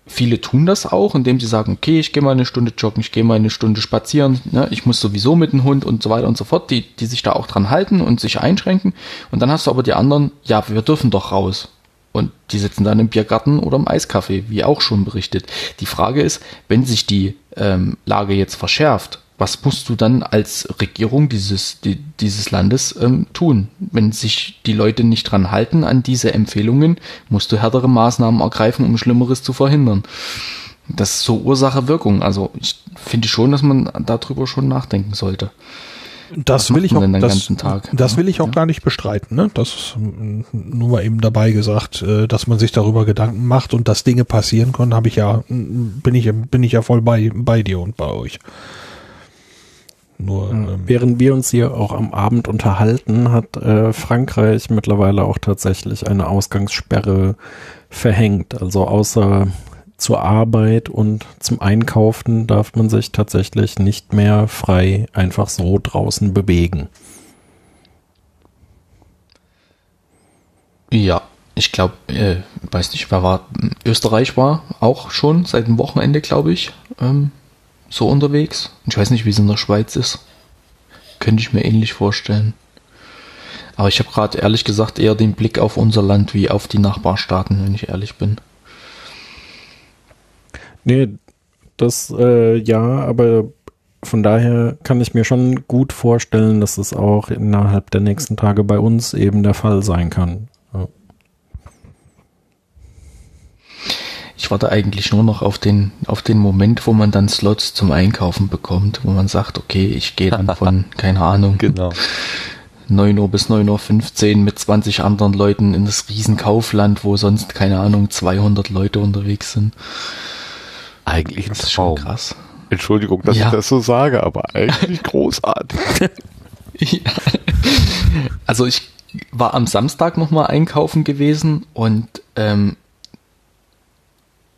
viele tun das auch, indem sie sagen, okay, ich gehe mal eine Stunde joggen, ich gehe mal eine Stunde spazieren, ne, ich muss sowieso mit dem Hund und so weiter und so fort, die, die sich da auch dran halten und sich einschränken. Und dann hast du aber die anderen, ja, wir dürfen doch raus. Und die sitzen dann im Biergarten oder im Eiskaffee, wie auch schon berichtet. Die Frage ist, wenn sich die ähm, Lage jetzt verschärft, was musst du dann als Regierung dieses, die, dieses Landes ähm, tun? Wenn sich die Leute nicht dran halten an diese Empfehlungen, musst du härtere Maßnahmen ergreifen, um Schlimmeres zu verhindern. Das ist so Ursache-Wirkung. Also ich finde schon, dass man darüber schon nachdenken sollte. Das will ich auch, das, das, will ich auch ja. gar nicht bestreiten. Ne? Das ist nur mal eben dabei gesagt, äh, dass man sich darüber Gedanken macht und dass Dinge passieren können, habe ich ja, bin ich, bin ich ja voll bei, bei dir und bei euch. Nur, ähm, Während wir uns hier auch am Abend unterhalten, hat äh, Frankreich mittlerweile auch tatsächlich eine Ausgangssperre verhängt. Also außer zur Arbeit und zum Einkaufen darf man sich tatsächlich nicht mehr frei einfach so draußen bewegen. Ja, ich glaube, äh, weiß nicht, wer war, Österreich war auch schon seit dem Wochenende, glaube ich, ähm, so unterwegs. Ich weiß nicht, wie es in der Schweiz ist. Könnte ich mir ähnlich vorstellen. Aber ich habe gerade ehrlich gesagt eher den Blick auf unser Land wie auf die Nachbarstaaten, wenn ich ehrlich bin. Nee, das äh, ja, aber von daher kann ich mir schon gut vorstellen, dass es auch innerhalb der nächsten Tage bei uns eben der Fall sein kann. Ja. Ich warte eigentlich nur noch auf den, auf den Moment, wo man dann Slots zum Einkaufen bekommt, wo man sagt, okay, ich gehe dann von, keine Ahnung, genau. 9 Uhr bis 9.15 Uhr mit 20 anderen Leuten in das Riesenkaufland, wo sonst, keine Ahnung, 200 Leute unterwegs sind. Eigentlich ein Traum. krass. Entschuldigung, dass ja. ich das so sage, aber eigentlich großartig. ja. Also ich war am Samstag nochmal einkaufen gewesen und ähm,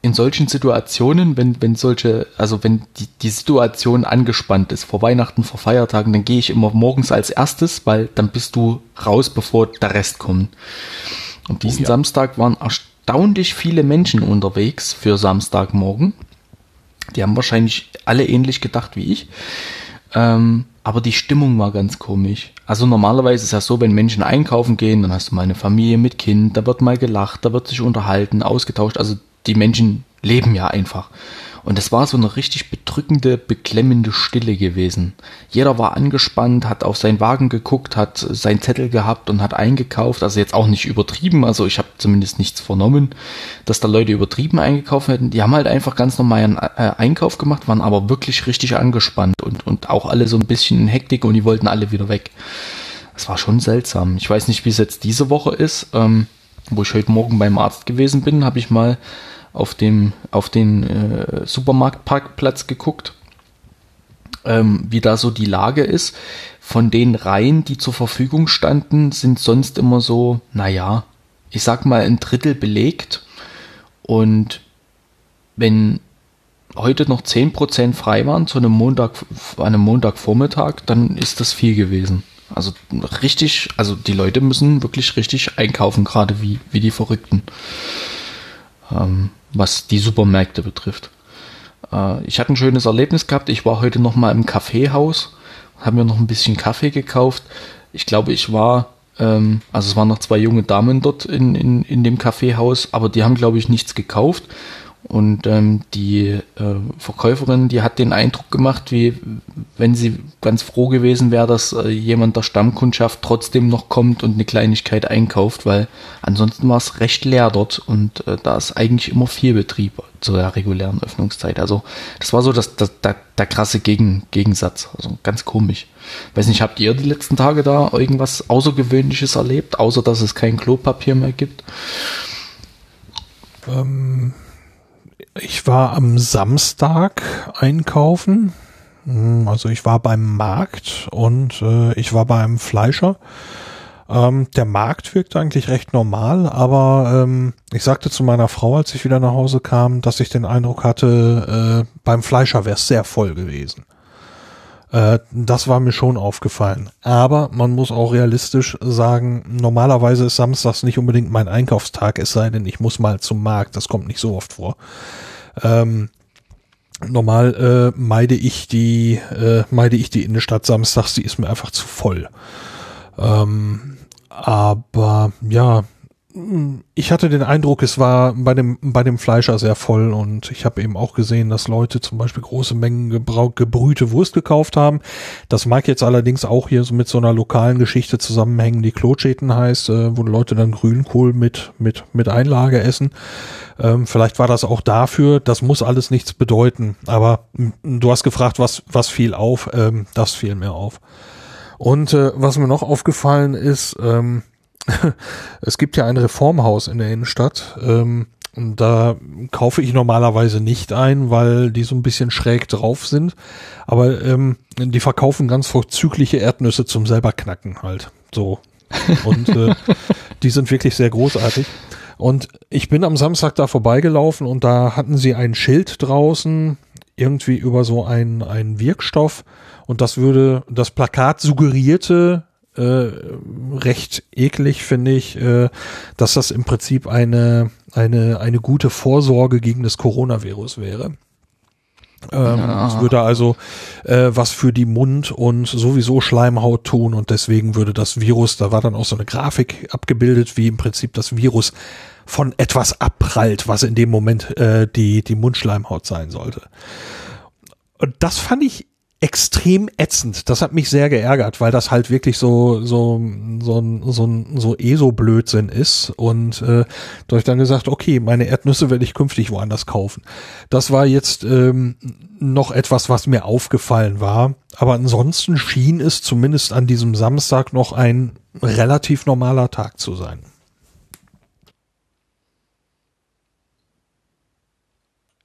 in solchen Situationen, wenn, wenn solche, also wenn die, die Situation angespannt ist, vor Weihnachten, vor Feiertagen, dann gehe ich immer morgens als erstes, weil dann bist du raus, bevor der Rest kommt. Und diesen oh, ja. Samstag waren erstaunlich viele Menschen unterwegs für Samstagmorgen. Die haben wahrscheinlich alle ähnlich gedacht wie ich. Ähm, aber die Stimmung war ganz komisch. Also normalerweise ist ja so, wenn Menschen einkaufen gehen, dann hast du mal eine Familie mit Kind, da wird mal gelacht, da wird sich unterhalten, ausgetauscht. Also die Menschen leben ja einfach. Und es war so eine richtig bedrückende, beklemmende Stille gewesen. Jeder war angespannt, hat auf seinen Wagen geguckt, hat seinen Zettel gehabt und hat eingekauft. Also jetzt auch nicht übertrieben. Also ich habe zumindest nichts vernommen, dass da Leute übertrieben eingekauft hätten. Die haben halt einfach ganz normal einen äh, Einkauf gemacht, waren aber wirklich richtig angespannt und, und auch alle so ein bisschen in Hektik und die wollten alle wieder weg. Es war schon seltsam. Ich weiß nicht, wie es jetzt diese Woche ist. Ähm, wo ich heute Morgen beim Arzt gewesen bin, habe ich mal auf dem auf den äh, Supermarktparkplatz geguckt, ähm, wie da so die Lage ist. Von den Reihen, die zur Verfügung standen, sind sonst immer so, naja, ich sag mal ein Drittel belegt. Und wenn heute noch 10% frei waren zu einem Montag, einem Montagvormittag, dann ist das viel gewesen. Also richtig, also die Leute müssen wirklich richtig einkaufen, gerade wie, wie die Verrückten. Ähm, was die Supermärkte betrifft. Äh, ich hatte ein schönes Erlebnis gehabt. Ich war heute noch mal im Kaffeehaus, habe mir noch ein bisschen Kaffee gekauft. Ich glaube, ich war, ähm, also es waren noch zwei junge Damen dort in, in, in dem Kaffeehaus, aber die haben, glaube ich, nichts gekauft. Und ähm, die äh, Verkäuferin, die hat den Eindruck gemacht, wie wenn sie ganz froh gewesen wäre, dass äh, jemand der Stammkundschaft trotzdem noch kommt und eine Kleinigkeit einkauft, weil ansonsten war es recht leer dort und äh, da ist eigentlich immer viel Betrieb zur regulären Öffnungszeit. Also das war so das, das, der, der krasse Gegen, Gegensatz. Also ganz komisch. Weiß nicht, habt ihr die letzten Tage da irgendwas Außergewöhnliches erlebt, außer dass es kein Klopapier mehr gibt? Ähm ich war am Samstag einkaufen. Hm, also ich war beim Markt und äh, ich war beim Fleischer. Ähm, der Markt wirkt eigentlich recht normal, aber ähm, ich sagte zu meiner Frau, als ich wieder nach Hause kam, dass ich den Eindruck hatte, äh, beim Fleischer wäre es sehr voll gewesen. Äh, das war mir schon aufgefallen. Aber man muss auch realistisch sagen, normalerweise ist Samstags nicht unbedingt mein Einkaufstag, es sei denn, ich muss mal zum Markt. Das kommt nicht so oft vor. Ähm, normal äh, meide ich die äh, meide ich die Innenstadt samstags, die ist mir einfach zu voll. Ähm, aber ja, ich hatte den Eindruck, es war bei dem, bei dem Fleischer sehr voll und ich habe eben auch gesehen, dass Leute zum Beispiel große Mengen gebrau gebrühte Wurst gekauft haben. Das mag jetzt allerdings auch hier so mit so einer lokalen Geschichte zusammenhängen, die Klotschäten heißt, äh, wo Leute dann Grünkohl mit, mit, mit Einlage essen. Ähm, vielleicht war das auch dafür, das muss alles nichts bedeuten, aber du hast gefragt, was, was fiel auf, ähm, das fiel mir auf. Und äh, was mir noch aufgefallen ist, ähm, es gibt ja ein Reformhaus in der Innenstadt. Ähm, und da kaufe ich normalerweise nicht ein, weil die so ein bisschen schräg drauf sind. Aber ähm, die verkaufen ganz vorzügliche Erdnüsse zum selber knacken halt. So. Und äh, die sind wirklich sehr großartig. Und ich bin am Samstag da vorbeigelaufen und da hatten sie ein Schild draußen, irgendwie über so einen, einen Wirkstoff. Und das würde, das Plakat suggerierte, äh, recht eklig, finde ich, äh, dass das im Prinzip eine, eine, eine gute Vorsorge gegen das Coronavirus wäre. Ähm, ja. Es würde also äh, was für die Mund- und sowieso Schleimhaut tun und deswegen würde das Virus, da war dann auch so eine Grafik abgebildet, wie im Prinzip das Virus von etwas abprallt, was in dem Moment äh, die, die Mundschleimhaut sein sollte. Und das fand ich extrem ätzend. Das hat mich sehr geärgert, weil das halt wirklich so so so so so ESO Blödsinn ist und äh, da habe ich dann gesagt, okay, meine Erdnüsse werde ich künftig woanders kaufen. Das war jetzt ähm, noch etwas, was mir aufgefallen war, aber ansonsten schien es zumindest an diesem Samstag noch ein relativ normaler Tag zu sein.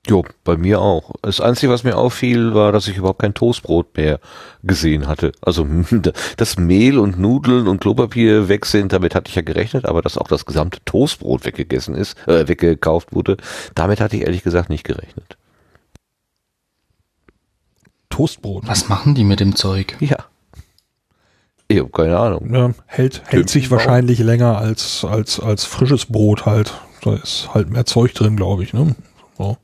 Jo, bei mir auch. Das Einzige, was mir auffiel, war, dass ich überhaupt kein Toastbrot mehr gesehen hatte. Also das Mehl und Nudeln und Klopapier weg sind, damit hatte ich ja gerechnet, aber dass auch das gesamte Toastbrot weggegessen ist, äh, weggekauft wurde, damit hatte ich ehrlich gesagt nicht gerechnet. Toastbrot. Was machen die mit dem Zeug? Ja. Ich habe keine Ahnung. Ja, hält hält sich wahrscheinlich länger als als als frisches Brot halt. Da ist halt mehr Zeug drin, glaube ich, ne? So.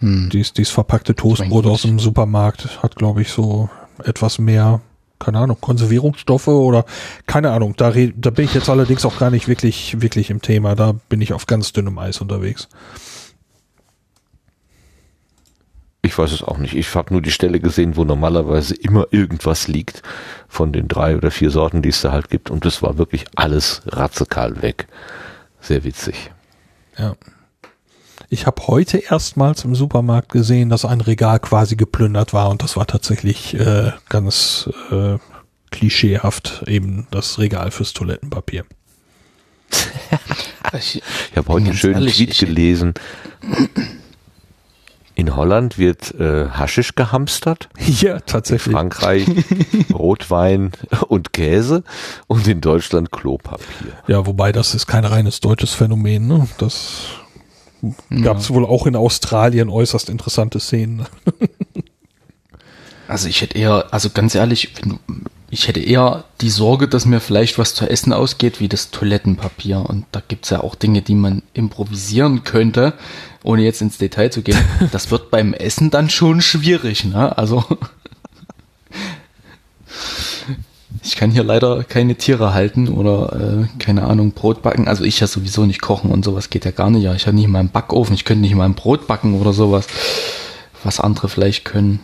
Hm. Dies, dies verpackte Toastbrot aus dem Supermarkt hat, glaube ich, so etwas mehr, keine Ahnung, Konservierungsstoffe oder keine Ahnung. Da, da bin ich jetzt allerdings auch gar nicht wirklich, wirklich im Thema. Da bin ich auf ganz dünnem Eis unterwegs. Ich weiß es auch nicht. Ich habe nur die Stelle gesehen, wo normalerweise immer irgendwas liegt von den drei oder vier Sorten, die es da halt gibt. Und das war wirklich alles ratzekal weg. Sehr witzig. Ja. Ich habe heute erstmals im Supermarkt gesehen, dass ein Regal quasi geplündert war und das war tatsächlich äh, ganz äh, klischeehaft eben das Regal fürs Toilettenpapier. ich ich habe heute einen schönen ehrlich, Tweet gelesen. In Holland wird äh, Haschisch gehamstert. Ja, tatsächlich. In Frankreich Rotwein und Käse und in Deutschland Klopapier. Ja, wobei das ist kein reines deutsches Phänomen. Ne? Das gab es ja. wohl auch in Australien äußerst interessante Szenen. also ich hätte eher, also ganz ehrlich, ich hätte eher die Sorge, dass mir vielleicht was zu essen ausgeht, wie das Toilettenpapier. Und da gibt's ja auch Dinge, die man improvisieren könnte, ohne jetzt ins Detail zu gehen. Das wird beim Essen dann schon schwierig, ne? Also Ich kann hier leider keine Tiere halten oder, äh, keine Ahnung, Brot backen. Also ich ja sowieso nicht kochen und sowas geht ja gar nicht. Ja, ich habe nicht mal einen Backofen. Ich könnte nicht mal ein Brot backen oder sowas, was andere vielleicht können.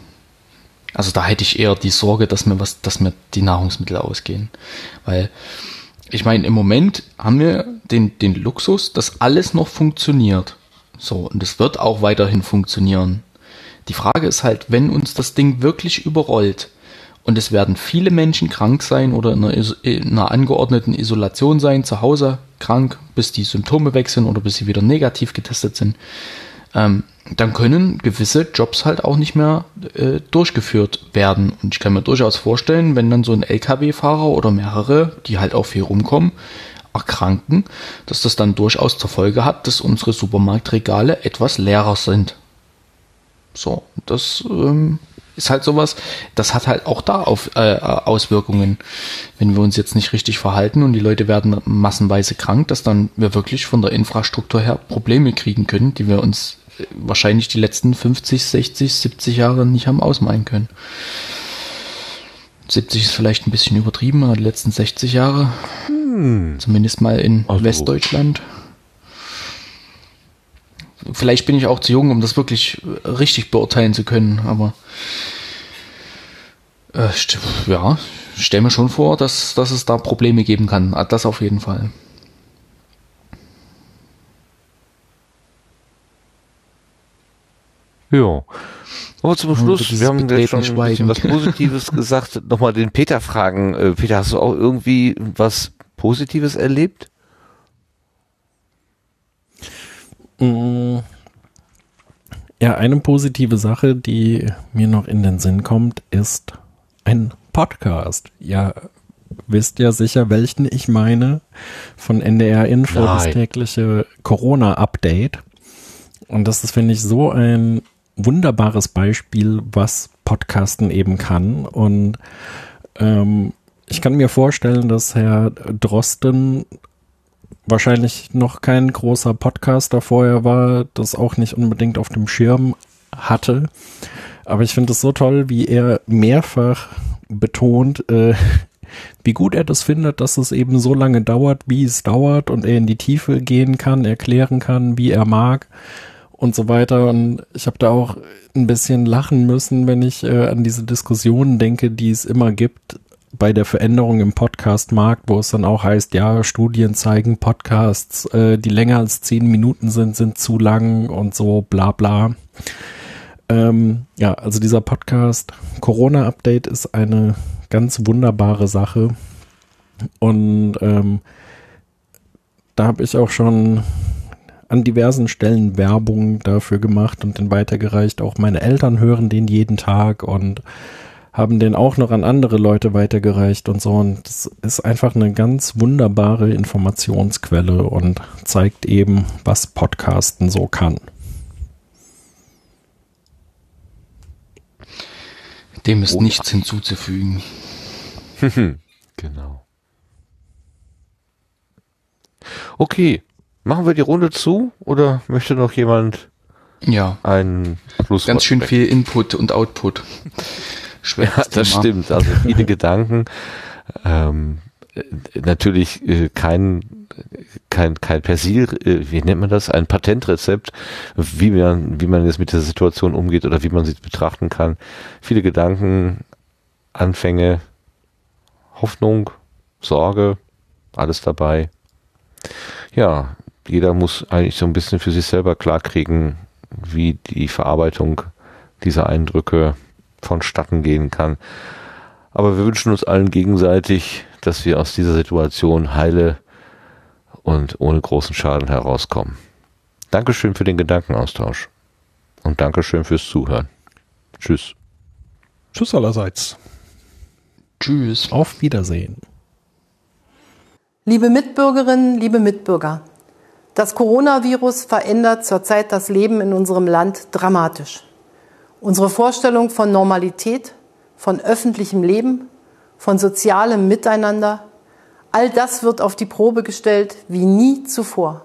Also da hätte ich eher die Sorge, dass mir was, dass mir die Nahrungsmittel ausgehen. Weil, ich meine, im Moment haben wir den, den Luxus, dass alles noch funktioniert. So, und es wird auch weiterhin funktionieren. Die Frage ist halt, wenn uns das Ding wirklich überrollt und es werden viele Menschen krank sein oder in einer, in einer angeordneten Isolation sein, zu Hause krank, bis die Symptome weg sind oder bis sie wieder negativ getestet sind, ähm, dann können gewisse Jobs halt auch nicht mehr äh, durchgeführt werden. Und ich kann mir durchaus vorstellen, wenn dann so ein Lkw-Fahrer oder mehrere, die halt auch viel rumkommen, erkranken, dass das dann durchaus zur Folge hat, dass unsere Supermarktregale etwas leerer sind. So, das ähm, ist halt sowas, das hat halt auch da auf, äh, Auswirkungen, wenn wir uns jetzt nicht richtig verhalten und die Leute werden massenweise krank, dass dann wir wirklich von der Infrastruktur her Probleme kriegen können, die wir uns wahrscheinlich die letzten 50, 60, 70 Jahre nicht haben ausmalen können. 70 ist vielleicht ein bisschen übertrieben, aber die letzten 60 Jahre, hm. zumindest mal in also. Westdeutschland. Vielleicht bin ich auch zu jung, um das wirklich richtig beurteilen zu können, aber äh, ja, stell mir schon vor, dass, dass es da Probleme geben kann. Das auf jeden Fall. Ja. Aber zum Schluss, wir haben jetzt schon ein bisschen was Positives gesagt. Nochmal den Peter fragen. Äh, Peter, hast du auch irgendwie was Positives erlebt? Ja, eine positive Sache, die mir noch in den Sinn kommt, ist ein Podcast. Ja, wisst ja sicher, welchen ich meine. Von NDR Info, Nein. das tägliche Corona-Update. Und das ist, finde ich, so ein wunderbares Beispiel, was Podcasten eben kann. Und ähm, ich kann mir vorstellen, dass Herr Drosten wahrscheinlich noch kein großer Podcaster vorher war, das auch nicht unbedingt auf dem Schirm hatte. Aber ich finde es so toll, wie er mehrfach betont, äh, wie gut er das findet, dass es eben so lange dauert, wie es dauert und er in die Tiefe gehen kann, erklären kann, wie er mag und so weiter. Und ich habe da auch ein bisschen lachen müssen, wenn ich äh, an diese Diskussionen denke, die es immer gibt bei der Veränderung im Podcast-Markt, wo es dann auch heißt, ja, Studien zeigen, Podcasts, äh, die länger als zehn Minuten sind, sind zu lang und so, bla bla. Ähm, ja, also dieser Podcast Corona-Update ist eine ganz wunderbare Sache. Und ähm, da habe ich auch schon an diversen Stellen Werbung dafür gemacht und den weitergereicht. Auch meine Eltern hören den jeden Tag und haben den auch noch an andere Leute weitergereicht und so. Und das ist einfach eine ganz wunderbare Informationsquelle und zeigt eben, was Podcasten so kann. Dem ist oh. nichts hinzuzufügen. genau. Okay, Machen wir die Runde zu oder möchte noch jemand ja. ein Schlusswort Ganz schön viel Input und Output. Schwer. Ja, das Thema. stimmt. Also viele Gedanken. Ähm, natürlich äh, kein kein kein Persil, äh, wie nennt man das, ein Patentrezept, wie man wie man jetzt mit der Situation umgeht oder wie man sie betrachten kann. Viele Gedanken, Anfänge, Hoffnung, Sorge, alles dabei. Ja, jeder muss eigentlich so ein bisschen für sich selber klarkriegen, wie die Verarbeitung dieser Eindrücke vonstatten gehen kann. Aber wir wünschen uns allen gegenseitig, dass wir aus dieser Situation heile und ohne großen Schaden herauskommen. Dankeschön für den Gedankenaustausch und Dankeschön fürs Zuhören. Tschüss. Tschüss allerseits. Tschüss. Auf Wiedersehen. Liebe Mitbürgerinnen, liebe Mitbürger, das Coronavirus verändert zurzeit das Leben in unserem Land dramatisch. Unsere Vorstellung von Normalität, von öffentlichem Leben, von sozialem Miteinander, all das wird auf die Probe gestellt wie nie zuvor.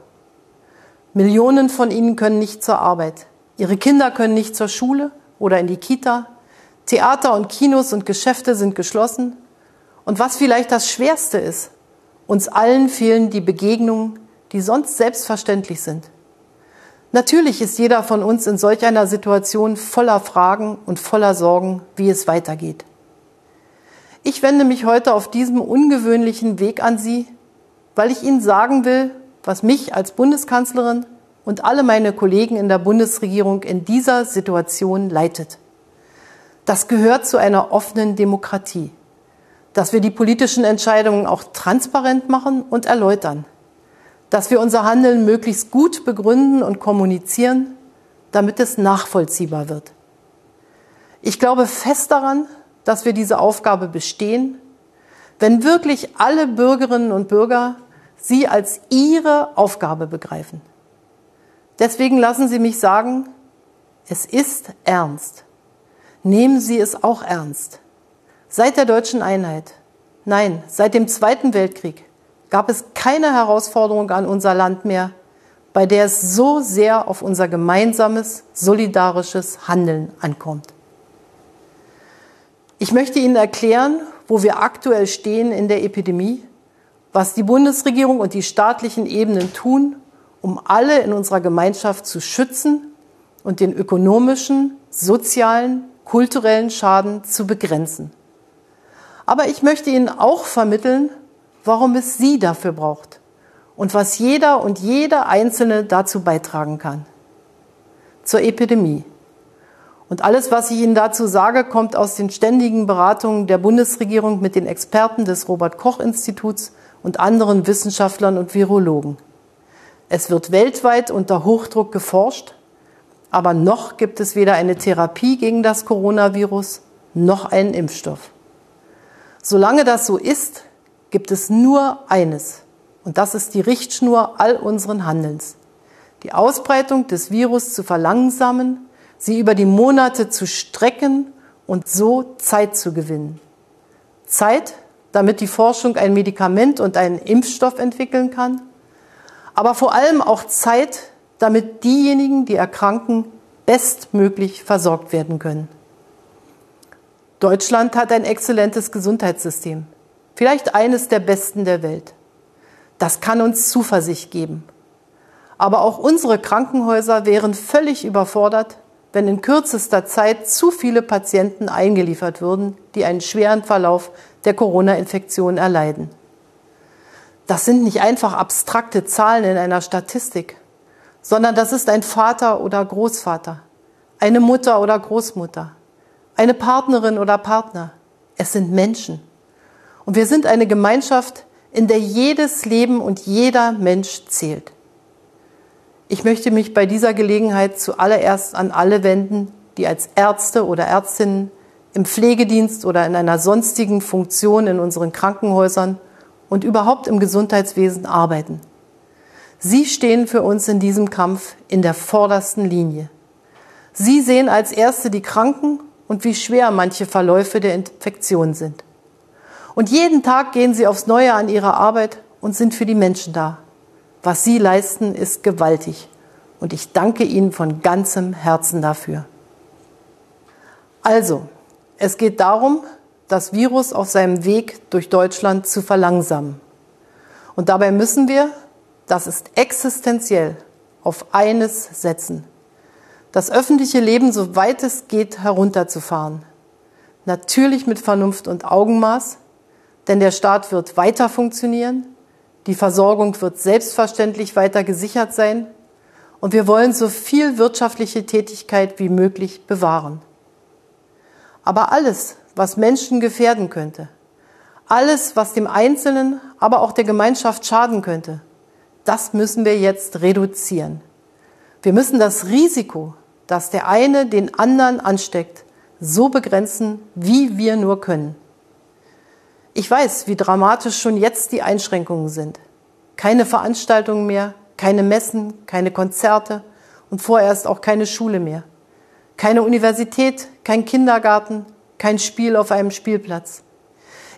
Millionen von ihnen können nicht zur Arbeit. Ihre Kinder können nicht zur Schule oder in die Kita. Theater und Kinos und Geschäfte sind geschlossen. Und was vielleicht das Schwerste ist, uns allen fehlen die Begegnungen, die sonst selbstverständlich sind. Natürlich ist jeder von uns in solch einer Situation voller Fragen und voller Sorgen, wie es weitergeht. Ich wende mich heute auf diesem ungewöhnlichen Weg an Sie, weil ich Ihnen sagen will, was mich als Bundeskanzlerin und alle meine Kollegen in der Bundesregierung in dieser Situation leitet. Das gehört zu einer offenen Demokratie, dass wir die politischen Entscheidungen auch transparent machen und erläutern, dass wir unser Handeln möglichst gut begründen und kommunizieren, damit es nachvollziehbar wird. Ich glaube fest daran, dass wir diese Aufgabe bestehen, wenn wirklich alle Bürgerinnen und Bürger sie als ihre Aufgabe begreifen. Deswegen lassen Sie mich sagen, es ist ernst. Nehmen Sie es auch ernst. Seit der deutschen Einheit, nein, seit dem Zweiten Weltkrieg gab es keine Herausforderung an unser Land mehr, bei der es so sehr auf unser gemeinsames, solidarisches Handeln ankommt. Ich möchte Ihnen erklären, wo wir aktuell stehen in der Epidemie, was die Bundesregierung und die staatlichen Ebenen tun, um alle in unserer Gemeinschaft zu schützen und den ökonomischen, sozialen, kulturellen Schaden zu begrenzen. Aber ich möchte Ihnen auch vermitteln, warum es Sie dafür braucht und was jeder und jede Einzelne dazu beitragen kann. Zur Epidemie. Und alles, was ich Ihnen dazu sage, kommt aus den ständigen Beratungen der Bundesregierung mit den Experten des Robert Koch Instituts und anderen Wissenschaftlern und Virologen. Es wird weltweit unter Hochdruck geforscht, aber noch gibt es weder eine Therapie gegen das Coronavirus noch einen Impfstoff. Solange das so ist, gibt es nur eines, und das ist die Richtschnur all unseren Handelns. Die Ausbreitung des Virus zu verlangsamen sie über die Monate zu strecken und so Zeit zu gewinnen. Zeit, damit die Forschung ein Medikament und einen Impfstoff entwickeln kann, aber vor allem auch Zeit, damit diejenigen, die erkranken, bestmöglich versorgt werden können. Deutschland hat ein exzellentes Gesundheitssystem, vielleicht eines der besten der Welt. Das kann uns Zuversicht geben. Aber auch unsere Krankenhäuser wären völlig überfordert, wenn in kürzester Zeit zu viele Patienten eingeliefert würden, die einen schweren Verlauf der Corona-Infektion erleiden. Das sind nicht einfach abstrakte Zahlen in einer Statistik, sondern das ist ein Vater oder Großvater, eine Mutter oder Großmutter, eine Partnerin oder Partner. Es sind Menschen. Und wir sind eine Gemeinschaft, in der jedes Leben und jeder Mensch zählt. Ich möchte mich bei dieser Gelegenheit zuallererst an alle wenden, die als Ärzte oder Ärztinnen im Pflegedienst oder in einer sonstigen Funktion in unseren Krankenhäusern und überhaupt im Gesundheitswesen arbeiten. Sie stehen für uns in diesem Kampf in der vordersten Linie. Sie sehen als Erste die Kranken und wie schwer manche Verläufe der Infektion sind. Und jeden Tag gehen sie aufs Neue an ihre Arbeit und sind für die Menschen da. Was Sie leisten, ist gewaltig. Und ich danke Ihnen von ganzem Herzen dafür. Also, es geht darum, das Virus auf seinem Weg durch Deutschland zu verlangsamen. Und dabei müssen wir, das ist existenziell, auf eines setzen. Das öffentliche Leben, soweit es geht, herunterzufahren. Natürlich mit Vernunft und Augenmaß, denn der Staat wird weiter funktionieren, die Versorgung wird selbstverständlich weiter gesichert sein und wir wollen so viel wirtschaftliche Tätigkeit wie möglich bewahren. Aber alles, was Menschen gefährden könnte, alles, was dem Einzelnen, aber auch der Gemeinschaft schaden könnte, das müssen wir jetzt reduzieren. Wir müssen das Risiko, dass der eine den anderen ansteckt, so begrenzen, wie wir nur können. Ich weiß, wie dramatisch schon jetzt die Einschränkungen sind. Keine Veranstaltungen mehr, keine Messen, keine Konzerte und vorerst auch keine Schule mehr. Keine Universität, kein Kindergarten, kein Spiel auf einem Spielplatz.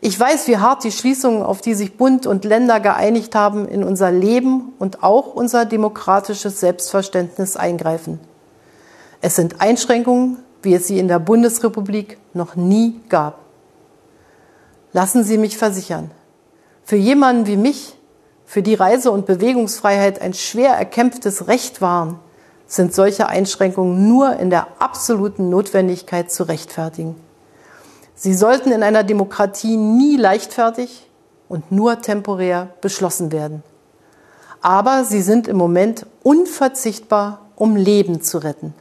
Ich weiß, wie hart die Schließungen, auf die sich Bund und Länder geeinigt haben, in unser Leben und auch unser demokratisches Selbstverständnis eingreifen. Es sind Einschränkungen, wie es sie in der Bundesrepublik noch nie gab. Lassen Sie mich versichern, für jemanden wie mich, für die Reise- und Bewegungsfreiheit ein schwer erkämpftes Recht waren, sind solche Einschränkungen nur in der absoluten Notwendigkeit zu rechtfertigen. Sie sollten in einer Demokratie nie leichtfertig und nur temporär beschlossen werden. Aber sie sind im Moment unverzichtbar, um Leben zu retten.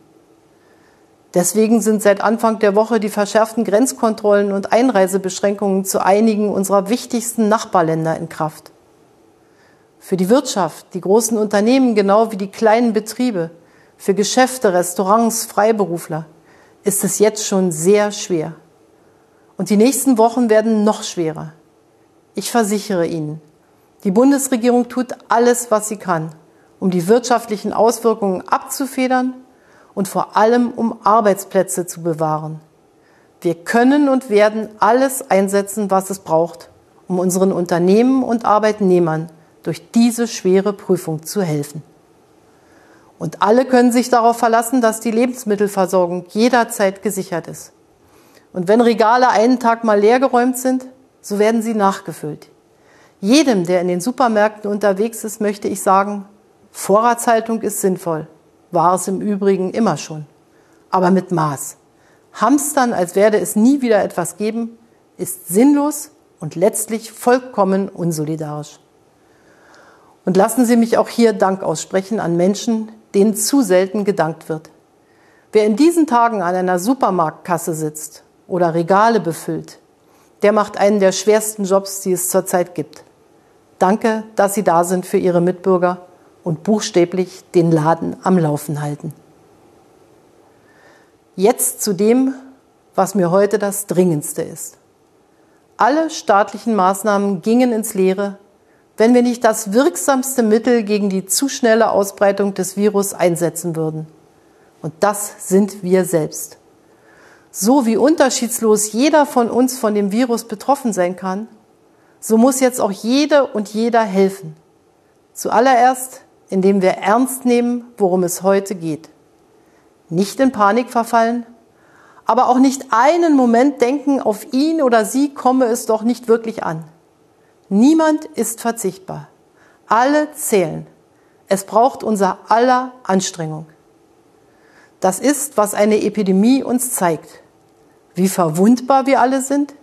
Deswegen sind seit Anfang der Woche die verschärften Grenzkontrollen und Einreisebeschränkungen zu einigen unserer wichtigsten Nachbarländer in Kraft. Für die Wirtschaft, die großen Unternehmen genau wie die kleinen Betriebe, für Geschäfte, Restaurants, Freiberufler ist es jetzt schon sehr schwer. Und die nächsten Wochen werden noch schwerer. Ich versichere Ihnen, die Bundesregierung tut alles, was sie kann, um die wirtschaftlichen Auswirkungen abzufedern und vor allem um Arbeitsplätze zu bewahren. Wir können und werden alles einsetzen, was es braucht, um unseren Unternehmen und Arbeitnehmern durch diese schwere Prüfung zu helfen. Und alle können sich darauf verlassen, dass die Lebensmittelversorgung jederzeit gesichert ist. Und wenn Regale einen Tag mal leergeräumt sind, so werden sie nachgefüllt. Jedem, der in den Supermärkten unterwegs ist, möchte ich sagen, Vorratshaltung ist sinnvoll war es im Übrigen immer schon, aber mit Maß. Hamstern, als werde es nie wieder etwas geben, ist sinnlos und letztlich vollkommen unsolidarisch. Und lassen Sie mich auch hier Dank aussprechen an Menschen, denen zu selten gedankt wird. Wer in diesen Tagen an einer Supermarktkasse sitzt oder Regale befüllt, der macht einen der schwersten Jobs, die es zurzeit gibt. Danke, dass Sie da sind für Ihre Mitbürger und buchstäblich den Laden am Laufen halten. Jetzt zu dem, was mir heute das Dringendste ist. Alle staatlichen Maßnahmen gingen ins Leere, wenn wir nicht das wirksamste Mittel gegen die zu schnelle Ausbreitung des Virus einsetzen würden. Und das sind wir selbst. So wie unterschiedslos jeder von uns von dem Virus betroffen sein kann, so muss jetzt auch jede und jeder helfen. Zuallererst indem wir ernst nehmen, worum es heute geht. Nicht in Panik verfallen, aber auch nicht einen Moment denken, auf ihn oder sie komme es doch nicht wirklich an. Niemand ist verzichtbar. Alle zählen. Es braucht unser aller Anstrengung. Das ist, was eine Epidemie uns zeigt. Wie verwundbar wir alle sind,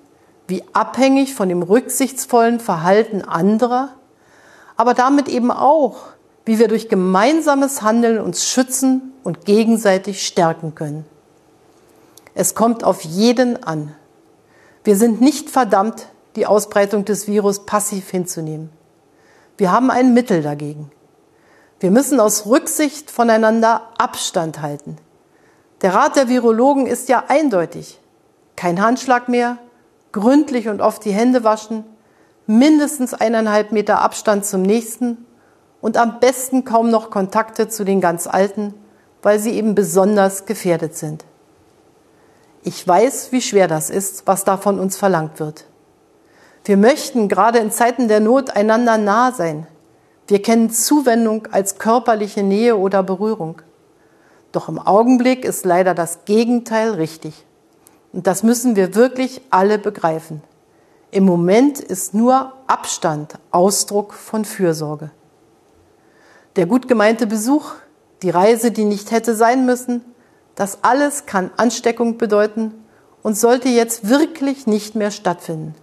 wie abhängig von dem rücksichtsvollen Verhalten anderer, aber damit eben auch, wie wir durch gemeinsames Handeln uns schützen und gegenseitig stärken können. Es kommt auf jeden an. Wir sind nicht verdammt, die Ausbreitung des Virus passiv hinzunehmen. Wir haben ein Mittel dagegen. Wir müssen aus Rücksicht voneinander Abstand halten. Der Rat der Virologen ist ja eindeutig. Kein Handschlag mehr, gründlich und oft die Hände waschen, mindestens eineinhalb Meter Abstand zum nächsten und am besten kaum noch Kontakte zu den ganz Alten, weil sie eben besonders gefährdet sind. Ich weiß, wie schwer das ist, was da von uns verlangt wird. Wir möchten gerade in Zeiten der Not einander nah sein. Wir kennen Zuwendung als körperliche Nähe oder Berührung. Doch im Augenblick ist leider das Gegenteil richtig. Und das müssen wir wirklich alle begreifen. Im Moment ist nur Abstand Ausdruck von Fürsorge. Der gut gemeinte Besuch, die Reise, die nicht hätte sein müssen, das alles kann Ansteckung bedeuten und sollte jetzt wirklich nicht mehr stattfinden.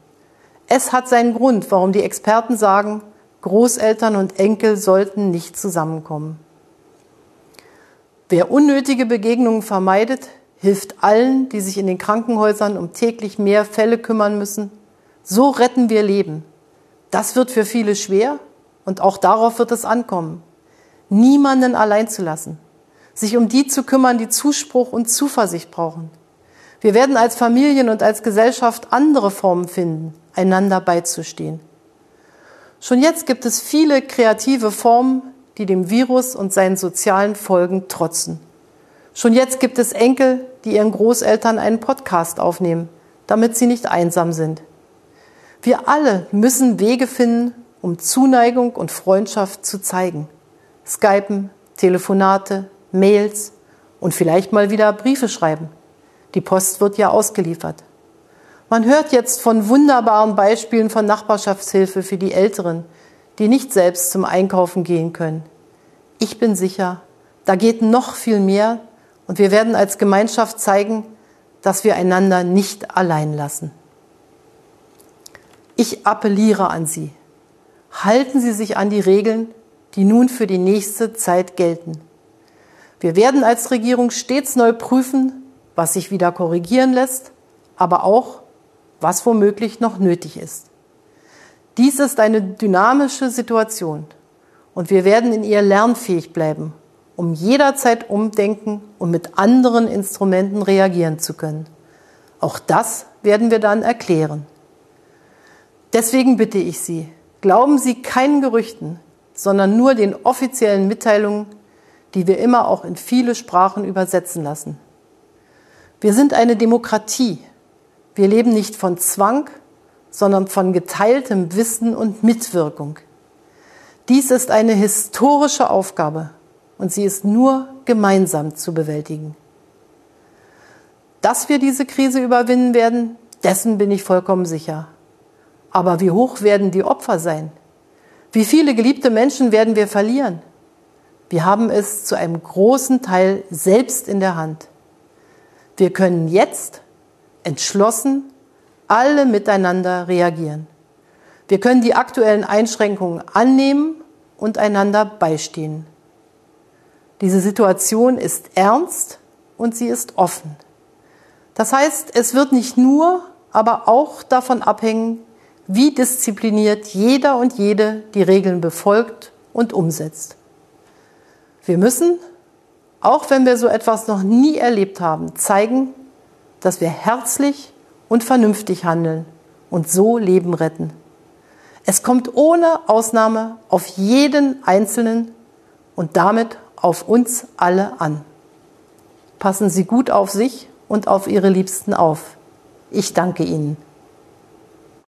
Es hat seinen Grund, warum die Experten sagen, Großeltern und Enkel sollten nicht zusammenkommen. Wer unnötige Begegnungen vermeidet, hilft allen, die sich in den Krankenhäusern um täglich mehr Fälle kümmern müssen. So retten wir Leben. Das wird für viele schwer und auch darauf wird es ankommen niemanden allein zu lassen, sich um die zu kümmern, die Zuspruch und Zuversicht brauchen. Wir werden als Familien und als Gesellschaft andere Formen finden, einander beizustehen. Schon jetzt gibt es viele kreative Formen, die dem Virus und seinen sozialen Folgen trotzen. Schon jetzt gibt es Enkel, die ihren Großeltern einen Podcast aufnehmen, damit sie nicht einsam sind. Wir alle müssen Wege finden, um Zuneigung und Freundschaft zu zeigen. Skypen, Telefonate, Mails und vielleicht mal wieder Briefe schreiben. Die Post wird ja ausgeliefert. Man hört jetzt von wunderbaren Beispielen von Nachbarschaftshilfe für die Älteren, die nicht selbst zum Einkaufen gehen können. Ich bin sicher, da geht noch viel mehr und wir werden als Gemeinschaft zeigen, dass wir einander nicht allein lassen. Ich appelliere an Sie. Halten Sie sich an die Regeln, die nun für die nächste Zeit gelten. Wir werden als Regierung stets neu prüfen, was sich wieder korrigieren lässt, aber auch, was womöglich noch nötig ist. Dies ist eine dynamische Situation und wir werden in ihr lernfähig bleiben, um jederzeit umdenken und mit anderen Instrumenten reagieren zu können. Auch das werden wir dann erklären. Deswegen bitte ich Sie, glauben Sie keinen Gerüchten, sondern nur den offiziellen Mitteilungen, die wir immer auch in viele Sprachen übersetzen lassen. Wir sind eine Demokratie. Wir leben nicht von Zwang, sondern von geteiltem Wissen und Mitwirkung. Dies ist eine historische Aufgabe und sie ist nur gemeinsam zu bewältigen. Dass wir diese Krise überwinden werden, dessen bin ich vollkommen sicher. Aber wie hoch werden die Opfer sein? Wie viele geliebte Menschen werden wir verlieren? Wir haben es zu einem großen Teil selbst in der Hand. Wir können jetzt entschlossen alle miteinander reagieren. Wir können die aktuellen Einschränkungen annehmen und einander beistehen. Diese Situation ist ernst und sie ist offen. Das heißt, es wird nicht nur, aber auch davon abhängen, wie diszipliniert jeder und jede die Regeln befolgt und umsetzt. Wir müssen, auch wenn wir so etwas noch nie erlebt haben, zeigen, dass wir herzlich und vernünftig handeln und so Leben retten. Es kommt ohne Ausnahme auf jeden Einzelnen und damit auf uns alle an. Passen Sie gut auf sich und auf Ihre Liebsten auf. Ich danke Ihnen.